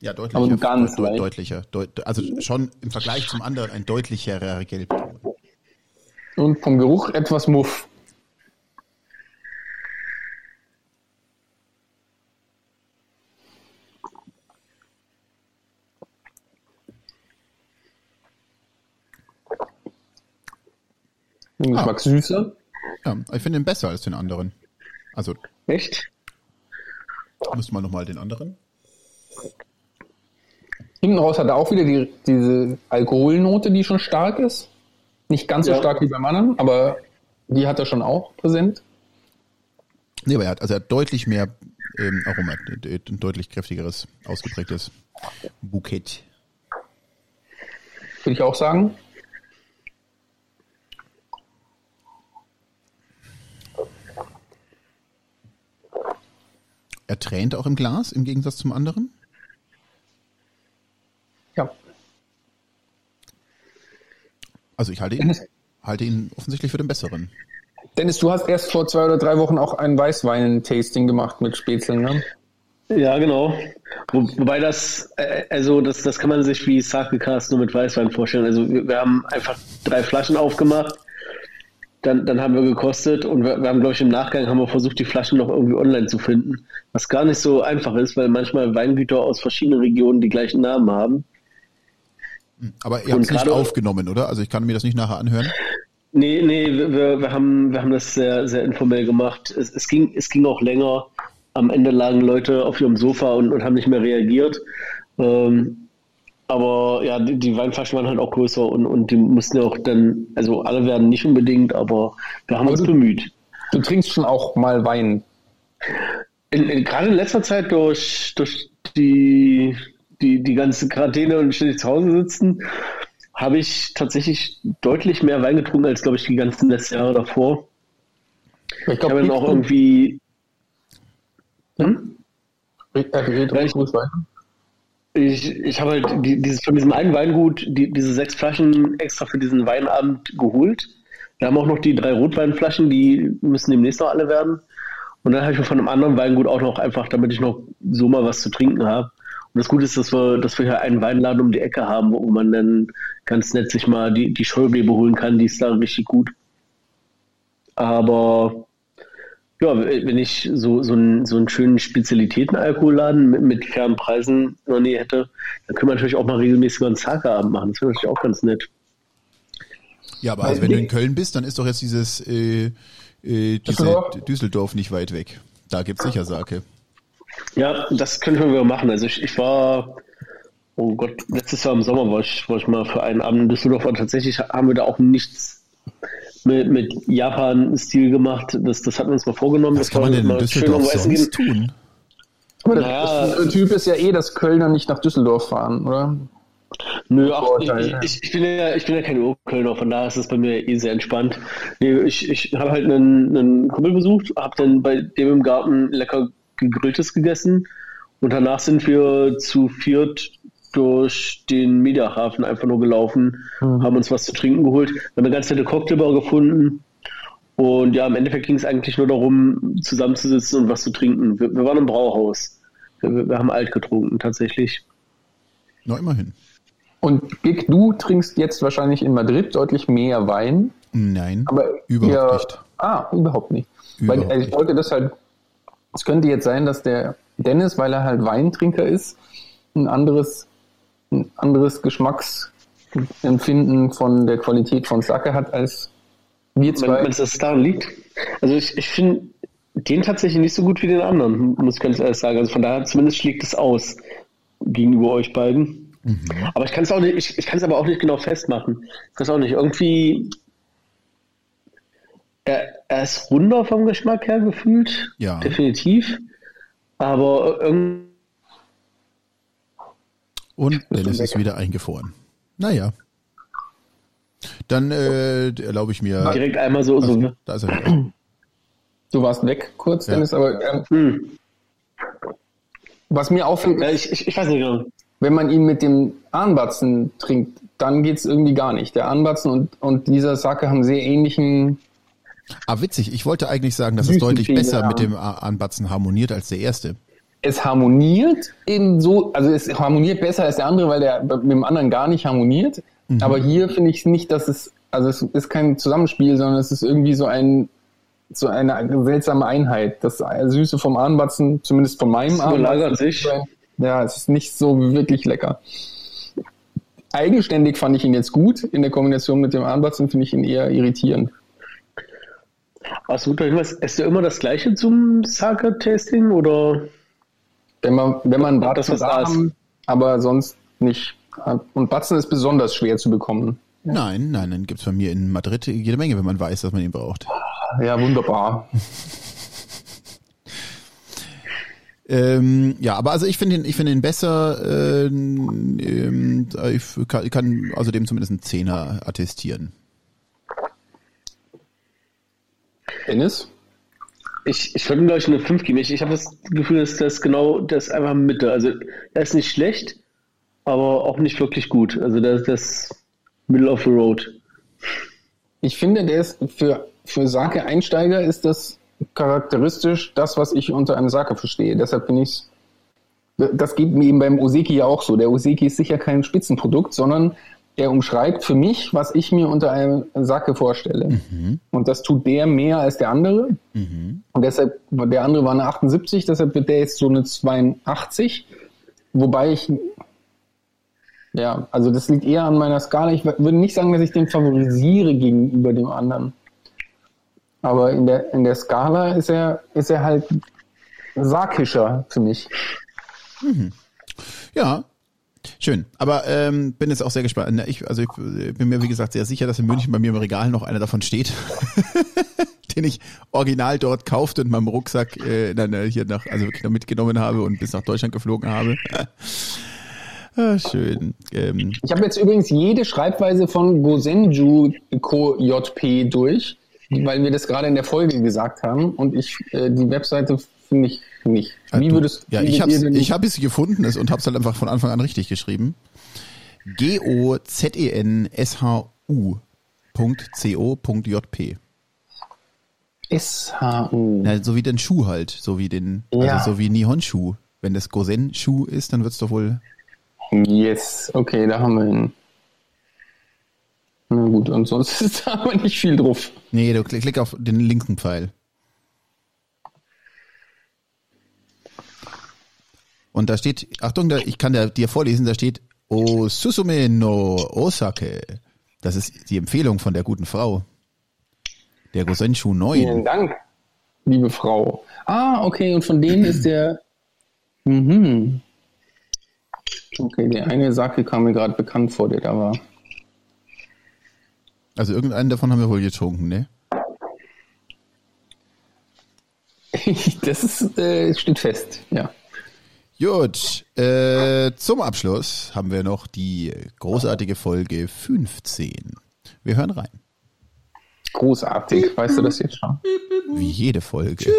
Ja, deutlicher. Aber ganz deut deutlicher. Deut also schon im Vergleich zum anderen ein deutlicherer Gelbton. Und vom Geruch etwas Muff. Den Geschmack ah. süßer. Ja, ich finde ihn besser als den anderen. Also. Echt? Müssen wir nochmal den anderen. Hinten raus hat er auch wieder die, diese Alkoholnote, die schon stark ist. Nicht ganz ja. so stark wie beim anderen, aber die hat er schon auch präsent. Nee, aber er hat, also er hat deutlich mehr ähm, Aroma, ein deutlich kräftigeres, ausgeprägtes Bouquet. Würde ich auch sagen. Er tränt auch im Glas im Gegensatz zum anderen? Ja. Also ich halte ihn, halte ihn offensichtlich für den besseren. Dennis, du hast erst vor zwei oder drei Wochen auch ein Weißwein-Tasting gemacht mit Spätzeln, ne? Ja, genau. Wo, wobei das, äh, also das, das kann man sich wie Sake-Cast nur mit Weißwein vorstellen. Also wir, wir haben einfach drei Flaschen aufgemacht, dann, dann haben wir gekostet und wir, wir haben, glaube ich, im Nachgang haben wir versucht, die Flaschen noch irgendwie online zu finden. Was gar nicht so einfach ist, weil manchmal Weingüter aus verschiedenen Regionen die gleichen Namen haben. Aber ihr habt es nicht aufgenommen, oder? Also ich kann mir das nicht nachher anhören. Nee, nee, wir, wir, haben, wir haben das sehr, sehr informell gemacht. Es, es, ging, es ging auch länger. Am Ende lagen Leute auf ihrem Sofa und, und haben nicht mehr reagiert. Ähm, aber ja, die, die Weinflaschen waren halt auch größer und, und die mussten ja auch dann, also alle werden nicht unbedingt, aber wir haben Aber uns du- bemüht. Du trinkst schon auch mal Wein. In, in, gerade in letzter Zeit durch, durch die, die, die ganze Quarantäne und ständig zu Hause sitzen, habe ich tatsächlich deutlich mehr Wein getrunken als, glaube ich, die ganzen letzten Jahre davor. Ich Ich glaube, habe dann auch irgendwie. Hm? Wein. Ich, ich habe halt die, dieses, von diesem einen Weingut die, diese sechs Flaschen extra für diesen Weinabend geholt. Wir haben auch noch die drei Rotweinflaschen, die müssen demnächst noch alle werden. Und dann habe ich mir von einem anderen Weingut auch noch einfach, damit ich noch so mal was zu trinken habe. Und das Gute ist, dass wir, dass wir hier einen Weinladen um die Ecke haben, wo man dann ganz nett sich mal die, die Scheurebe holen kann. Die ist da richtig gut. Aber ja, wenn ich so, so, einen, so einen schönen Spezialitätenalkoholladen mit, mit fairen Preisen in der Nähe hätte, dann können wir natürlich auch mal regelmäßig einen Sake-Abend machen. Das wäre natürlich auch ganz nett. Ja, aber also wenn du in Köln bist, dann ist doch jetzt dieses äh, äh, diese Düsseldorf? Düsseldorf nicht weit weg. Da gibt's sicher Sake. Ja, das könnten wir machen. Also ich, ich war, oh Gott, letztes Jahr im Sommer war ich, war ich mal für einen Abend in Düsseldorf und tatsächlich haben wir da auch nichts mit, mit Japan-Stil gemacht. Das, das hatten wir uns mal vorgenommen. Was Das kann man denn in mal schön Düsseldorf sonst gehen. tun? Aber das, Naja. Typ ist ja eh, dass Kölner nicht nach Düsseldorf fahren, oder? Nö, ach, ich, ich, ich, bin ja, ich bin ja kein Urkölner, von daher ist es bei mir eh sehr entspannt. Nee, ich, ich habe halt einen, einen Kumpel besucht, habe dann bei dem im Garten lecker gegrilltes gegessen und danach sind wir zu viert durch den Mediahafen einfach nur gelaufen, haben uns was zu trinken geholt, haben eine ganz nette Cocktailbar gefunden und ja, im Endeffekt ging es eigentlich nur darum, zusammenzusitzen und was zu trinken. Wir, wir waren im Brauhaus. Wir, wir haben alt getrunken, tatsächlich. Noch immerhin. Und Big, du trinkst jetzt wahrscheinlich in Madrid deutlich mehr Wein, Nein, aber überhaupt eher- nicht. Ah, überhaupt nicht. Überhaupt weil also ich wollte das halt, es könnte jetzt sein, dass der Dennis, weil er halt Weintrinker ist, ein anderes, ein anderes Geschmacksempfinden von der Qualität von Sake hat als wir Wenn, zwei. wenn es das daran liegt. Also ich, ich finde den tatsächlich nicht so gut wie den anderen, muss ich ganz ehrlich sagen. Also von daher zumindest schlägt es aus gegenüber euch beiden. Aber ich kann es auch nicht, ich, ich kann es aber auch nicht genau festmachen. Ich weiß auch nicht, irgendwie er, er ist runder vom Geschmack her gefühlt. Ja. Definitiv. Aber irgendwie Und Dennis ist wieder eingefroren. Naja. Dann äh, erlaube ich mir. direkt einmal so, so Also, da ist er wieder. Du warst weg kurz, Ja. Dennis, aber ähm, hm. was mir auffällt, ja, ich, ich, ich weiß nicht genau. wenn man ihn mit dem Anbatzen trinkt, dann geht's irgendwie gar nicht. Der Anbatzen und, und dieser Sake haben sehr ähnlichen. Ah, witzig. Ich wollte eigentlich sagen, dass es deutlich besser ja. mit dem Anbatzen harmoniert als der erste. Es harmoniert eben so, also es harmoniert besser als der andere, weil der mit dem anderen gar nicht harmoniert. Aber hier finde ich nicht, dass es, also es ist kein Zusammenspiel, sondern es ist irgendwie so ein, so eine seltsame Einheit. Das Süße vom Anbatzen, zumindest von meinem überlagert Anbatzen, sich. Ja, es ist nicht so wirklich lecker. Eigenständig fand ich ihn jetzt gut. In der Kombination mit dem Anbatzen finde ich ihn eher irritierend. Ach, guter Hinweis. Esst ihr immer das gleiche zum Sake-Tasting oder? Wenn man, wenn man Batzen da ist. haben, aber sonst nicht. Und Batzen ist besonders schwer zu bekommen. Nein, nein, dann gibt's bei mir in Madrid jede Menge, wenn man weiß, dass man ihn braucht. Ja, wunderbar. Ähm, ja, aber also ich finde ihn, ich finde ihn besser. ähm, ähm, ich kann, kann also dem zumindest einen Zehner attestieren. Dennis? Ich, ich würde ihm, glaube ich, eine 5 geben. Ich, ich habe das Gefühl, dass das genau das einfach Mitte. Also er ist nicht schlecht, aber auch nicht wirklich gut. Also das ist das Middle of the Road. Ich finde, der ist für, für Sake-Einsteiger ist das charakteristisch das, was ich unter einem Sake verstehe. Deshalb bin ich das geht mir eben beim Oseki ja auch so. Der Oseki ist sicher kein Spitzenprodukt, sondern er umschreibt für mich, was ich mir unter einem Sake vorstelle. Und das tut der mehr als der andere. Und deshalb, der andere war eine 78, deshalb wird der jetzt so eine 82. Wobei ich, ja, also das liegt eher an meiner Skala. Ich würde nicht sagen, dass ich den favorisiere gegenüber dem anderen. Aber in der, in der Skala ist er, ist er halt sakischer für mich. Ja, schön. Aber ähm, bin jetzt auch sehr gespannt. Ich, also ich bin mir, wie gesagt, sehr sicher, dass in München bei mir im Regal noch einer davon steht. den ich original dort kaufte und in meinem Rucksack äh, dann äh, hier nach, also wirklich noch mitgenommen habe und bis nach Deutschland geflogen habe. ah, schön. Ähm, Ich habe jetzt übrigens jede Schreibweise von Gosenju Ko JP durch, weil wir das gerade in der Folge gesagt haben und ich äh, die Webseite finde ich nicht. Wie du- würdest ja, ich habe denn- ich hab es gefunden es- und habe es halt einfach von Anfang an richtig geschrieben. G-O-Z-E-N-S-H-U.co.jp. SHU. Na, so wie den Schuh halt, so wie den, Ja. also so wie Nihonshu. Wenn das Gosen-Schuh ist, dann wird's doch wohl. Yes, okay, da haben wir ihn. Na gut, und sonst ist da aber nicht viel drauf. Nee, du klick, klick auf den linken Pfeil. Und da steht, Achtung, da, ich kann da, dir vorlesen, da steht Osusume no Osake. Das ist die Empfehlung von der guten Frau. Der Gosenshu 9. Vielen Dank, liebe Frau. Ah, okay, und von denen ist der. Mhm. Okay, der eine Sake kam mir gerade bekannt vor, der da war. Also irgendeinen davon haben wir wohl getrunken, ne? das ist, äh, steht fest, ja. Gut, äh, zum Abschluss haben wir noch die großartige Folge 15. Wir hören rein. Großartig, weißt du das jetzt schon? Wie jede Folge.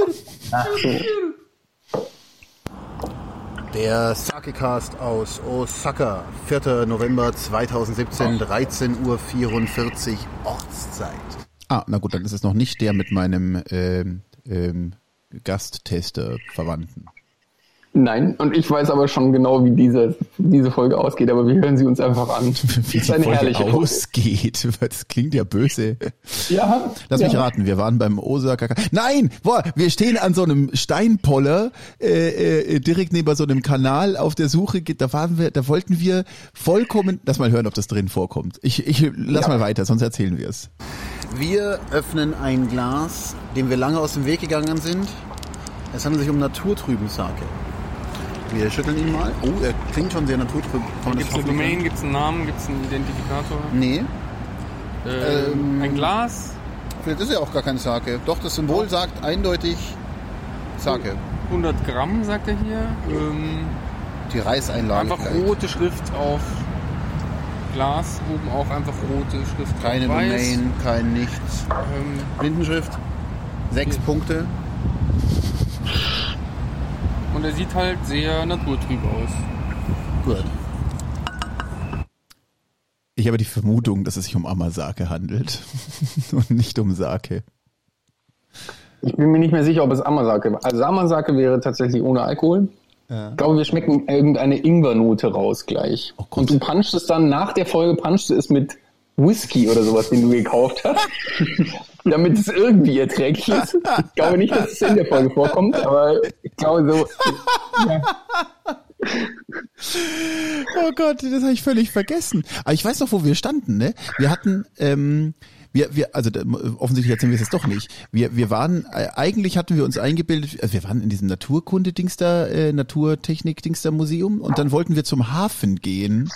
Ach so. Der Sakecast aus Osaka, 4. November 2017, 13.44 Uhr Ortszeit. Ah, na gut, dann ist es noch nicht der mit meinem ähm, ähm, Gasttester Verwandten. Nein, und ich weiß aber schon genau, wie diese, diese Folge ausgeht, aber wir hören sie uns einfach an. Wie herrliche Folge. ausgeht. Das klingt ja böse. Ja, Lass ja. mich raten, wir waren beim Osaka. Nein, boah, wir stehen an so einem Steinpoller äh, äh, direkt neben so einem Kanal auf der Suche. Da waren wir, da wollten wir vollkommen. Lass mal hören, ob das drin vorkommt. Ich, ich lass Ja. mal weiter, sonst erzählen wir es. Wir öffnen ein Glas, dem wir lange aus dem Weg gegangen sind. Es handelt sich um naturtrüben Sake. Wir schütteln ihn mal. Oh, er klingt schon sehr naturtrüb. Gibt es eine? Domain, gibt es einen Namen, gibt es einen Identifikator? Nee, Ähm, ein Glas, vielleicht ist ja auch gar kein Sake. Doch, das Symbol sagt eindeutig Sake. 100 Gramm, sagt er hier. Ähm, Die Reiseinlage. einfach rote Schrift auf Glas, oben auch einfach rote Schrift Keine auf weiß. Domain, kein nichts. Ähm, Blindenschrift. Sechs. Punkte. Und er sieht halt sehr naturtrüb aus. Gut. Ich habe die Vermutung, dass es sich um Amasake handelt und nicht um Sake. Ich bin mir nicht mehr sicher, ob es Amasake war. Also Amasake wäre tatsächlich ohne Alkohol. Ich glaube, wir schmecken irgendeine Ingwernote raus gleich. Oh. Und du punchst es dann nach der Folge, punchst du es mit Whisky oder sowas, den du gekauft hast, damit es irgendwie erträglich ist. Ich glaube nicht, dass es in der Folge vorkommt, aber ich glaube so. Ja. Oh Gott, das habe ich völlig vergessen. Aber ich weiß noch, wo wir standen, ne? Wir hatten, ähm, wir, wir, also offensichtlich erzählen wir es jetzt doch nicht. Wir, wir waren, äh, eigentlich hatten wir uns eingebildet, also wir waren in diesem Naturkunde-Dings da, äh, Naturtechnik-Dings da Museum und dann wollten wir zum Hafen gehen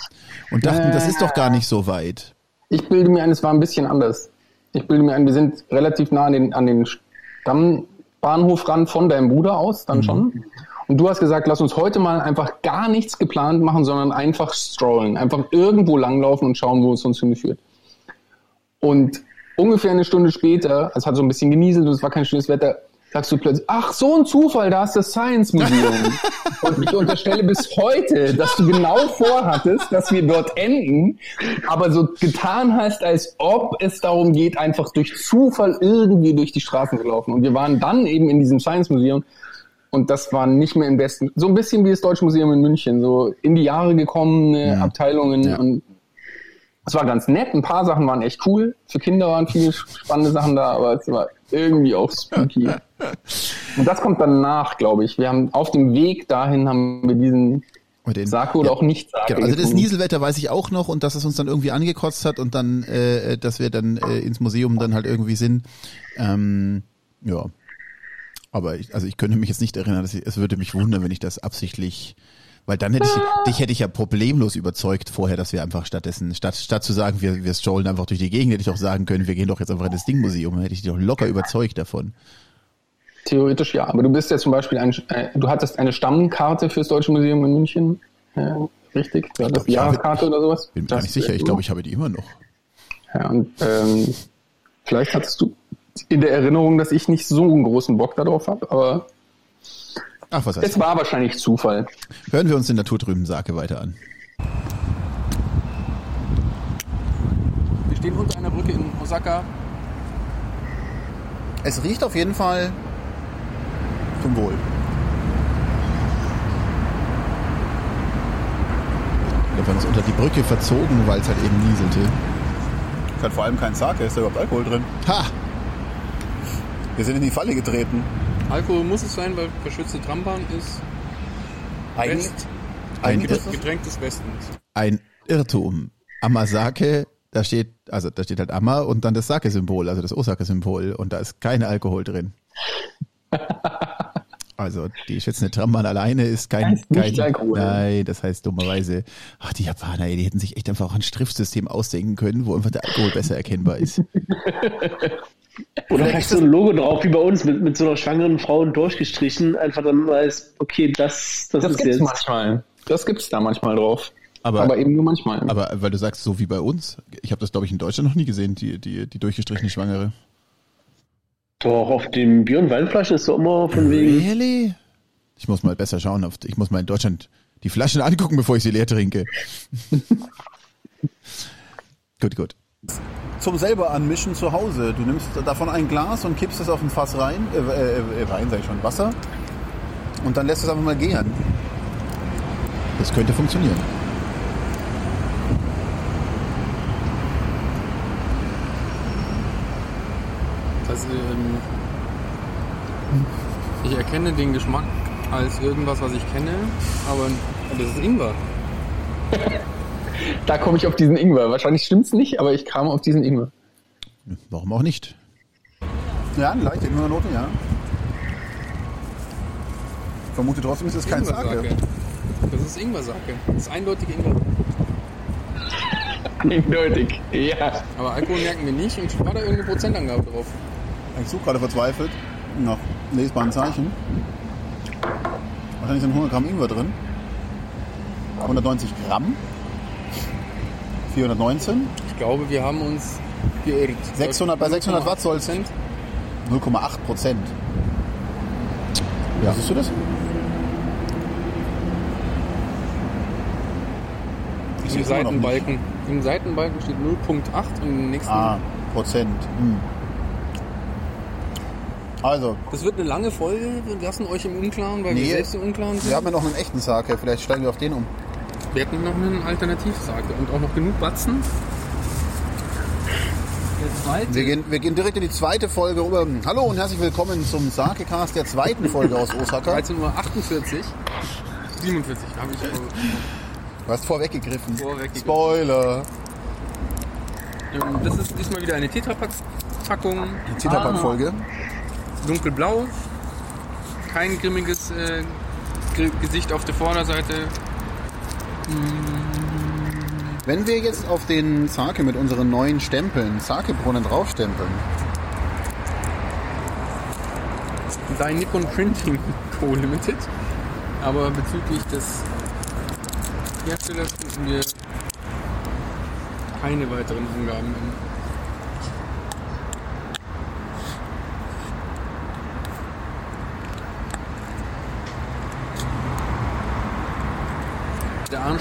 und dachten, das ist doch gar nicht so weit. Ich bilde mir ein, es war ein bisschen anders. Ich bilde mir ein, wir sind relativ nah an den, an den Stammbahnhof ran von deinem Bruder aus, dann schon. Und du hast gesagt, lass uns heute mal einfach gar nichts geplant machen, sondern einfach strollen. Einfach irgendwo langlaufen und schauen, wo es uns hinführt. Und ungefähr eine Stunde später, es hat so ein bisschen genieselt und es war kein schönes Wetter, sagst du plötzlich, ach, so ein Zufall, da ist das Science Museum. und ich unterstelle bis heute, dass du genau vorhattest, dass wir dort enden, aber so getan hast, als ob es darum geht, einfach durch Zufall irgendwie durch die Straßen zu laufen. Und wir waren dann eben in diesem Science Museum und das war nicht mehr im besten. So ein bisschen wie das Deutsche Museum in München, so in die Jahre gekommene Mhm. Abteilungen Ja. und es war ganz nett. Ein paar Sachen waren echt cool. Für Kinder waren viele spannende Sachen da, aber es war irgendwie auch spooky. Und das kommt danach, glaube ich. Wir haben auf dem Weg dahin haben wir diesen Und den- Sake oder Ja. auch nicht Sake. Genau, also das. Nieselwetter weiß ich auch noch und dass es uns dann irgendwie angekotzt hat und dann, äh, dass wir dann äh, ins Museum dann halt irgendwie sind. Ähm, ja. Aber ich, also ich könnte mich jetzt nicht erinnern, dass ich, es würde mich wundern, wenn ich das absichtlich, weil dann hätte ich, dich hätte ich ja problemlos überzeugt vorher, dass wir einfach stattdessen, statt, statt zu sagen, wir, wir strollen einfach durch die Gegend, hätte ich auch sagen können, wir gehen doch jetzt einfach in das Dingmuseum, hätte ich dich doch locker überzeugt davon. Theoretisch ja, aber du bist ja zum Beispiel ein, äh, du hattest eine Stammkarte fürs Deutsche Museum in München, äh, richtig? Du hattest habe- Jahreskarte oder sowas? Bin mir gar Das nicht sicher, ich glaube, ich habe die immer noch. Ja, und ähm, vielleicht hattest du in der Erinnerung, dass ich nicht so einen großen Bock darauf habe, aber Ach, was heißt es war wahrscheinlich Zufall. Hören wir uns den naturtrüben Sake weiter an. Wir stehen unter einer Brücke in Osaka. Es riecht auf jeden Fall zum Wohl. Wir haben uns unter die Brücke verzogen, weil es halt eben nieselte. Ist halt vor allem kein Sake, ist da überhaupt Alkohol drin? Ha! Wir sind in die Falle getreten. Alkohol muss es sein, weil verschützte Trambahn ist Eigentlich, West, ist das Getränk des Westens. Ein Irrtum. Amasake, da steht, also da steht halt Amma und dann das Sake-Symbol, also das Osaka-Symbol und da ist kein Alkohol drin. Also die schätzende Tramban alleine ist kein, Heißt nicht kein Alkohol. Nein, das heißt dummerweise, ach die Japaner, ey, die hätten sich echt einfach auch ein Schriftsystem ausdenken können, wo einfach der Alkohol besser erkennbar ist. Oder vielleicht so ein Logo drauf, wie bei uns, mit, mit so einer schwangeren Frau durchgestrichen, einfach dann weiß, okay, das, das, Das ist gibt's jetzt. manchmal. Das gibt's da manchmal drauf. Aber, Aber eben nur manchmal. aber weil du sagst, so wie bei uns, ich habe das glaube ich in Deutschland noch nie gesehen, die, die, die durchgestrichene Schwangere. Doch, auf den Bier- und Weinflaschen ist doch immer von wegen. Really? Ich muss mal besser schauen. Auf, ich muss mal in Deutschland die Flaschen angucken, bevor ich sie leer trinke. gut, gut. zum selber anmischen zu Hause. Du nimmst davon ein Glas und kippst es auf ein Fass rein, äh, äh, äh, Wein sag ich schon, Wasser. Und dann lässt es einfach mal gären. Das könnte funktionieren. Das, ähm, ich erkenne den Geschmack als irgendwas, was ich kenne, aber das ist Ingwer. da komme ich auf diesen Ingwer. Wahrscheinlich stimmt's nicht, aber ich kam auf diesen Ingwer. Warum auch nicht? Ja, eine leichte Ingwernote, ja. Vermute trotzdem, ist es kein Sake. Das ist Ingwer-Sake. Das ist eindeutig Ingwer. Eindeutig. Ja. Aber Alkohol merken wir nicht und war da irgendeine Prozentangabe drauf? Ich suche gerade verzweifelt nach lesbaren Zeichen. Wahrscheinlich sind 100 Gramm Ingwer drin. 190 Gramm. 419. Ich glaube, wir haben uns geirrt. 600 bei 600 Watt soll's- 0,8%. 0,8 Prozent. Ja. Siehst du das? Im. Seitenbalken. Im Seitenbalken steht 0,8 und im nächsten. Ah, Prozent. Hm. Also, Das wird eine lange Folge. Wir lassen euch im Unklaren, weil Nee. wir selbst im Unklaren sind. wir haben ja noch einen echten Sake. Vielleicht steigen wir auf den um. Wir hätten noch einen Alternativsake und auch noch genug Batzen. Wir gehen, wir gehen direkt in die zweite Folge rüber. Hallo und herzlich willkommen zum Sake-Cast der zweiten Folge aus Osaka. 13.48 Uhr. 47 habe ich aber- Du hast vorweggegriffen. Vorweggegriffen. Spoiler. Ähm, Das ist diesmal wieder eine Tetrapack-Packung. Die Zitterpack-Folge. Dunkelblau. Kein grimmiges äh, Ge- Gesicht auf der Vorderseite. Wenn wir jetzt auf den Sake mit unseren neuen Stempeln, Sake-Brunnen draufstempeln, Sei Nippon Printing Co. Limited. Aber bezüglich des Herstellers finden wir keine weiteren Angaben. Der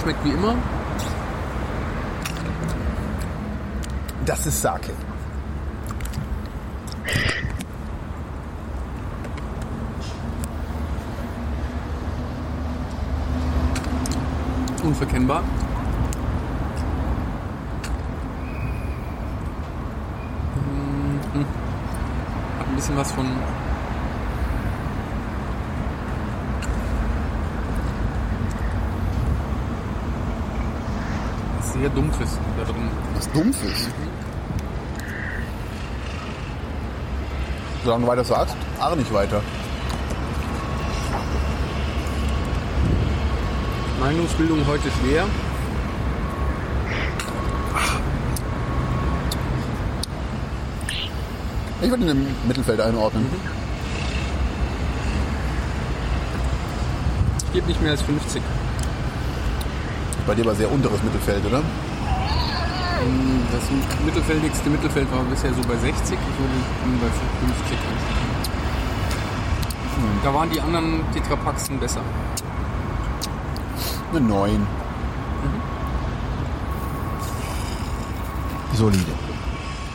schmeckt wie immer. Das ist Sake. Unverkennbar. Hm, hm. Hat ein bisschen was von sehr dumpfes da drin. Was Dumpfes. Solange du weiter sagst, ahre nicht weiter. Meinungsbildung heute schwer. Ich würde ihn im Mittelfeld einordnen. Ich gebe nicht mehr als 50. Bei dir war sehr unteres Mittelfeld, oder? Das mittelfeldigste Mittelfeld war bisher so bei 60. Ich würde ihn bei 50 einschätzen. Da waren die anderen Tetrapaxen besser. Eine 9. Solide.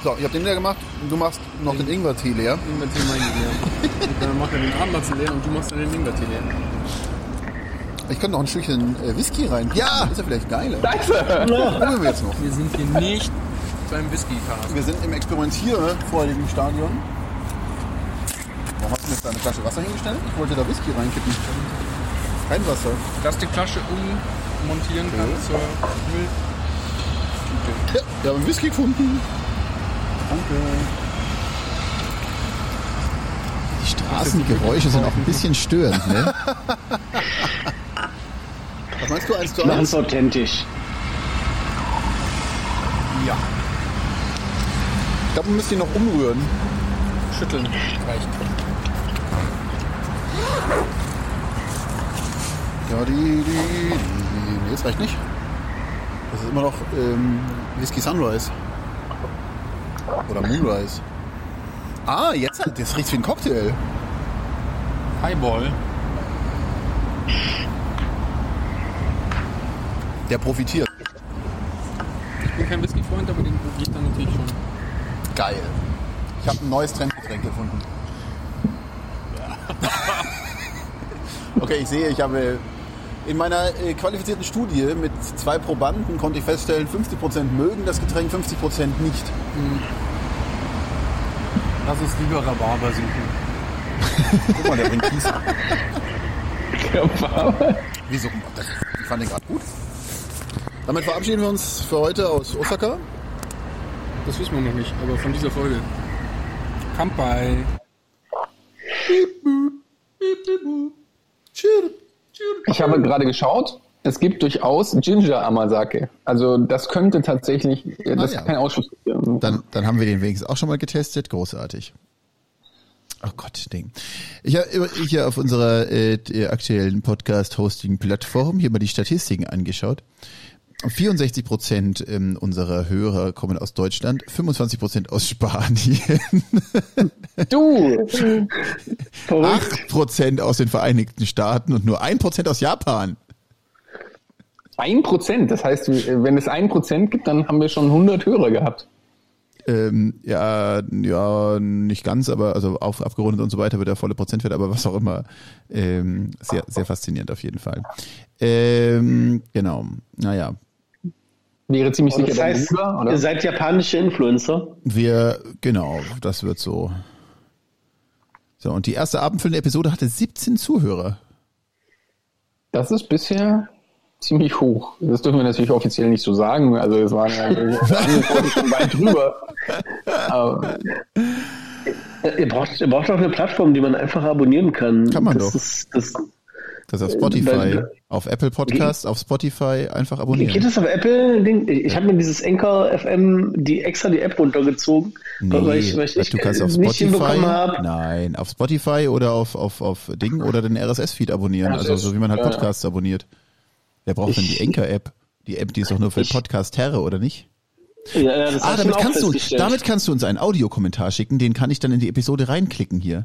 So, ich habe den leer gemacht. Du machst noch den Ingwer-Tee leer. Ingwertee meine ich leer. Und dann macht er den Abendmatze leer und du machst dann den Ingwertee leer. Ich könnte noch ein Stückchen äh, Whisky rein. Ja! Ist ja vielleicht geiler. Probieren wir jetzt noch. Wir sind hier nicht beim Whisky-Cast. Wir sind im experimentierfreudigen Stadion. Warum hast du jetzt da eine Flasche Wasser hingestellt? Ich wollte da Whisky reinkippen. Kein Wasser. Plastikflasche ummontieren kann zur Mülltüte. Ja, wir haben Whisky gefunden. Danke. Die Straßengeräusche sind auch ein bisschen störend, ne? Meinst du, 1 zu Ganz 1? authentisch. Ja. Ich glaube, man müsste ihn noch umrühren. Schütteln reicht. Ja, die, die, die. Nee, das reicht nicht. Das ist immer noch ähm, Whisky Sunrise. Oder Moonrise. Ah, jetzt, das riecht wie ein Cocktail. Highball. Der profitiert. Ich bin kein Whisky-Freund, aber den riecht dann natürlich schon. Geil. Ich habe ein neues Trendgetränk gefunden. Okay, ich sehe, ich habe in meiner äh, qualifizierten Studie mit zwei Probanden konnte ich feststellen, 50% mögen das Getränk, 50% nicht. Lass uns lieber Rhabarber suchen. Guck mal, der bringt Kies. War- Wieso? Das, ich fand den gerade gut. Damit verabschieden wir uns für heute aus Osaka. Das wissen wir noch nicht, aber von dieser Folge. Kampai. Ich habe gerade geschaut. Es gibt durchaus Ginger Amazake. Also das könnte tatsächlich, das Ah, ja. ist kein Ausschuss. Dann, dann haben wir den wenigstens auch schon mal getestet. Großartig. Oh Gott, Ding. Ich habe hier auf unserer äh, aktuellen Podcast-Hosting-Plattform hier mal die Statistiken angeschaut. 64 Prozent ähm, unserer Hörer kommen aus Deutschland, 25 Prozent aus Spanien, Du! 8 Prozent aus den Vereinigten Staaten und nur 1 Prozent aus Japan. Ein Prozent. Das heißt, wenn es ein Prozent gibt, dann haben wir schon 100 Hörer gehabt. Ähm, ja, ja, nicht ganz, aber also auf, abgerundet und so weiter wird der volle Prozentwert, aber was auch immer. Ähm, sehr, sehr faszinierend auf jeden Fall. Ähm, genau. Naja. Wäre ziemlich sicher Das heißt, Bruder, oder? ihr seid japanische Influencer. Wir, genau, das wird so. So, und die erste abendfüllende Episode hatte 17 Zuhörer. Das ist bisher ziemlich hoch. Das dürfen wir natürlich offiziell nicht so sagen. Also es waren ja schon weit drüber. Aber Ihr braucht, ihr braucht auch eine Plattform, die man einfach abonnieren kann. Kann man das doch. Ist, das, Das auf Spotify, Weil- auf Apple Podcasts, auf Spotify einfach geht abonnieren. das auf Apple? Ding? Ich, habe mir dieses Anchor FM die extra die App runtergezogen, weil ich, weil ich du kannst auf Spotify, nein, auf Spotify oder auf, auf, auf Ding oder den RSS-Feed abonnieren, also so wie man halt ja. Podcasts abonniert. Wer braucht denn die Anchor-App? Die App, die ist doch nur für Podcast-Terre, oder nicht? Ja, ja, das Ah, damit kannst du, damit kannst du uns einen Audiokommentar schicken, den kann ich dann in die Episode reinklicken hier.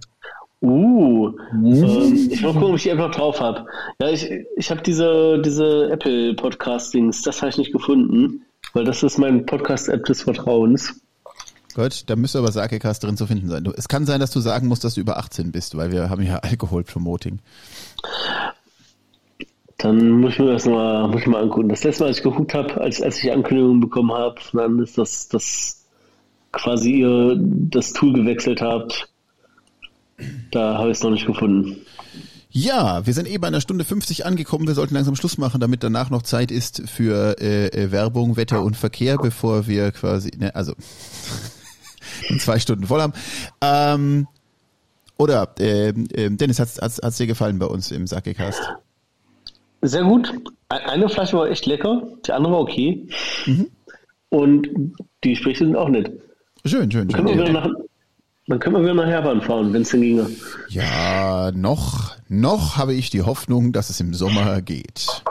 Uh, ähm, ich mal gucken, ob ich die App noch drauf habe. Ja, ich, ich habe diese, diese Apple Podcastings, das habe ich nicht gefunden, weil das ist mein Podcast-App des Vertrauens. Gut, da müsste aber Sakecast drin zu finden sein. Es kann sein, dass du sagen musst, dass du über 18 bist, weil wir haben ja Alkohol-Promoting. Dann muss ich mir das mal, muss ich mal angucken. Das letzte Mal, als ich geguckt habe, als, als ich die Ankündigung bekommen habe, dann ist das, das quasi ihr das Tool gewechselt habt. Da habe ich es noch nicht gefunden. Ja, wir sind eh bei einer Stunde 50 angekommen. Wir sollten langsam Schluss machen, damit danach noch Zeit ist für äh, äh, Werbung, Wetter und Verkehr, bevor wir quasi, ne, also in zwei Stunden voll haben. Ähm, oder äh, äh, Dennis, hat's, hat's, hat's dir gefallen bei uns im Sakecast? Sehr gut. E- Eine Flasche war echt lecker, die andere war okay. Und die Gespräche sind auch nett. Schön, schön, Können wir schön. wieder nach, dann können wir wieder nach Herbann fahren, wenn es denn ginge. Ja, noch, noch habe ich die Hoffnung, dass es im Sommer geht.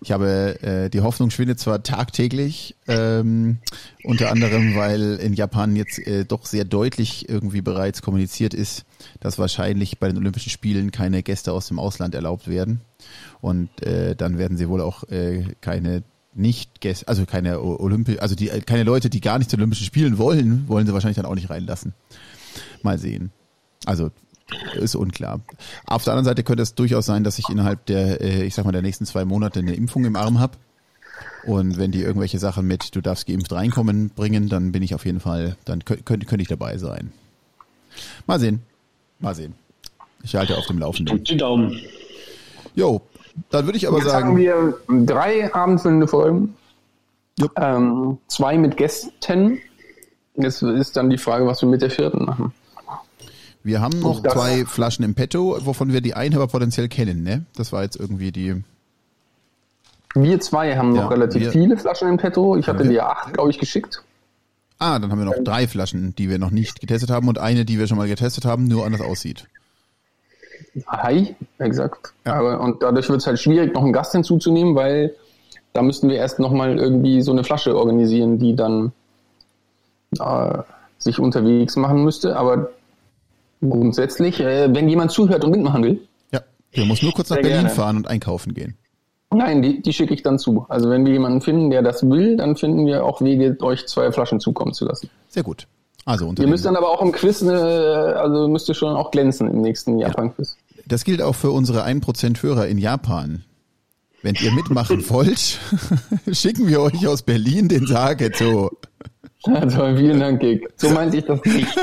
Ich habe äh, die Hoffnung schwindet zwar tagtäglich, ähm, unter anderem, weil in Japan jetzt äh, doch sehr deutlich irgendwie bereits kommuniziert ist, dass wahrscheinlich bei den Olympischen Spielen keine Gäste aus dem Ausland erlaubt werden. Und äh, dann werden sie wohl auch äh, keine nicht Gäste, also keine Olympi, also die äh, keine Leute, die gar nicht zu Olympischen Spielen wollen, wollen sie wahrscheinlich dann auch nicht reinlassen. Mal sehen. Also ist unklar. Auf der anderen Seite könnte es durchaus sein, dass ich innerhalb der, äh, ich sag mal, der nächsten zwei Monate eine Impfung im Arm habe. Und wenn die irgendwelche Sachen mit, du darfst geimpft reinkommen, bringen, dann bin ich auf jeden Fall, dann könnte, könnte, könnte ich dabei sein. Mal sehen. Mal sehen. Ich halte auf dem Laufenden. Drückt die Daumen. Jo, dann würde ich aber Jetzt haben sagen, wir drei abendfüllende Folgen. Ähm, zwei mit Gästen. Jetzt ist dann die Frage, was wir mit der vierten machen. wir haben noch das- zwei Flaschen im Petto, wovon wir die eine aber potenziell kennen, ne? Das war jetzt irgendwie die, Wir zwei haben Ja, noch relativ wir- viele Flaschen im Petto. Ich hatte wir- dir acht, glaube ich, geschickt. ah, dann haben wir noch drei Flaschen, die wir noch nicht getestet haben und eine, die wir schon mal getestet haben, nur anders aussieht. Hi, exakt. Ja. Aber, und dadurch wird es halt schwierig, noch einen Gast hinzuzunehmen, weil da müssten wir erst nochmal irgendwie so eine Flasche organisieren, die dann äh, sich unterwegs machen müsste. Aber grundsätzlich, äh, wenn jemand zuhört und mitmachen will, Ja, der muss nur kurz nach Berlin gerne. fahren und einkaufen gehen. nein, die, die schicke ich dann zu. Also wenn wir jemanden finden, der das will, dann finden wir auch Wege, euch zwei Flaschen zukommen zu lassen. Sehr gut. Also unter Ihr müsst dann aber auch im Quiz, also müsst ihr schon auch glänzen im nächsten Japan-Quiz. Das gilt auch für unsere 1% Hörer in Japan. Wenn ihr mitmachen wollt, schicken wir euch aus Berlin den Sageto. Also vielen Dank, Gig. So meinte ich das nicht.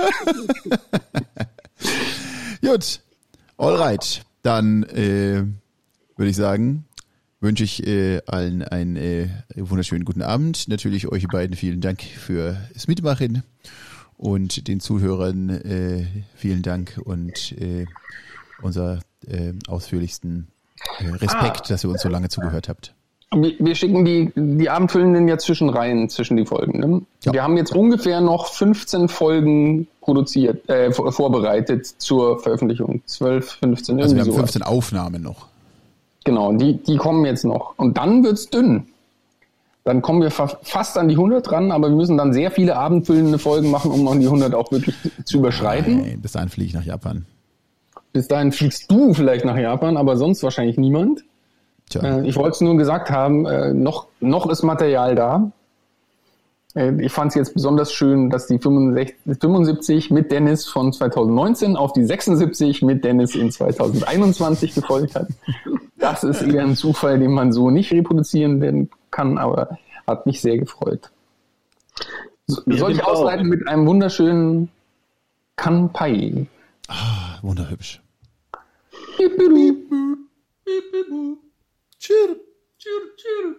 Gut, alright. Dann äh, würde ich sagen, wünsche ich äh, allen einen äh, wunderschönen guten Abend. Natürlich euch beiden vielen Dank fürs Mitmachen und den Zuhörern äh, vielen Dank und äh, unser äh, ausführlichsten äh, Respekt, dass ihr uns so lange zugehört habt. Wir, wir schicken die, die Abendfüllenden ja zwischen Reihen, zwischen die Folgen. Ne? Ja. Wir haben jetzt ungefähr noch 15 Folgen produziert, äh, vor- vorbereitet zur Veröffentlichung. 12, 15, Also wir irgendwie haben sowas. 15 Aufnahmen noch. Genau, die, die kommen jetzt noch. Und dann wird's dünn. Dann kommen wir fa fast an die 100 ran, aber wir müssen dann sehr viele abendfüllende Folgen machen, um an die 100 auch wirklich zu überschreiten. Nein, bis dahin fliege ich nach Japan. Bis dahin fliegst du vielleicht nach Japan, aber sonst wahrscheinlich niemand. Tja, Äh, ich wollte es nur gesagt haben, äh, noch, noch ist Material da. Äh, ich fand es jetzt besonders schön, dass die 65, 75 mit Dennis von 2019 auf die 76 mit Dennis in 2021 gefolgt hat. Das ist eher ein Zufall, den man so nicht reproduzieren werden kann, aber hat mich sehr gefreut. So, Ja, soll ich auch. ausleiten mit einem wunderschönen Kanpai? wunderhübsch. Piep, piep, piep. Chirp, chirp, chirp.